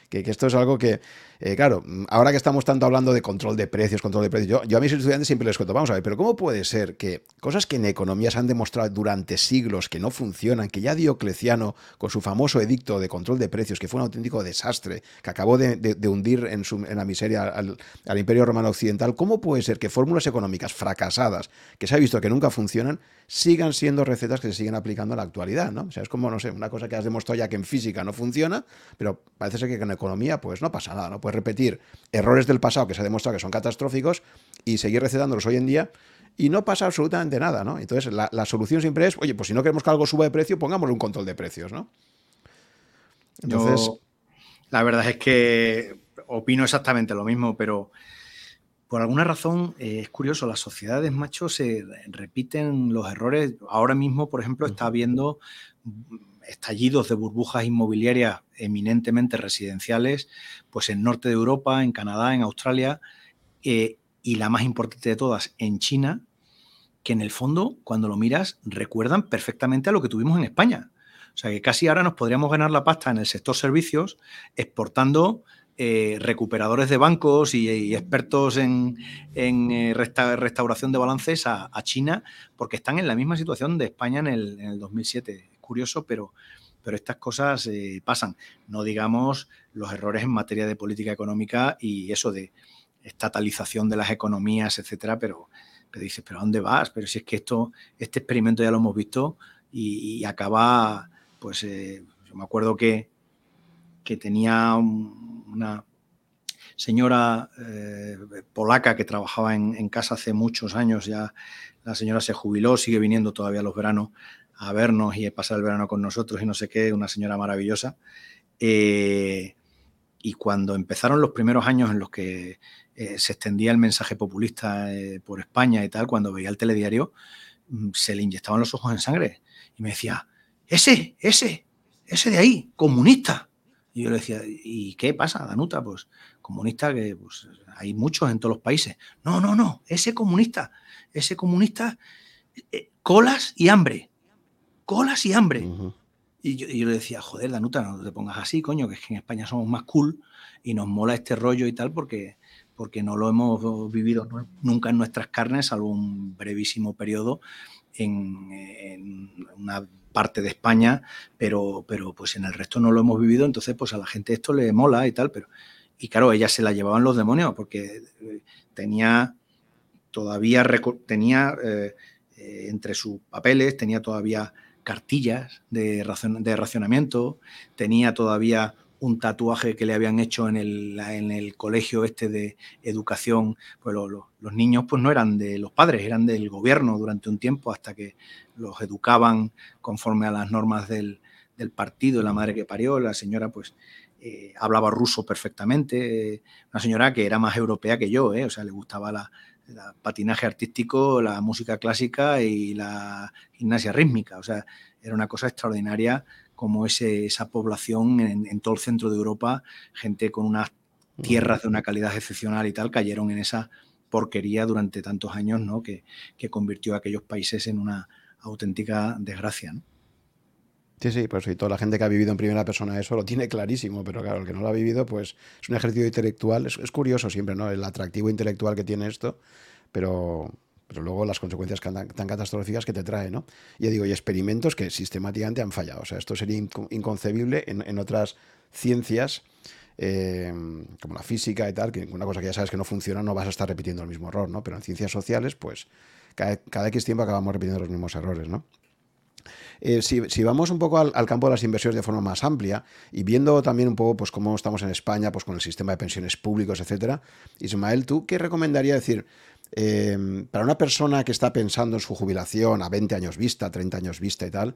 Que, que, esto es algo que, eh, claro, ahora que estamos tanto hablando de control de precios, control de precios, yo, a mis estudiantes siempre les cuento, vamos a ver, pero ¿cómo puede ser que cosas que en economía se han demostrado durante siglos que no funcionan, que ya Diocleciano, con su famoso edicto de control de precios, que fue un auténtico desastre, que acabó de, hundir en, su, en, la miseria al, al Imperio Romano Occidental, ¿cómo puede ser que fórmulas económicas fracasadas, que se ha visto que nunca funcionan, sigan siendo recetas que se siguen aplicando en la actualidad, ¿no? O sea, es como, no sé, una cosa que has demostrado ya que en física no funciona, pero parece ser que en economía pues no pasa nada, ¿no? Repetir errores del pasado que se ha demostrado que son catastróficos y seguir recetándolos hoy en día y no pasa absolutamente nada, ¿no? Entonces la, solución siempre es, oye, pues si no queremos que algo suba de precio, pongámosle un control de precios, ¿no? Entonces... la verdad es que opino exactamente lo mismo, pero por alguna razón eh, es curioso, las sociedades, machos se repiten los errores. Ahora mismo, por ejemplo, está habiendo estallidos de burbujas inmobiliarias eminentemente residenciales, pues en norte de Europa, en Canadá, en Australia, eh, y la más importante de todas, en China, que en el fondo, cuando lo miras, recuerdan perfectamente a lo que tuvimos en España. O sea que casi ahora nos podríamos ganar la pasta en el sector servicios exportando eh, recuperadores de bancos y, expertos en, eh, restauración de balances a, China, porque están en la misma situación de España en el, 2007. Es curioso, pero, pero estas cosas eh, pasan. No digamos los errores en materia de política económica y eso de estatalización de las economías, etcétera, pero, pero dices, ¿pero a dónde vas? Pero si es que esto, este experimento ya lo hemos visto y, acaba, pues yo me acuerdo que, que tenía un, una señora eh, polaca que trabajaba en, casa hace muchos años, ya la señora se jubiló, sigue viniendo todavía los veranos a vernos y a pasar el verano con nosotros y no sé qué, una señora maravillosa. Eh, y cuando empezaron los primeros años en los que eh, se extendía el mensaje populista por España y tal, cuando veía el telediario, mm, se le inyectaban los ojos en sangre y me decía, ese, ese, ese de ahí, comunista. Y yo le decía, ¿y qué pasa, Danuta? Pues comunista que pues, hay muchos en todos los países. No, no, no, ese comunista, ese comunista, eh, colas y hambre, colas y hambre. y, yo, le decía, joder, Danuta, no te pongas así, coño, que es que en España somos más cool y nos mola este rollo y tal porque, porque no lo hemos vivido nunca en nuestras carnes, salvo un brevísimo periodo en, en una parte de España, pero, pero pues en el resto no lo hemos vivido, entonces pues a la gente esto le mola y tal, pero... Y claro, ella se la llevaban los demonios porque eh, tenía todavía, tenía eh, eh, entre sus papeles, tenía todavía cartillas de, racionamiento, tenía todavía un tatuaje que le habían hecho en el, en el colegio este de educación, pues los niños pues no eran de los padres, eran del gobierno durante un tiempo hasta que los educaban conforme a las normas del, partido, la madre que parió, la señora pues eh, hablaba ruso perfectamente, una señora que era más europea que yo, ¿eh? o sea, le gustaba la, patinaje artístico, la música clásica y la gimnasia rítmica, o sea, era una cosa extraordinaria como ese, esa población en, todo el centro de Europa, gente con unas tierras de una calidad excepcional y tal, cayeron en esa porquería durante tantos años, ¿no? Que, convirtió a aquellos países en una auténtica desgracia, Sí, sí, pues y toda la gente que ha vivido en primera persona eso lo tiene clarísimo, pero claro, el que no lo ha vivido, pues es un ejercicio intelectual, es, curioso siempre, ¿no? El atractivo intelectual que tiene esto, pero, pero luego las consecuencias tan, catastróficas que te trae, ¿no? Y yo digo, y experimentos que sistemáticamente han fallado. O sea, esto sería inconcebible en, otras ciencias, eh, como la física y tal, que una cosa que ya sabes que no funciona, no vas a estar repitiendo el mismo error, ¿no? Pero en ciencias sociales, pues cada, cada X tiempo acabamos repitiendo los mismos errores, ¿no? Eh, si, vamos un poco al, campo de las inversiones de forma más amplia y viendo también un poco pues, cómo estamos en España pues, con el sistema de pensiones públicos, etcétera, Ismael, ¿tú qué recomendaría decir? Em, para una persona que está pensando en su jubilación a 20 años vista, 30 años vista y tal,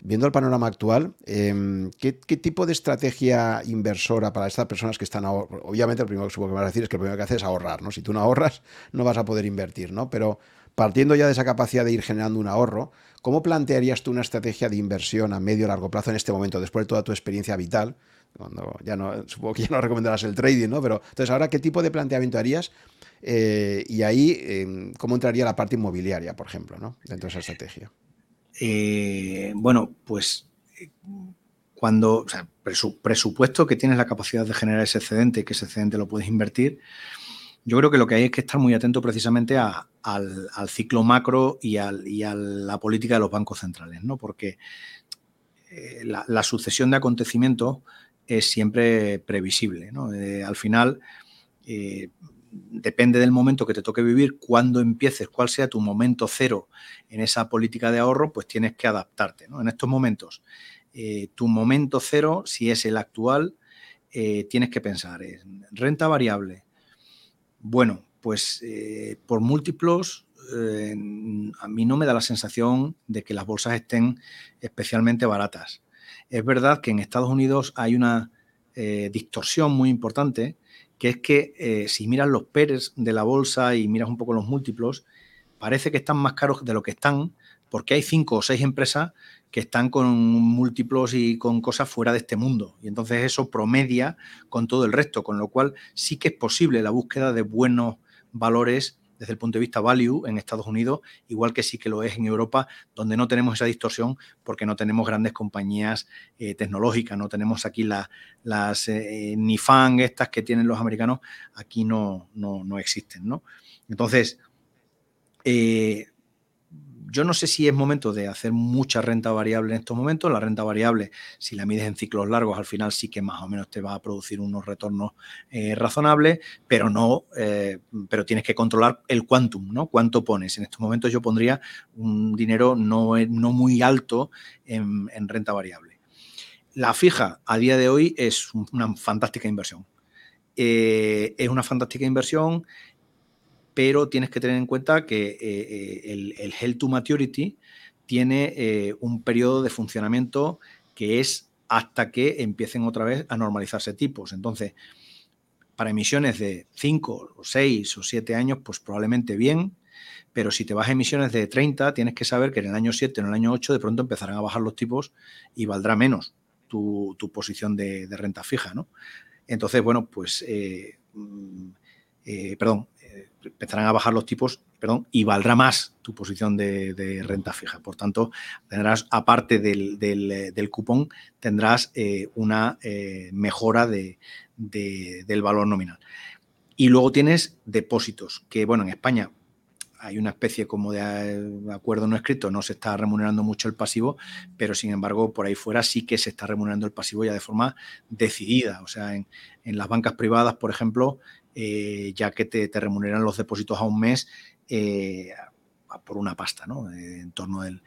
viendo el panorama actual, em, ¿qué, tipo de estrategia inversora para estas personas que están? Obviamente, lo primero que me vas a decir es que lo primero que haces es ahorrar, ¿no? Si tú no ahorras, no vas a poder invertir, ¿no? Pero partiendo ya de esa capacidad de ir generando un ahorro, ¿cómo plantearías tú una estrategia de inversión a medio o largo plazo en este momento, después de toda tu experiencia vital? Cuando ya no, <laughs> supongo que ya no recomendarás el trading, ¿no? Pero entonces, ahora, ¿qué tipo de planteamiento harías eh, y ahí, ¿cómo entraría la parte inmobiliaria, por ejemplo, ¿no? dentro de esa estrategia? Eh, bueno, pues cuando, o sea, presupuesto que tienes la capacidad de generar ese excedente, que ese excedente lo puedes invertir, yo creo que lo que hay es que estar muy atento precisamente al, ciclo macro y, a la política de los bancos centrales, ¿no? Porque eh, la, sucesión de acontecimientos es siempre previsible, ¿no? al final, depende del momento que te toque vivir, cuando empieces, cuál sea tu momento cero en esa política de ahorro, pues tienes que adaptarte. En estos momentos, eh, tu momento cero, si es el actual, eh, tienes que pensar en renta variable. Bueno, pues eh, por múltiplos, a mí no me da la sensación de que las bolsas estén especialmente baratas. Es verdad que en Estados Unidos hay una distorsión muy importante que es que eh, si miras los PERs de la bolsa y miras un poco los múltiplos, parece que están más caros de lo que están, porque hay cinco o seis empresas que están con múltiplos y con cosas fuera de este mundo. Y entonces eso promedia con todo el resto, con lo cual sí que es posible la búsqueda de buenos valores desde el punto de vista value en Estados Unidos, igual que sí que lo es en Europa, donde no tenemos esa distorsión porque no tenemos grandes compañías eh, tecnológicas, no tenemos aquí las eh, ni fan estas que tienen los americanos, aquí no, no, no existen. ¿no? Entonces, eh, yo no sé si es momento de hacer mucha renta variable en estos momentos. La renta variable, si la mides en ciclos largos, al final sí que más o menos te va a producir unos retornos eh, razonables, pero no, eh, pero tienes que controlar el quantum, ¿no? Cuánto pones. En estos momentos yo pondría un dinero no, no muy alto en, en renta variable. La fija a día de hoy es una fantástica inversión. es una fantástica inversión pero tienes que tener en cuenta que eh, eh, el, el, to Maturity tiene eh, un periodo de funcionamiento que es hasta que empiecen otra vez a normalizarse tipos. Entonces, para emisiones de 5 o 6 o 7 años, pues probablemente bien, pero si te vas a emisiones de 30, tienes que saber que en el año 7 o en el año 8 de pronto empezarán a bajar los tipos y valdrá menos tu, posición de, renta fija, ¿no? Entonces, bueno, pues, mm, perdón, empezarán a bajar los tipos perdón, y valdrá más tu posición de, renta fija. Por tanto, tendrás, aparte del, del, cupón, tendrás eh, una eh, mejora de, del valor nominal. Y luego tienes depósitos, que bueno, en España hay una especie como de eh, acuerdo no escrito, no se está remunerando mucho el pasivo, pero sin embargo por ahí fuera sí que se está remunerando el pasivo ya de forma decidida. O sea, en las bancas privadas, por ejemplo, eh, ya que te, remuneran los depósitos a un mes eh, por una pasta, ¿no? Eh, en torno del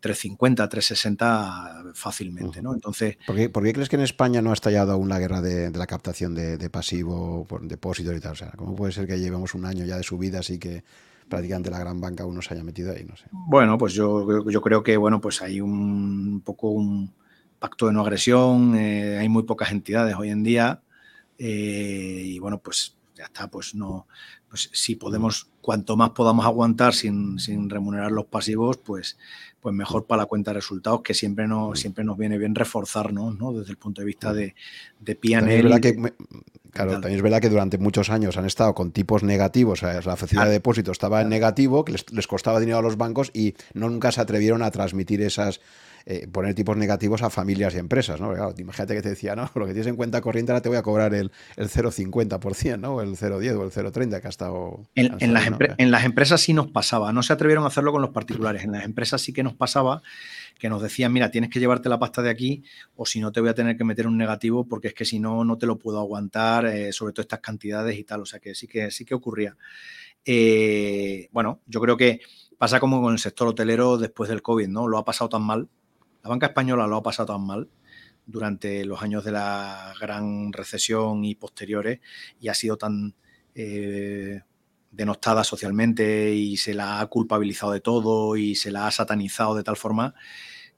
350, 360 fácilmente, ¿no? Entonces... ¿Por qué, crees que en España no ha estallado aún la guerra de, la captación de, pasivo por depósitos y tal? O sea, ¿cómo puede ser que llevemos un año ya de subida así que prácticamente la gran banca uno se haya metido ahí? No sé. Bueno, pues yo, yo creo que, bueno, pues hay un poco un pacto de no agresión, hay muy pocas entidades hoy en día y, bueno, pues ya está, pues no, pues si podemos, cuanto más podamos aguantar sin, remunerar los pasivos, pues, pues mejor para la cuenta de resultados, que siempre, no, siempre nos viene bien reforzarnos, ¿no? Desde el punto de vista de, de PNL. claro, también es verdad que durante muchos años han estado con tipos negativos, o sea, la facilidad de depósito estaba en negativo, que les, les costaba dinero a los bancos y no nunca se atrevieron a transmitir esas eh, poner tipos negativos a familias y empresas, ¿no? imagínate que te decía, no, lo que tienes en cuenta corriente ahora te voy a cobrar el, el 0,50%, ¿no? O el 0,10 o el 0,30 que ha estado... En, las en, las empresas sí nos pasaba, no se atrevieron a hacerlo con los particulares, en las empresas sí que nos pasaba que nos decían, mira, tienes que llevarte la pasta de aquí o si no te voy a tener que meter un negativo porque es que si no, no te lo puedo aguantar, eh, sobre todo estas cantidades y tal, o sea que sí que, sí que ocurría. Eh, bueno, yo creo que pasa como con el sector hotelero después del COVID, ¿no? Lo ha pasado tan mal la banca española lo ha pasado tan mal durante los años de la gran recesión y posteriores y ha sido tan eh, denostada socialmente y se la ha culpabilizado de todo y se la ha satanizado de tal forma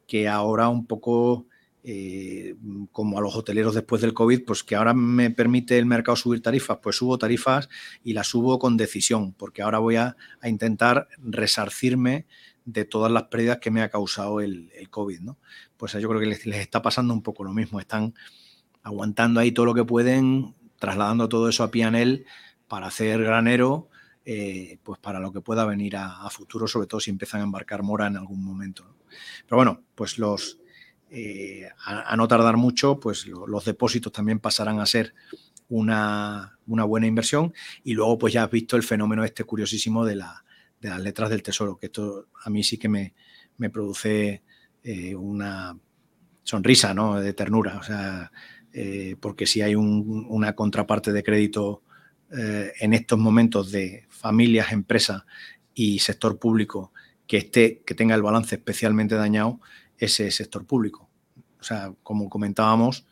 que ahora un poco eh, como a los hoteleros después del COVID, pues que ahora me permite el mercado subir tarifas, pues subo tarifas y las subo con decisión, porque ahora voy a, a intentar resarcirme de todas las pérdidas que me ha causado el, COVID, ¿no? Pues yo creo que les, está pasando un poco lo mismo, están aguantando ahí todo lo que pueden, trasladando todo eso a Pianel para hacer granero, eh, pues para lo que pueda venir a, futuro, sobre todo si empiezan a embarcar mora en algún momento. Pero bueno, pues los, eh, a, no tardar mucho, pues los depósitos también pasarán a ser una, una, buena inversión y luego pues ya has visto el fenómeno este curiosísimo de la, de las letras del tesoro, que esto a mí sí que me, produce eh, una sonrisa ¿no? de ternura, o sea, eh, porque si hay una contraparte de crédito eh, en estos momentos de familias, empresas y sector público que, esté, que tenga el balance especialmente dañado, ese sector público. O sea, como comentábamos,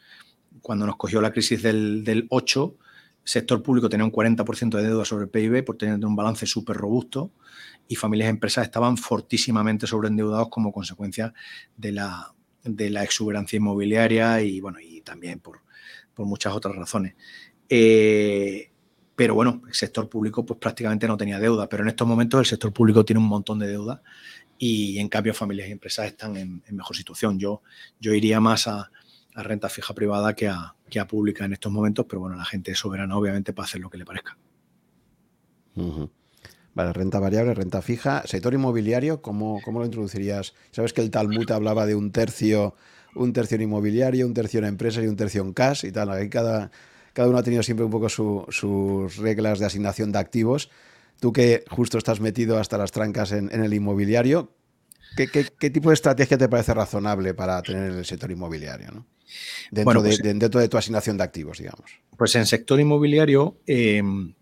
cuando nos cogió la crisis del, del 8, sector público tenía un 40% de deuda sobre el PIB por tener un balance súper robusto y familias y empresas estaban fortísimamente sobreendeudados como consecuencia de la, de la exuberancia inmobiliaria y, bueno, y también por, muchas otras razones. Eh, pero bueno, el sector público pues prácticamente no tenía deuda, pero en estos momentos el sector público tiene un montón de deuda y en cambio familias y empresas están en, mejor situación. Yo, yo iría más a, renta fija privada que a, que a pública en estos momentos, pero bueno, la gente es soberana obviamente para hacer lo que le parezca. Vale, renta variable, renta fija. Sector inmobiliario, ¿cómo, ¿cómo, lo introducirías? Sabes que el Talmud hablaba de un tercio, un tercio en inmobiliario, un tercio en empresas y un tercio en cash y tal. Ahí cada, cada uno ha tenido siempre un poco sus reglas de asignación de activos. Tú que justo estás metido hasta las trancas en, el inmobiliario, ¿qué, tipo de estrategia te parece razonable para tener en el sector inmobiliario? Dentro, de, pues, dentro de tu asignación de activos, digamos. Pues en sector inmobiliario, em,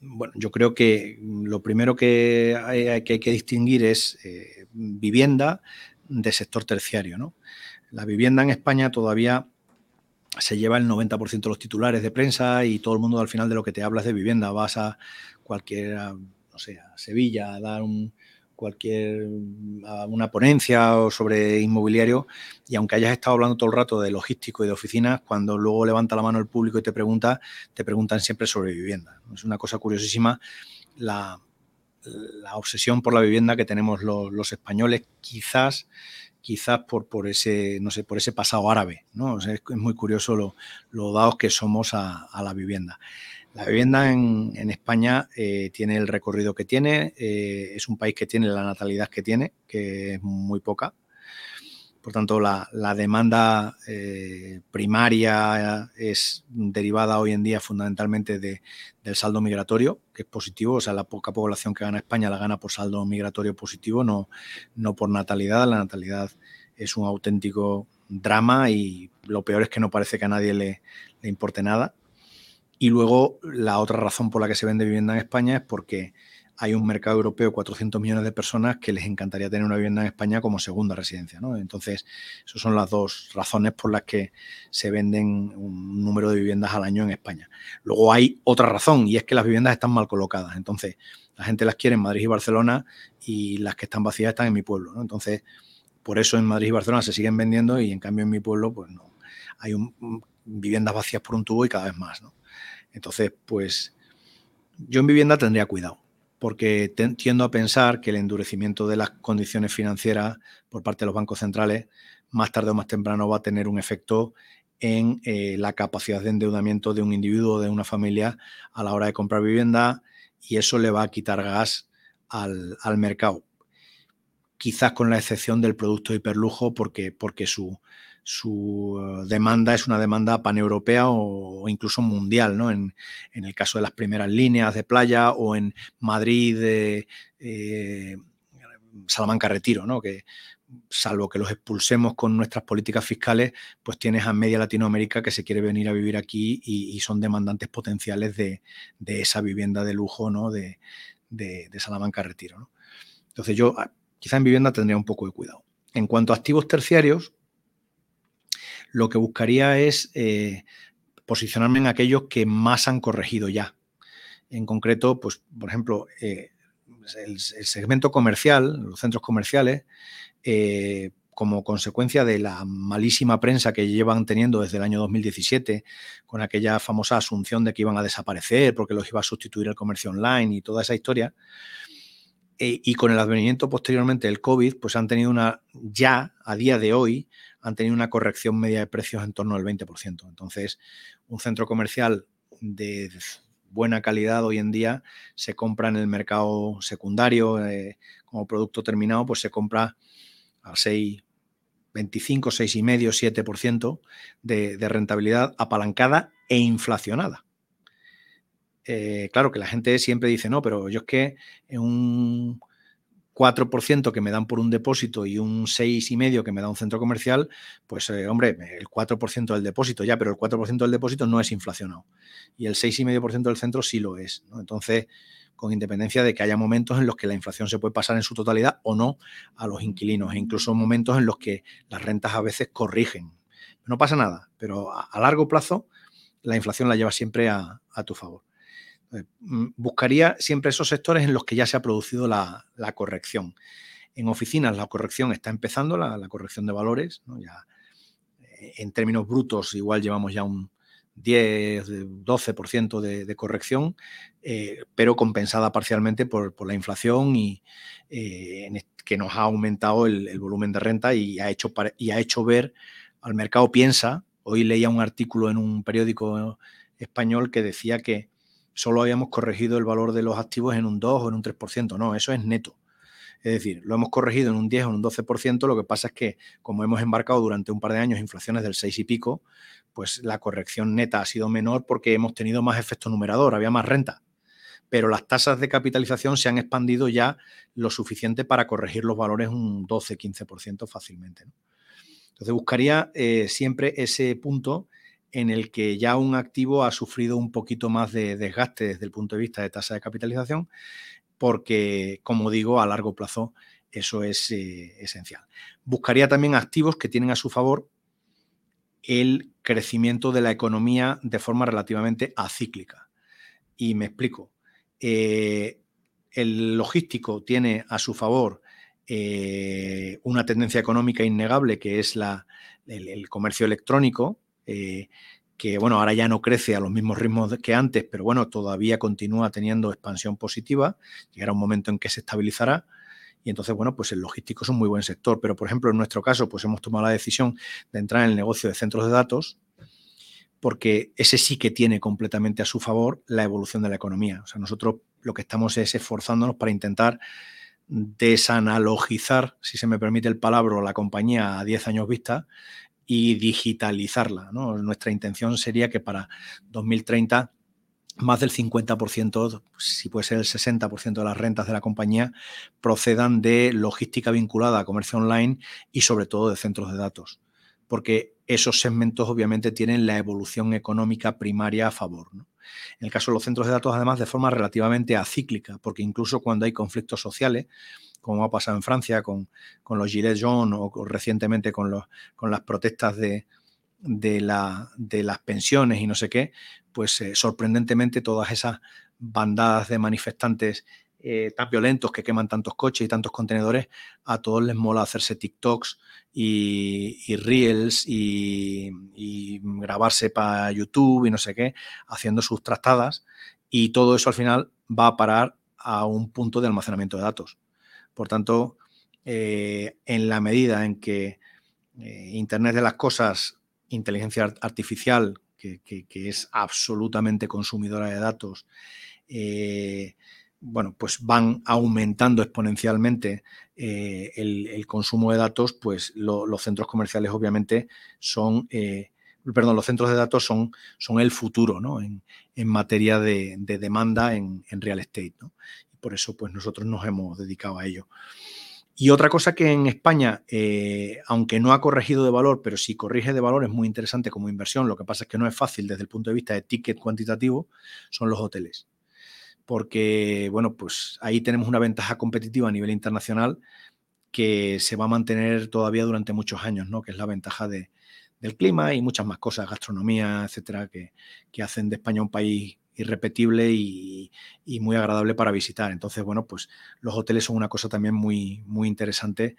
bueno, yo creo que lo primero que hay que, distinguir es eh, vivienda de sector terciario. ¿no? La vivienda en España todavía se lleva el 90% de los titulares de prensa y todo el mundo al final de lo que te hablas de vivienda. Vas a cualquier, no sé, a Sevilla a dar un, cualquier una ponencia o sobre inmobiliario y aunque hayas estado hablando todo el rato de logístico y de oficinas, cuando luego levanta la mano el público y te pregunta, te preguntan siempre sobre vivienda. Es una cosa curiosísima la, obsesión por la vivienda que tenemos los, españoles, quizás quizás por, por ese no sé por ese pasado árabe no es, muy curioso lo, dados que somos a la vivienda la vivienda en, España eh, tiene el recorrido que tiene, eh, es un país que tiene la natalidad que tiene, que es muy poca. Por tanto, la, demanda eh, primaria es derivada hoy en día fundamentalmente del saldo migratorio, que es positivo. O sea, la poca población que gana España la gana por saldo migratorio positivo, no, no por natalidad. La natalidad es un auténtico drama y lo peor es que no parece que a nadie le importe nada. Y luego la otra razón por la que se vende vivienda en España es porque hay un mercado europeo, 400 millones de personas, que les encantaría tener una vivienda en España como segunda residencia. ¿no? Entonces, esas son las dos razones por las que se venden un número de viviendas al año en España. Luego hay otra razón y es que las viviendas están mal colocadas. Entonces, la gente las quiere en Madrid y Barcelona y las que están vacías están en mi pueblo. ¿no? Entonces, por eso en Madrid y Barcelona se siguen vendiendo y en cambio en mi pueblo, pues no. Hay viviendas vacías por un tubo y cada vez más. ¿no? Entonces, pues yo en vivienda tendría cuidado, porque tiendo a pensar que el endurecimiento de las condiciones financieras por parte de los bancos centrales, más tarde o más temprano, va a tener un efecto en eh, la capacidad de endeudamiento de un individuo o de una familia a la hora de comprar vivienda y eso le va a quitar gas al, mercado. Quizás con la excepción del producto hiperlujo, porque, porque su, su eh, demanda es una demanda paneuropea o, incluso mundial, ¿no? En, el caso de las primeras líneas de playa o en Madrid, eh, Salamanca Retiro, ¿no? Que salvo que los expulsemos con nuestras políticas fiscales, pues tienes a media Latinoamérica que se quiere venir a vivir aquí y, son demandantes potenciales de, esa vivienda de lujo, ¿no? De, Salamanca Retiro, Entonces yo ah, quizá en vivienda tendría un poco de cuidado. En cuanto a activos terciarios, lo que buscaría es eh, posicionarme en aquellos que más han corregido ya. En concreto, pues, por ejemplo, eh, el, segmento comercial, los centros comerciales, eh, como consecuencia de la malísima prensa que llevan teniendo desde el año 2017, con aquella famosa asunción de que iban a desaparecer porque los iba a sustituir el comercio online y toda esa historia, y con el advenimiento posteriormente del COVID, pues han tenido una, ya a día de hoy, han tenido una corrección media de precios en torno al 20%. Entonces, un centro comercial de buena calidad hoy en día se compra en el mercado secundario eh, como producto terminado, pues se compra a 6, 25, 6,5, 7% de, rentabilidad apalancada e inflacionada. Eh, claro que la gente siempre dice, no, pero yo es que en un 4% que me dan por un depósito y un 6,5% que me da un centro comercial, pues eh, hombre, el 4% del depósito ya, pero el 4% del depósito no es inflacionado. Y el 6,5% del centro sí lo es. Entonces, con independencia de que haya momentos en los que la inflación se puede pasar en su totalidad o no a los inquilinos, e incluso momentos en los que las rentas a veces corrigen. No pasa nada, pero a, largo plazo la inflación la lleva siempre a tu favor. Eh, mm, buscaría siempre esos sectores en los que ya se ha producido la, corrección. En oficinas la corrección está empezando, la, corrección de valores. Ya, eh, en términos brutos igual llevamos ya un 10, 12% de, de corrección, eh, pero compensada parcialmente por, la inflación y que nos ha aumentado el, volumen de renta y ha, hecho, y ha hecho ver al mercado piensa. Hoy leía un artículo en un periódico español que decía que solo habíamos corregido el valor de los activos en un 2 o en un 3%. No, eso es neto. Es decir, lo hemos corregido en un 10 o en un 12%, lo que pasa es que como hemos embarcado durante un par de años inflaciones del 6 y pico, pues la corrección neta ha sido menor porque hemos tenido más efecto numerador, había más renta. Pero las tasas de capitalización se han expandido ya lo suficiente para corregir los valores un 12-15% fácilmente. Entonces buscaría eh, siempre ese punto en el que ya un activo ha sufrido un poquito más de desgaste desde el punto de vista de tasa de capitalización porque, como digo, a largo plazo eso es eh, esencial. Buscaría también activos que tienen a su favor el crecimiento de la economía de forma relativamente acíclica. Y me explico. Eh, el logístico tiene a su favor eh, una tendencia económica innegable que es la, el, comercio electrónico, que bueno, ahora ya no crece a los mismos ritmos que antes, pero bueno, todavía continúa teniendo expansión positiva, llegará un momento en que se estabilizará y entonces, bueno, pues el logístico es un muy buen sector, pero por ejemplo, en nuestro caso, pues hemos tomado la decisión de entrar en el negocio de centros de datos porque ese sí que tiene completamente a su favor la evolución de la economía. O sea, nosotros lo que estamos es esforzándonos para intentar desanalogizar, si se me permite el palabra, la compañía a 10 años vista y digitalizarla. Nuestra intención sería que para 2030 más del 50%, si puede ser el 60% de las rentas de la compañía, procedan de logística vinculada a comercio online y sobre todo de centros de datos, porque esos segmentos obviamente tienen la evolución económica primaria a favor. En el caso de los centros de datos, además, de forma relativamente acíclica, porque incluso cuando hay conflictos sociales, como ha pasado en Francia con, los Gilets jaunes o, recientemente con, los, con las protestas de, de, la, de, las pensiones y no sé qué, pues eh, sorprendentemente todas esas bandadas de manifestantes eh, tan violentos que queman tantos coches y tantos contenedores, a todos les mola hacerse TikToks y, Reels y, y grabarse para YouTube y no sé qué, haciendo sus trastadas y todo eso al final va a parar a un punto de almacenamiento de datos. Por tanto, eh, en la medida en que eh, Internet de las Cosas, inteligencia artificial, que, es absolutamente consumidora de datos, eh, bueno, pues van aumentando exponencialmente el, consumo de datos, pues los centros comerciales obviamente son, perdón, los centros de datos son, son el futuro ¿no? en, materia de, demanda en, en, real estate. ¿no? Por eso pues nosotros nos hemos dedicado a ello. Y otra cosa que en España, eh, aunque no ha corregido de valor, pero si corrige de valor es muy interesante como inversión, lo que pasa es que no es fácil desde el punto de vista de ticket cuantitativo, son los hoteles. Porque, bueno, pues ahí tenemos una ventaja competitiva a nivel internacional que se va a mantener todavía durante muchos años, ¿no? Que es la ventaja del clima y muchas más cosas, gastronomía, etcétera, que, que hacen de España un país irrepetible y, muy agradable para visitar. Entonces, bueno, pues los hoteles son una cosa también muy, muy interesante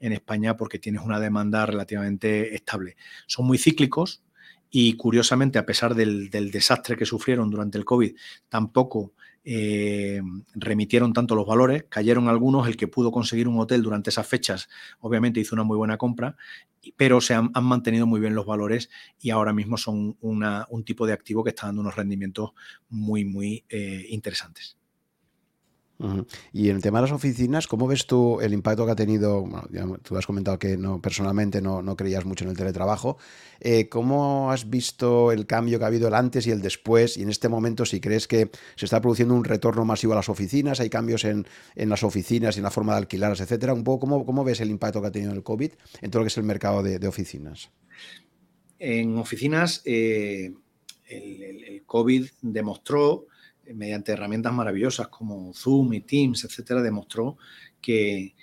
en España porque tienes una demanda relativamente estable. Son muy cíclicos y curiosamente, a pesar del, del desastre que sufrieron durante el COVID, tampoco eh, remitieron tanto los valores, cayeron algunos, el que pudo conseguir un hotel durante esas fechas obviamente hizo una muy buena compra, pero se han, mantenido muy bien los valores y ahora mismo son un tipo de activo que está dando unos rendimientos muy, muy eh, interesantes. Y en el tema de las oficinas, ¿cómo ves tú el impacto que ha tenido? tú has comentado que no, personalmente no, creías mucho en el teletrabajo. Eh, ¿Cómo has visto el cambio que ha habido el antes y el después? Y en este momento, si crees que se está produciendo un retorno masivo a las oficinas, hay cambios en, las oficinas y en la forma de alquilarlas, etcétera. Un poco, ¿cómo, ¿cómo, ves el impacto que ha tenido el COVID en todo lo que es el mercado de, oficinas? En oficinas, eh, el COVID demostró mediante herramientas maravillosas como Zoom y Teams, etcétera, demostró que,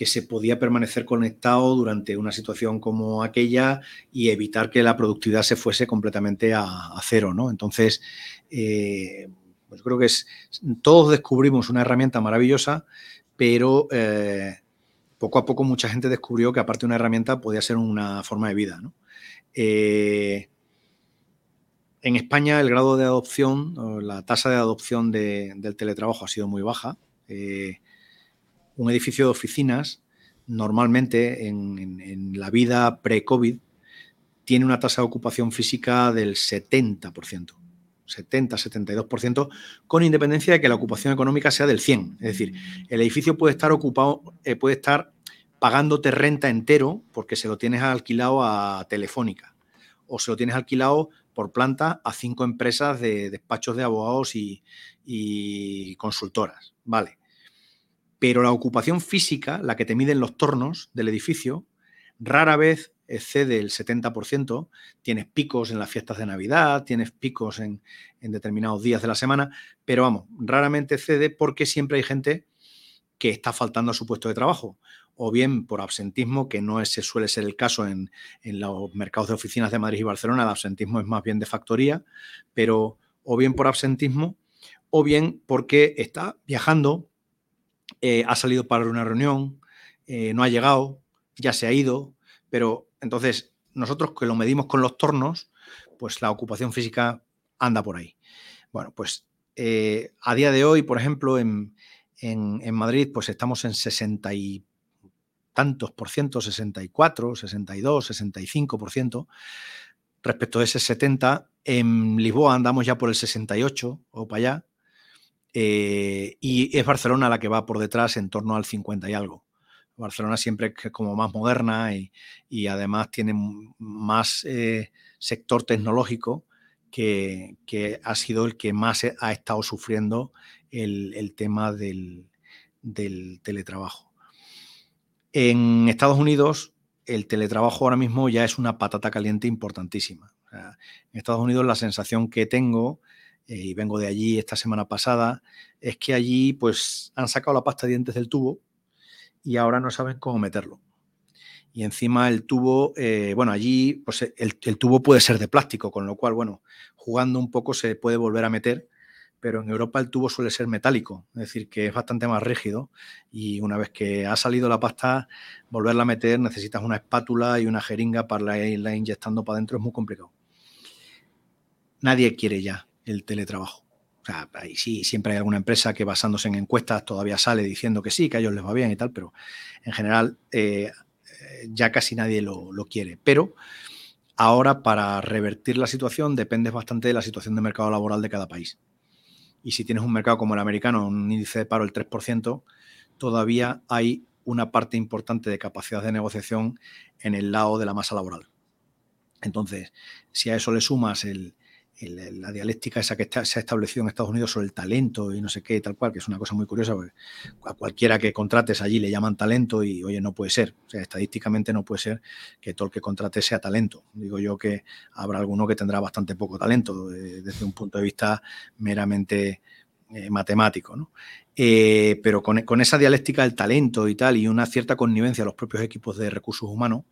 se podía permanecer conectado durante una situación como aquella y evitar que la productividad se fuese completamente a, cero, ¿no? Entonces, eh, creo que es, todos descubrimos una herramienta maravillosa, pero eh, poco a poco mucha gente descubrió que aparte de una herramienta podía ser una forma de vida, ¿no? Eh, en España el grado de adopción, la tasa de adopción del teletrabajo ha sido muy baja. Eh, un edificio de oficinas, normalmente en, la vida pre-COVID, tiene una tasa de ocupación física del 70%. 70-72%, con independencia de que la ocupación económica sea del 100. Es decir, el edificio puede estar ocupado, eh, puede estar pagándote renta entero porque se lo tienes alquilado a Telefónica o se lo tienes alquilado por planta a cinco empresas de despachos de abogados y, consultoras. Vale. Pero la ocupación física, la que te miden los tornos del edificio, rara vez excede el 70%. Tienes picos en las fiestas de Navidad, tienes picos en, en determinados días de la semana, pero vamos, raramente excede porque siempre hay gente que está faltando a su puesto de trabajo o bien por absentismo, que no ese suele ser el caso en, los mercados de oficinas de Madrid y Barcelona, el absentismo es más bien de factoría, pero o bien por absentismo, o bien porque está viajando, eh, ha salido para una reunión, eh, no ha llegado, ya se ha ido, pero entonces nosotros que lo medimos con los tornos, pues la ocupación física anda por ahí. Bueno, pues eh, a día de hoy, por ejemplo, en, en, Madrid, pues estamos en 60 y tantos por ciento, 64, 62, 65 por ciento. Respecto a ese 70, en Lisboa andamos ya por el 68 o para allá. Eh, y es Barcelona la que va por detrás en torno al 50 y algo. Barcelona siempre es como más moderna y, además tiene más eh, sector tecnológico que, ha sido el que más ha estado sufriendo el, tema del teletrabajo. En Estados Unidos, el teletrabajo ahora mismo ya es una patata caliente importantísima. en Estados Unidos la sensación que tengo, eh, y vengo de allí esta semana pasada, es que allí pues han sacado la pasta de dientes del tubo y ahora no saben cómo meterlo. Y encima el tubo, eh, bueno, allí pues el, el, tubo puede ser de plástico, con lo cual, bueno, jugando un poco se puede volver a meter pero en Europa el tubo suele ser metálico, es decir, que es bastante más rígido y una vez que ha salido la pasta, volverla a meter necesitas una espátula y una jeringa para irla inyectando para adentro, es muy complicado. Nadie quiere ya el teletrabajo. O sea, ahí sí, siempre hay alguna empresa que basándose en encuestas todavía sale diciendo que sí, que a ellos les va bien y tal, pero en general eh, ya casi nadie lo, lo quiere. Pero ahora para revertir la situación depende bastante de la situación de mercado laboral de cada país y si tienes un mercado como el americano, un índice de paro del 3%, todavía hay una parte importante de capacidad de negociación en el lado de la masa laboral. Entonces, si a eso le sumas el, la dialéctica esa que se ha establecido en Estados Unidos sobre el talento y no sé qué, tal cual, que es una cosa muy curiosa, porque a cualquiera que contrates allí le llaman talento y, oye, no puede ser. O sea, estadísticamente no puede ser que todo el que contrate sea talento. Digo yo que habrá alguno que tendrá bastante poco talento eh, desde un punto de vista meramente eh, matemático. Eh, pero con, con, esa dialéctica del talento y tal, y una cierta connivencia a los propios equipos de recursos humanos,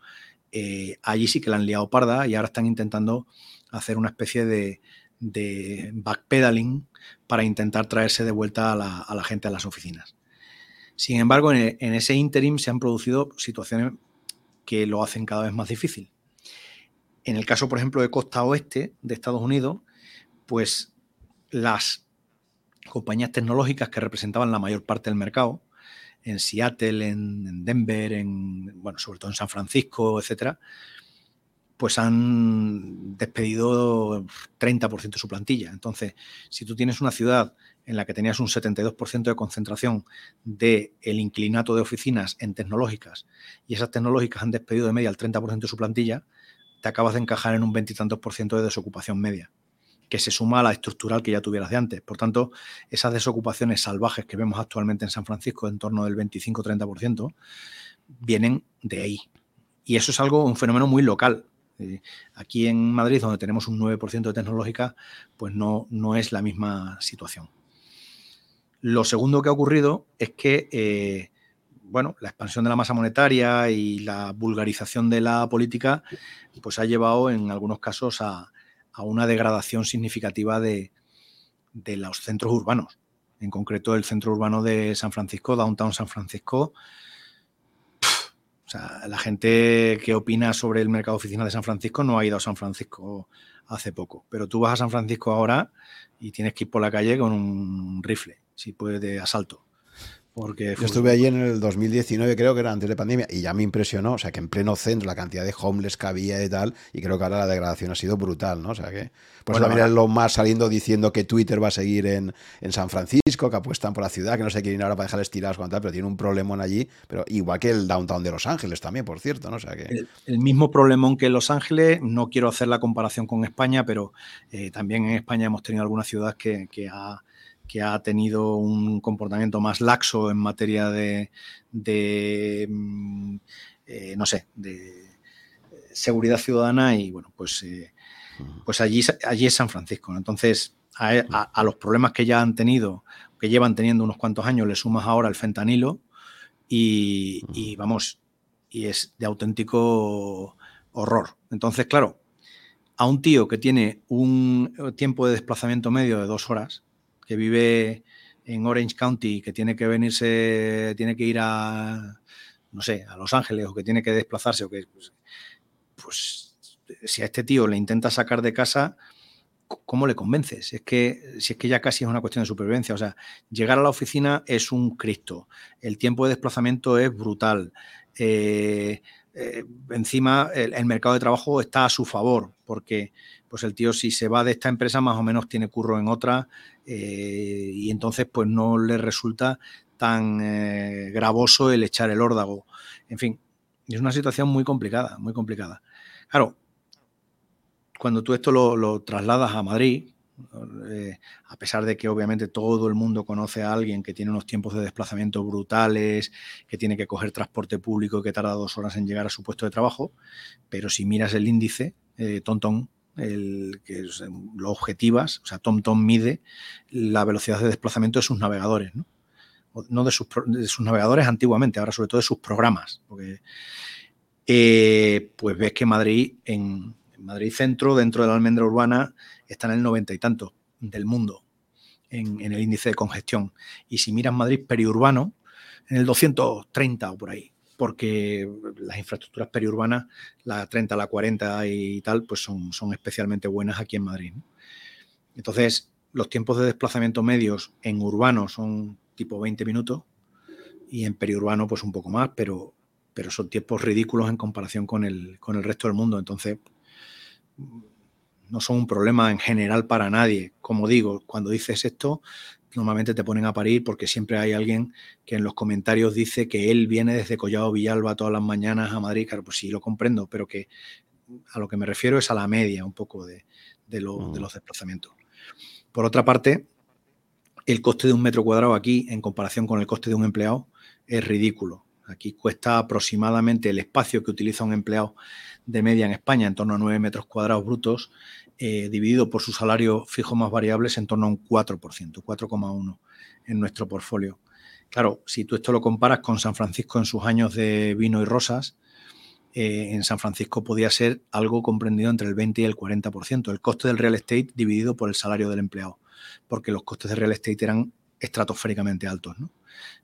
allí sí que la han liado parda y ahora están intentando hacer una especie de, backpedaling para intentar traerse de vuelta a la, gente a las oficinas. Sin embargo, en, ese interim se han producido situaciones que lo hacen cada vez más difícil. En el caso, por ejemplo, de costa oeste de Estados Unidos, pues las compañías tecnológicas que representaban la mayor parte del mercado, en Seattle, en, en Denver, en, bueno, sobre todo en San Francisco, etcétera, pues han despedido 30% de su plantilla. Entonces, si tú tienes una ciudad en la que tenías un 72% de concentración del el inclinato de oficinas en tecnológicas y esas tecnológicas han despedido de media el 30% de su plantilla, te acabas de encajar en un veintitantos por ciento de desocupación media, que se suma a la estructural que ya tuvieras de antes. Por tanto, esas desocupaciones salvajes que vemos actualmente en San Francisco, en torno del 25-30%, vienen de ahí. Y eso es algo, un fenómeno muy local. Eh, aquí en Madrid, donde tenemos un 9% de tecnológica, pues no, no es la misma situación. Lo segundo que ha ocurrido es que, eh, bueno, la expansión de la masa monetaria y la vulgarización de la política, pues ha llevado en algunos casos a, una degradación significativa de, los centros urbanos. En concreto, el centro urbano de San Francisco, Downtown San Francisco, O sea, la gente que opina sobre el mercado de oficinas de San Francisco no ha ido a San Francisco hace poco. Pero tú vas a San Francisco ahora y tienes que ir por la calle con un rifle, si puedes, de asalto. Porque Yo estuve allí en el 2019, creo que era antes de pandemia, y ya me impresionó, o sea, que en pleno centro la cantidad de homeless que había y tal, y creo que ahora la degradación ha sido brutal, ¿no? O sea que, pues bueno, también lo más saliendo diciendo que Twitter va a seguir en, en, San Francisco, que apuestan por la ciudad, que no se quieren ahora para dejarles tirados con tal, pero tiene un problemón allí, pero igual que el downtown de Los Ángeles también, por cierto, ¿no? O sea que... El, mismo problemón que en Los Ángeles, no quiero hacer la comparación con España, pero eh, también en España hemos tenido algunas ciudades que, que ha que ha tenido un comportamiento más laxo en materia de, mm, eh, no sé, de seguridad ciudadana y bueno, pues, eh, pues allí, allí es San Francisco. Entonces, a, los problemas que ya han tenido, que llevan teniendo unos cuantos años, le sumas ahora el fentanilo y, y vamos, y es de auténtico horror. Entonces, claro, a un tío que tiene un tiempo de desplazamiento medio de dos horas, que vive en Orange County, que tiene que venirse, tiene que ir a, no sé, a Los Ángeles o que tiene que desplazarse, o que, pues, pues si a este tío le intenta sacar de casa, ¿cómo le convences? Es que si es que ya casi es una cuestión de supervivencia. O sea, llegar a la oficina es un Cristo. El tiempo de desplazamiento es brutal. Eh, eh, encima el, mercado de trabajo está a su favor, porque pues el tío si se va de esta empresa más o menos tiene curro en otra eh, y entonces pues no le resulta tan eh, gravoso el echar el órdago. En fin, es una situación muy complicada, muy complicada. Claro, cuando tú esto lo, trasladas a Madrid, eh, a pesar de que obviamente todo el mundo conoce a alguien que tiene unos tiempos de desplazamiento brutales, que tiene que coger transporte público, que tarda dos horas en llegar a su puesto de trabajo, pero si miras el índice, tontón, el, que lo objetivas, o sea, TomTom mide la velocidad de desplazamiento de sus navegadores, ¿no? no de, sus, navegadores antiguamente, ahora sobre todo de sus programas, porque eh, pues ves que Madrid, en, Madrid Centro, dentro de la almendra urbana, está en el noventa y tanto del mundo en, en, el índice de congestión. Y si miras Madrid periurbano, en el 230 o por ahí porque las infraestructuras periurbanas, la 30, la 40 y tal, pues son, son especialmente buenas aquí en Madrid. Entonces, los tiempos de desplazamiento medios en urbano son tipo 20 minutos y en periurbano pues un poco más, pero, pero son tiempos ridículos en comparación con el, con el resto del mundo. Entonces, no son un problema en general para nadie. Como digo, cuando dices esto, normalmente te ponen a parir porque siempre hay alguien que en los comentarios dice que él viene desde Collado Villalba todas las mañanas a Madrid. Claro, pues sí, lo comprendo, pero que a lo que me refiero es a la media un poco de, de, mm. los desplazamientos. Por otra parte, el coste de un metro cuadrado aquí, en comparación con el coste de un empleado, es ridículo. Aquí cuesta aproximadamente el espacio que utiliza un empleado de media en España, en torno a 9 metros cuadrados brutos, eh, dividido por su salario fijo más variables en torno a un 4%, 4,1% en nuestro portfolio. Claro, si tú esto lo comparas con San Francisco en sus años de vino y rosas, eh, en San Francisco podía ser algo comprendido entre el 20 y el 40%, el coste del real estate dividido por el salario del empleado, porque los costes de real estate eran estratosféricamente altos, ¿no?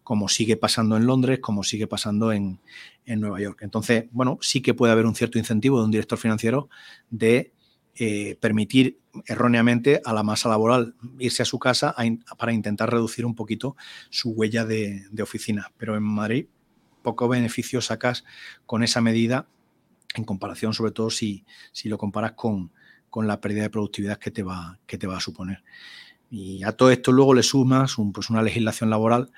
como sigue pasando en Londres, como sigue pasando en, en Nueva York. Entonces, bueno, sí que puede haber un cierto incentivo de un director financiero de eh, permitir erróneamente a la masa laboral irse a su casa para intentar reducir un poquito su huella de, oficina. Pero en Madrid poco beneficio sacas con esa medida en comparación, sobre todo si, si lo comparas con, con, la pérdida de productividad que te va, que te va a suponer. Y a todo esto luego le sumas pues una legislación laboral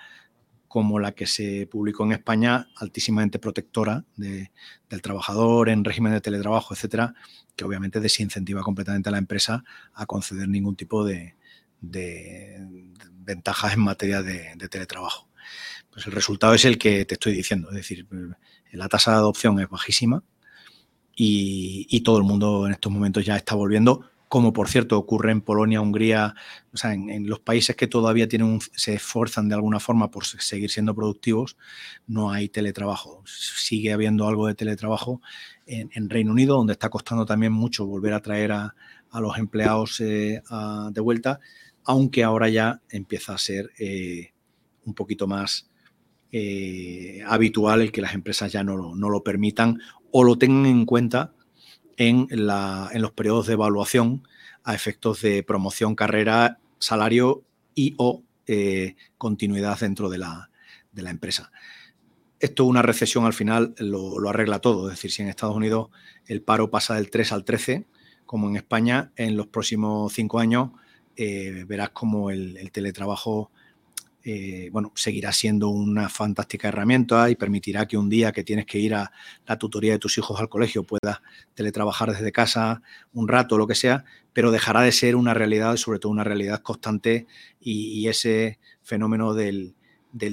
como la que se publicó en España, altísimamente protectora del trabajador en régimen de teletrabajo, etcétera, que obviamente desincentiva completamente a la empresa a conceder ningún tipo de, ventajas en materia de, teletrabajo. Pues el resultado es el que te estoy diciendo, es decir, la tasa de adopción es bajísima y, y todo el mundo en estos momentos ya está volviendo como por cierto ocurre en Polonia, Hungría, o sea, en, los países que todavía tienen se esfuerzan de alguna forma por seguir siendo productivos, no hay teletrabajo. Sigue habiendo algo de teletrabajo en, Reino Unido, donde está costando también mucho volver a traer a, los empleados eh, de vuelta, aunque ahora ya empieza a ser eh, un poquito más eh, habitual el que las empresas ya no, lo permitan o lo tengan en cuenta en, los periodos de evaluación a efectos de promoción, carrera, salario y o eh, continuidad dentro de la, empresa. Esto, una recesión al final lo, arregla todo. Es decir, si en Estados Unidos el paro pasa del 3 al 13, como en España, en los próximos cinco años eh, verás como el teletrabajo eh, bueno, seguirá siendo una fantástica herramienta y permitirá que un día que tienes que ir a la tutoría de tus hijos al colegio puedas teletrabajar desde casa un rato, lo que sea, pero dejará de ser una realidad, sobre todo una realidad constante y, ese fenómeno del,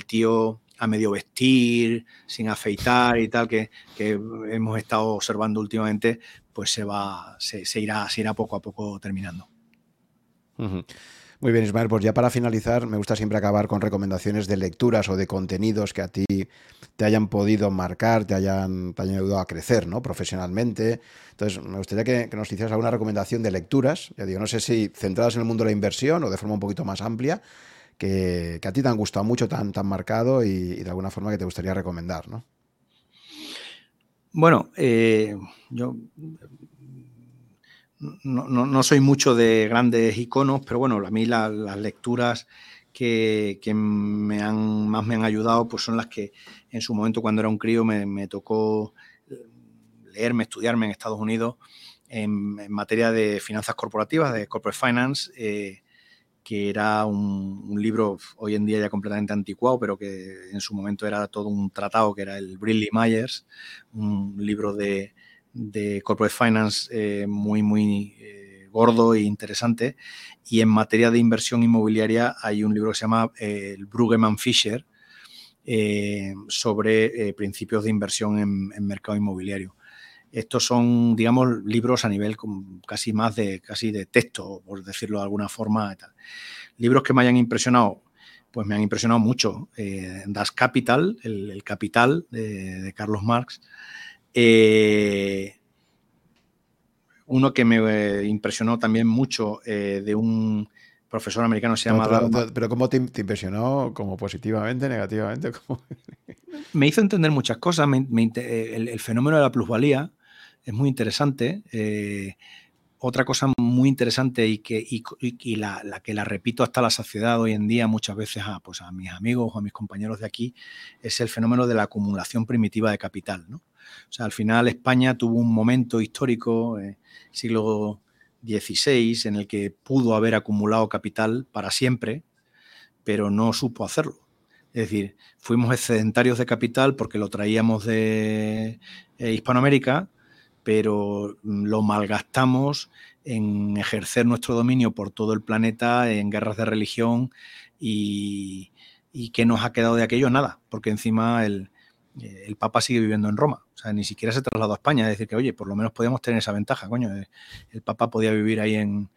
tío a medio vestir, sin afeitar y tal, que, hemos estado observando últimamente, pues se va, se, irá, se irá poco a poco terminando. Muy bien, Ismael, pues ya para finalizar, me gusta siempre acabar con recomendaciones de lecturas o de contenidos que a ti te hayan podido marcar, te hayan, ayudado a crecer ¿no? profesionalmente. Entonces, me gustaría que, nos hicieras alguna recomendación de lecturas, ya digo, no sé si centradas en el mundo de la inversión o de forma un poquito más amplia, que, a ti te han gustado mucho, tan, tan marcado y, de alguna forma que te gustaría recomendar, ¿no? Bueno, eh, yo no, soy mucho de grandes iconos, pero bueno, a mí las lecturas que, me han, más me han ayudado pues son las que en su momento cuando era un crío me, tocó leerme, estudiarme en Estados Unidos en, materia de finanzas corporativas, de corporate finance, eh, que era un, libro hoy en día ya completamente anticuado, pero que en su momento era todo un tratado, que era el Briley Myers, un libro de, de corporate finance eh, muy, muy eh, gordo e interesante. Y en materia de inversión inmobiliaria hay un libro que se llama eh, el Brueggemann Fisher sobre principios de inversión en, mercado inmobiliario. Estos son, digamos, libros a nivel casi más de, casi de texto, por decirlo de alguna forma. Libros que me hayan impresionado, pues me han impresionado mucho. das Capital, el, Capital de Carlos Marx, eh, uno que me eh, impresionó también mucho eh, de un profesor americano se llama... Pero, ¿cómo te, impresionó? ¿Como positivamente, negativamente? <laughs> me hizo entender muchas cosas. el, fenómeno de la plusvalía es muy interesante. otra cosa muy interesante y que la, que la repito hasta la saciedad hoy en día muchas veces a, pues a mis amigos o a mis compañeros de aquí es el fenómeno de la acumulación primitiva de capital. ¿no? O sea, al final España tuvo un momento histórico, eh, siglo XVI, en el que pudo haber acumulado capital para siempre, pero no supo hacerlo. Es decir, fuimos excedentarios de capital porque lo traíamos de eh, Hispanoamérica, pero lo malgastamos en ejercer nuestro dominio por todo el planeta, en guerras de religión y, y que nos ha quedado de aquello nada, porque encima el, eh, el Papa sigue viviendo en Roma. O sea, ni siquiera se trasladó a España. Es decir, que, oye, por lo menos podíamos tener esa ventaja, coño. Eh, el Papa podía vivir ahí en,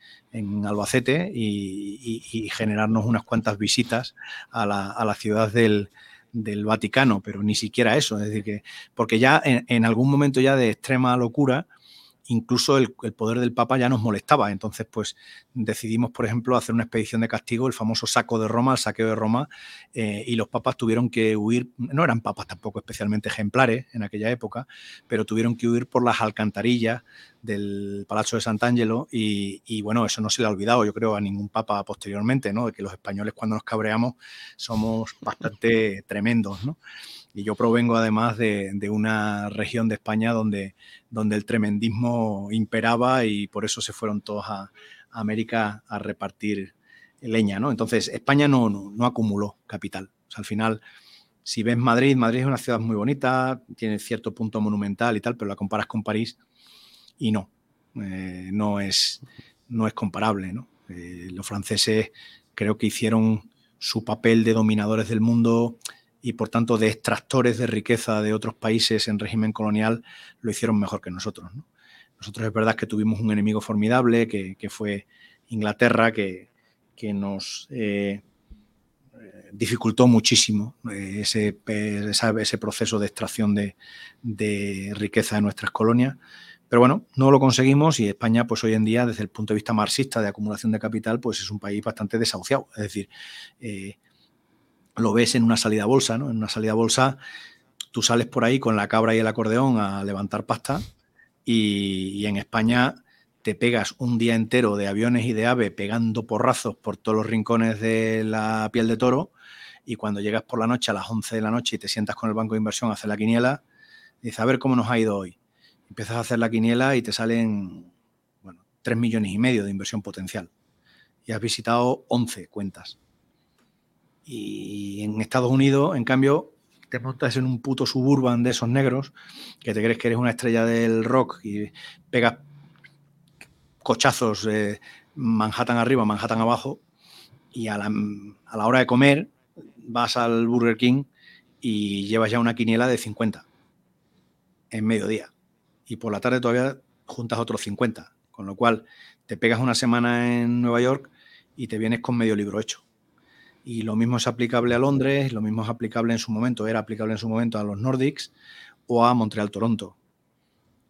Albacete y, generarnos unas cuantas visitas a la, ciudad del, Vaticano, pero ni siquiera eso. Es decir, que, porque ya en algún momento ya de extrema locura, incluso el, poder del Papa ya nos molestaba. Entonces, pues decidimos, por ejemplo, hacer una expedición de castigo, el famoso saco de Roma, el saqueo de Roma, eh, y los papas tuvieron que huir, no eran papas tampoco especialmente ejemplares en aquella época, pero tuvieron que huir por las alcantarillas del Palacio de Sant'Angelo y, y bueno, eso no se le ha olvidado, yo creo, a ningún papa posteriormente, ¿no? De que los españoles cuando nos cabreamos somos bastante tremendos, ¿no? Y yo provengo además de, una región de España donde, donde el tremendismo imperaba y por eso se fueron todos a, América a repartir leña, ¿no? Entonces, España no, no, acumuló capital. al final, si ves Madrid, Madrid es una ciudad muy bonita, tiene cierto punto monumental y tal, pero la comparas con París y no, eh, no, es, no es comparable, ¿no? Eh, los franceses creo que hicieron su papel de dominadores del mundo y por tanto de extractores de riqueza de otros países en régimen colonial lo hicieron mejor que nosotros. Nosotros es verdad que tuvimos un enemigo formidable que, fue Inglaterra, que, nos eh, dificultó muchísimo eh, ese, ese, proceso de extracción de, de, riqueza de nuestras colonias. Pero bueno, no lo conseguimos y España, pues hoy en día, desde el punto de vista marxista de acumulación de capital, pues es un país bastante desahuciado. Es decir, eh, lo ves en una salida bolsa, ¿no? En una salida bolsa, tú sales por ahí con la cabra y el acordeón a levantar pasta y, en España te pegas un día entero de aviones y de ave pegando porrazos por todos los rincones de la piel de toro y cuando llegas por la noche a las 11 de la noche y te sientas con el banco de inversión a hacer la quiniela, dices, a ver cómo nos ha ido hoy. Empiezas a hacer la quiniela y te salen, bueno, 3 millones y medio de inversión potencial. Y has visitado 11 cuentas. Y en Estados Unidos, en cambio, te montas en un puto suburban de esos negros, que te crees que eres una estrella del rock y pegas cochazos Manhattan arriba, Manhattan abajo, y a la, a la hora de comer vas al Burger King y llevas ya una quiniela de 50 en mediodía. Y por la tarde todavía juntas otros 50. Con lo cual te pegas una semana en Nueva York y te vienes con medio libro hecho. Y lo mismo es aplicable a Londres, lo mismo es aplicable en su momento, era aplicable en su momento a los Nordics o a Montreal-Toronto.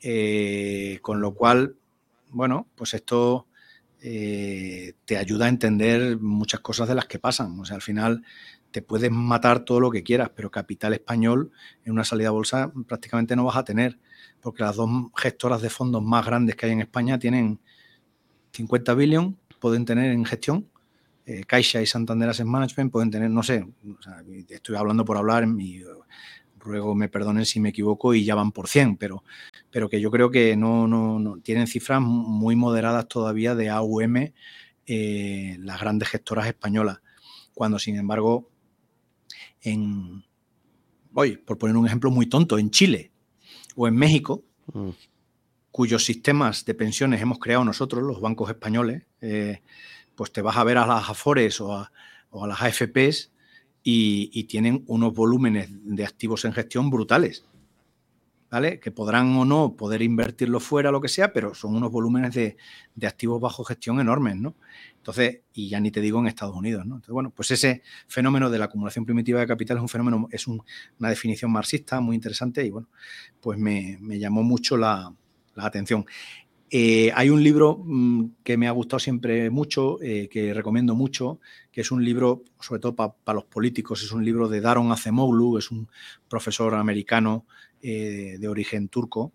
Eh, con lo cual, bueno, pues esto eh, te ayuda a entender muchas cosas de las que pasan. O sea, al final te puedes matar todo lo que quieras, pero capital español en una salida a bolsa prácticamente no vas a tener, porque las dos gestoras de fondos más grandes que hay en España tienen 50 billion, pueden tener en gestión eh, Caixa y Santander Asset Management pueden tener, no sé, estoy hablando por hablar, y ruego me perdonen si me equivoco y ya van por 100, pero, pero que yo creo que no, no, tienen cifras muy moderadas todavía de AUM eh, las grandes gestoras españolas, cuando sin embargo en, hoy, por poner un ejemplo muy tonto, en Chile o en México, mm. cuyos sistemas de pensiones hemos creado nosotros, los bancos españoles, eh, pues te vas a ver a las Afores o a, las AFPs y, tienen unos volúmenes de activos en gestión brutales. ¿Vale? Que podrán o no poder invertirlo fuera, lo que sea, pero son unos volúmenes de, activos bajo gestión enormes, ¿no? Entonces, y ya ni te digo en Estados Unidos, ¿no? Entonces, bueno, pues ese fenómeno de la acumulación primitiva de capital es un fenómeno, es una definición marxista muy interesante y bueno, pues me, llamó mucho la, la atención. Eh, hay un libro mm, que me ha gustado siempre mucho, eh, que recomiendo mucho, que es un libro, sobre todo para los políticos, es un libro de Daron Acemoglu, es un profesor americano eh, de origen turco,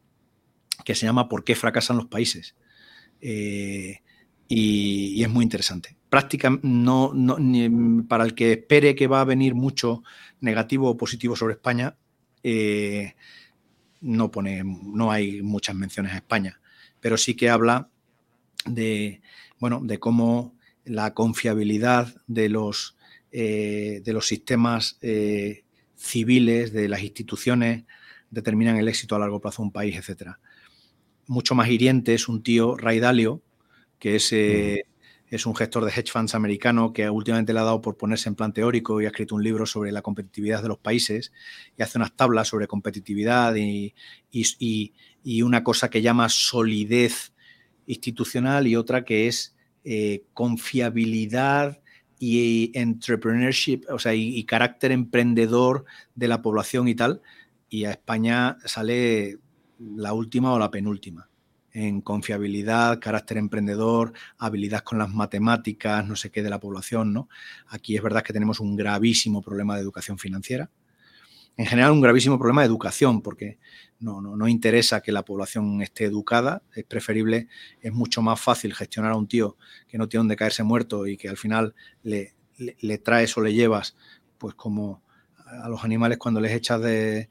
que se llama ¿Por qué fracasan los países? Y, es muy interesante. Práctica, para el que espere que va a venir mucho negativo o positivo sobre España, no, pone, no hay muchas menciones a España pero sí que habla de, bueno, de cómo la confiabilidad de los, eh, de los sistemas eh, civiles, de las instituciones, determinan el éxito a largo plazo de un país, etc. Mucho más hiriente es un tío, Ray Dalio, que es, eh, es un gestor de hedge funds americano que últimamente le ha dado por ponerse en plan teórico y ha escrito un libro sobre la competitividad de los países y hace unas tablas sobre competitividad y, y una cosa que llama solidez institucional y otra que es eh, confiabilidad y entrepreneurship, o sea, y, carácter emprendedor de la población y tal. Y a España sale la última o la penúltima en confiabilidad, carácter emprendedor, habilidad con las matemáticas, no sé qué de la población, ¿no? Aquí es verdad que tenemos un gravísimo problema de educación financiera en general un gravísimo problema de educación, porque no, no, interesa que la población esté educada, es preferible, es mucho más fácil gestionar a un tío que no tiene donde caerse muerto y que al final le, le, traes o le llevas, pues como a los animales cuando les echas de,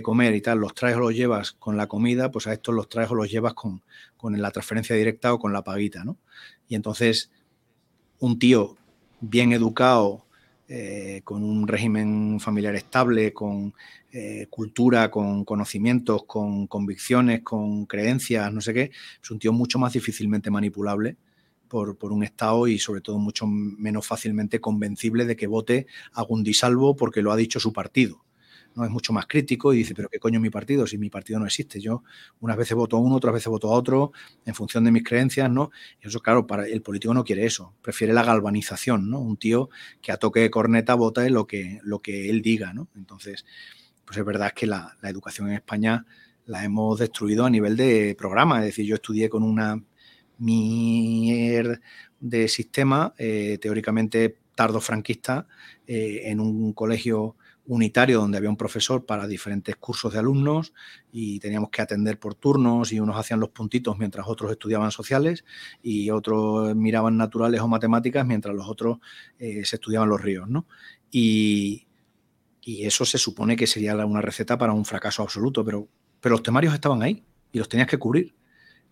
comer y tal, los traes o los llevas con la comida, pues a estos los traes o los llevas con, con la transferencia directa o con la paguita, ¿no? Y entonces un tío bien educado, eh, con un régimen familiar estable, con eh, cultura, con conocimientos, con convicciones, con creencias, no sé qué, es un tío mucho más difícilmente manipulable por, por, un Estado y sobre todo mucho menos fácilmente convencible de que vote a Gundisalvo porque lo ha dicho su partido. ¿No? Es mucho más crítico y dice, pero ¿qué coño mi partido? Si mi partido no existe. Yo unas veces voto a uno, otras veces voto a otro, en función de mis creencias, ¿no? Y eso, claro, para el político no quiere eso, prefiere la galvanización, ¿no? Un tío que a toque de corneta vota en lo que, lo que él diga, ¿no? Entonces, pues es verdad que la, educación en España la hemos destruido a nivel de programa. Es decir, yo estudié con una mierda de sistema, eh, teóricamente tardo-franquista eh, en un colegio unitario donde había un profesor para diferentes cursos de alumnos y teníamos que atender por turnos y unos hacían los puntitos mientras otros estudiaban sociales y otros miraban naturales o matemáticas mientras los otros eh, se estudiaban los ríos, ¿no? Y, y, eso se supone que sería una receta para un fracaso absoluto, pero, pero los temarios estaban ahí y los tenías que cubrir.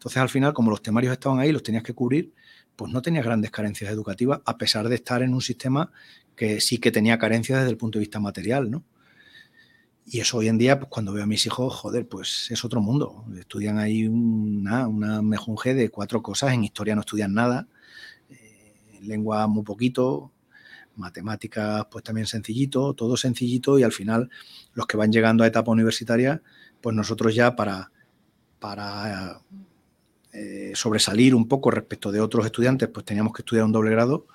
Entonces al final, como los temarios estaban ahí, los tenías que cubrir, pues no tenías grandes carencias educativas, a pesar de estar en un sistema que sí que tenía carencias desde el punto de vista material, ¿no? Y eso hoy en día, pues cuando veo a mis hijos, joder, pues es otro mundo. Estudian ahí una, una mejunje de cuatro cosas, en historia no estudian nada, eh, lengua muy poquito, matemáticas pues también sencillito, todo sencillito y al final los que van llegando a etapa universitaria, pues nosotros ya para, para eh, sobresalir un poco respecto de otros estudiantes, pues teníamos que estudiar un doble grado.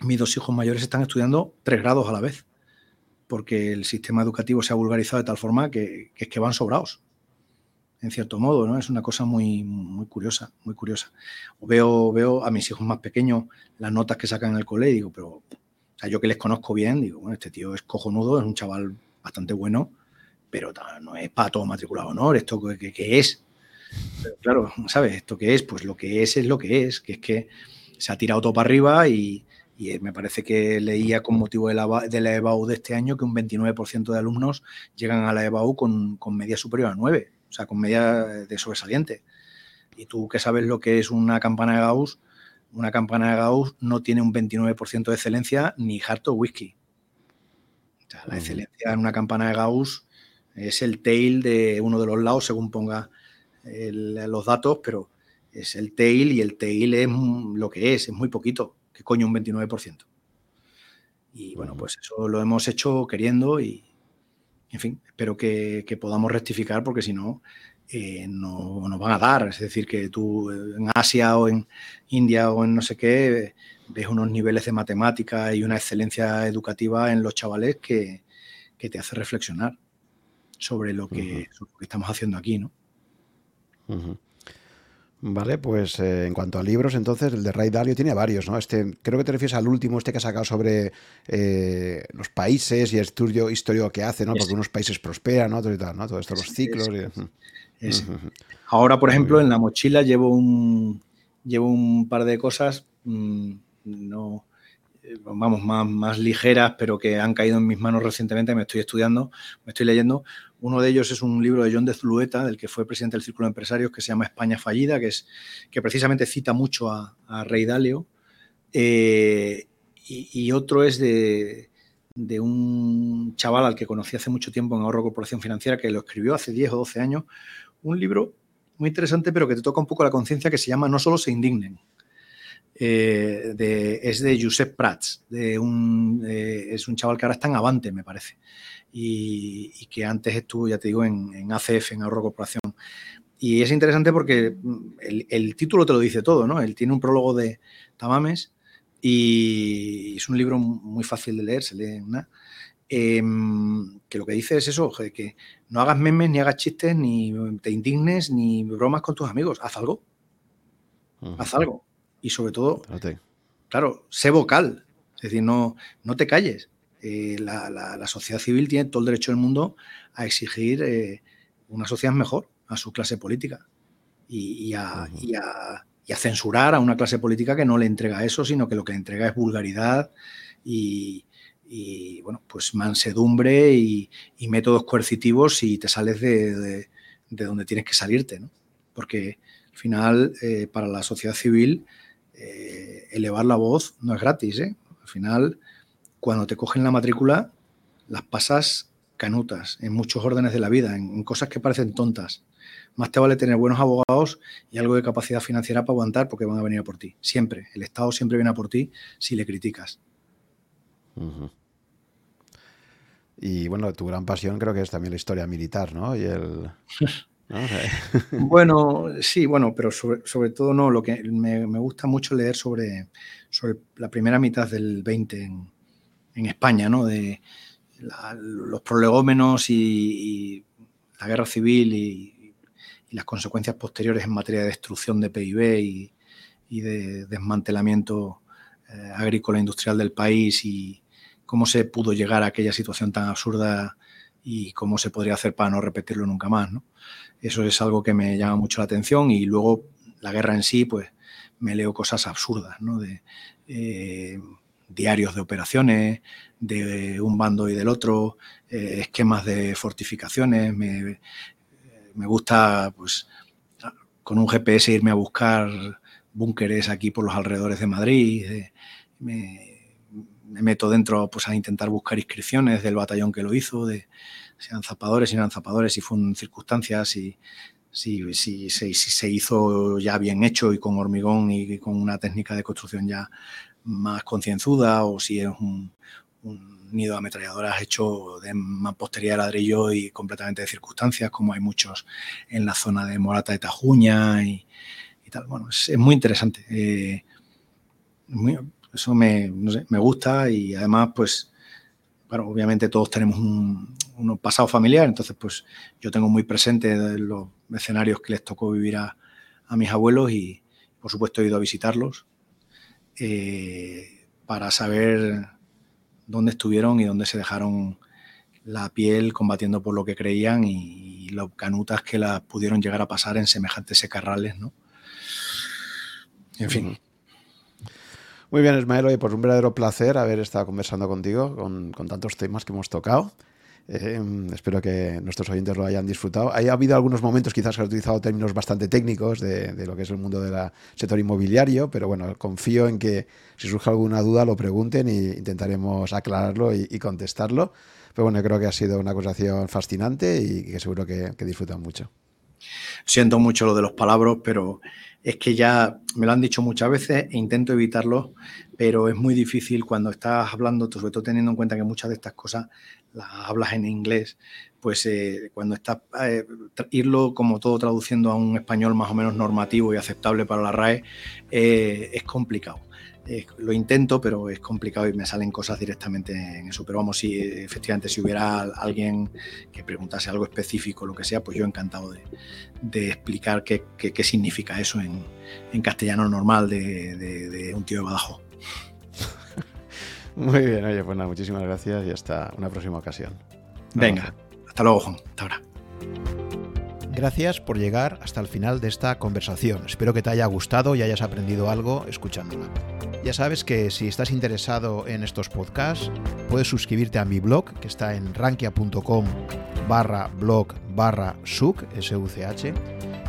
Mis dos hijos mayores están estudiando tres grados a la vez, porque el sistema educativo se ha vulgarizado de tal forma que, es que van sobrados, en cierto modo, ¿no? Es una cosa muy, muy curiosa, muy curiosa. Veo, veo a mis hijos más pequeños las notas que sacan en el cole y digo, pero o sea, yo que les conozco bien, digo, bueno, este tío es cojonudo, es un chaval bastante bueno, pero no es para todo matriculado honor, ¿esto qué, qué es? Claro, ¿sabes? ¿Esto qué es? Pues lo que es es lo que es, que es que se ha tirado todo para arriba y, me parece que leía con motivo de la, de la, EBAU de este año que un 29% de alumnos llegan a la EBAU con, con, media superior a 9, o sea, con media de sobresaliente. Y tú que sabes lo que es una campana de Gauss, una campana de Gauss no tiene un 29% de excelencia ni harto whisky. O sea, la excelencia en una campana de Gauss es el tail de uno de los lados, según ponga los datos, pero es el tail y el tail es lo que es, es muy poquito. que coño un 29%? Y bueno, pues eso lo hemos hecho queriendo y, en fin, espero que, podamos rectificar porque si no, eh, no nos van a dar. Es decir, que tú en Asia o en India o en no sé qué ves unos niveles de matemática y una excelencia educativa en los chavales que, te hace reflexionar sobre lo que, sobre lo que estamos haciendo aquí, ¿no? Vale, pues eh, en cuanto a libros, entonces el de Ray Dalio tiene varios, ¿no? Este, creo que te refieres al último, este que ha sacado sobre eh, los países y el estudio histórico que hace, ¿no? Porque unos países prosperan, ¿no? Todo, tal, ¿no? Todo esto, los ciclos. Ahora, por ejemplo, en la mochila llevo un, llevo un par de cosas, mm, no, vamos, más, más ligeras, pero que han caído en mis manos recientemente, me estoy estudiando, me estoy leyendo. Uno de ellos es un libro de John de Zulueta, del que fue presidente del Círculo de Empresarios, que se llama España Fallida, que, es, que precisamente cita mucho a, Rey Dalio. Eh, y, otro es de, de, un chaval al que conocí hace mucho tiempo en Ahorro Corporación Financiera, que lo escribió hace 10 o 12 años. Un libro muy interesante, pero que te toca un poco la conciencia, que se llama No solo se indignen. Eh, es de Josep Prats, de eh, es un chaval que ahora está en Avante, me parece, y, que antes estuvo, ya te digo, en, ACF, en Ahorro Corporación. Y es interesante porque mm, el, título te lo dice todo, ¿no? Él tiene un prólogo de Tamames y es un libro muy fácil de leer, se lee una. Em, que lo que dice es eso, que no hagas memes, ni hagas chistes, ni te indignes, ni bromas con tus amigos. Haz algo. Haz algo y sobre todo, claro, sé vocal, es decir, no, no te calles. Eh, la, sociedad civil tiene todo el derecho del mundo a exigir eh, una sociedad mejor a su clase política y, a, censurar a una clase política que no le entrega eso, sino que lo que le entrega es vulgaridad y, bueno, pues mansedumbre y, métodos coercitivos si te sales de, donde tienes que salirte, ¿no? Porque al final, eh, para la sociedad civil, elevar la voz no es gratis. ¿eh? Al final, cuando te cogen la matrícula, las pasas canutas en muchos órdenes de la vida, en, cosas que parecen tontas. Más te vale tener buenos abogados y algo de capacidad financiera para aguantar porque van a venir a por ti. Siempre. El Estado siempre viene a por ti si le criticas. Y bueno, tu gran pasión creo que es también la historia militar, ¿no? Y el... <laughs> <laughs> bueno, sí, bueno, pero sobre, todo no, lo que me, gusta mucho leer sobre, sobre, la primera mitad del 20 en, España, ¿no? De los prolegómenos y, la guerra civil y, las consecuencias posteriores en materia de destrucción de PIB y, de desmantelamiento eh, agrícola industrial del país y cómo se pudo llegar a aquella situación tan absurda y cómo se podría hacer para no repetirlo nunca más. Eso es algo que me llama mucho la atención y luego la guerra en sí, pues me leo cosas absurdas, ¿no? de eh, diarios de operaciones, de un bando y del otro, eh, esquemas de fortificaciones, me, gusta pues con un GPS irme a buscar búnkeres aquí por los alrededores de Madrid, me, meto dentro pues, a intentar buscar inscripciones del batallón que lo hizo, de sean zapadores, si eran zapadores, si fueron circunstancias, si, si, si, se hizo ya bien hecho y con hormigón y con una técnica de construcción ya más concienzuda o si es un, nido de ametralladoras hecho de mampostería de ladrillo y completamente de circunstancias, como hay muchos en la zona de Morata de Tajuña y, tal. Bueno, es, muy interesante. Eh, eso me, me gusta y además, pues, obviamente todos tenemos un, pasado familiar, entonces, pues, yo tengo muy presente los escenarios que les tocó vivir a, a mis abuelos y, por supuesto, he ido a visitarlos eh, para saber dónde estuvieron y dónde se dejaron la piel combatiendo por lo que creían y, las canutas que las pudieron llegar a pasar en semejantes secarrales, ¿no? En fin. Muy bien, Ismael, hoy pues un verdadero placer haber estado conversando contigo con, con tantos temas que hemos tocado. Eh, espero que nuestros oyentes lo hayan disfrutado. Ha habido algunos momentos quizás que he utilizado términos bastante técnicos de, lo que es el mundo del sector inmobiliario, pero bueno, confío en que si surge alguna duda lo pregunten e intentaremos aclararlo y, contestarlo. Pero bueno, creo que ha sido una acusación fascinante y que seguro que, que disfrutan mucho. Siento mucho lo de los palabras, pero es que ya me lo han dicho muchas veces e intento evitarlo, pero es muy difícil cuando estás hablando, sobre todo teniendo en cuenta que muchas de estas cosas las hablas en inglés, pues eh, cuando estás, eh, irlo como todo traduciendo a un español más o menos normativo y aceptable para la RAE eh, es complicado. lo intento, pero es complicado y me salen cosas directamente en eso. Pero vamos, si efectivamente si hubiera alguien que preguntase algo específico, lo que sea, pues yo encantado de, explicar qué, significa eso en, castellano normal de, de un tío de Badajoz. Muy bien, oye, pues nada, muchísimas gracias y hasta una próxima ocasión. Venga, hasta luego, Juan. Hasta ahora. Gracias por llegar hasta el final de esta conversación. Espero que te haya gustado y hayas aprendido algo escuchándola. Ya sabes que si estás interesado en estos podcasts, puedes suscribirte a mi blog, que está en rankia.com barra blog barra such, S-U-C-H,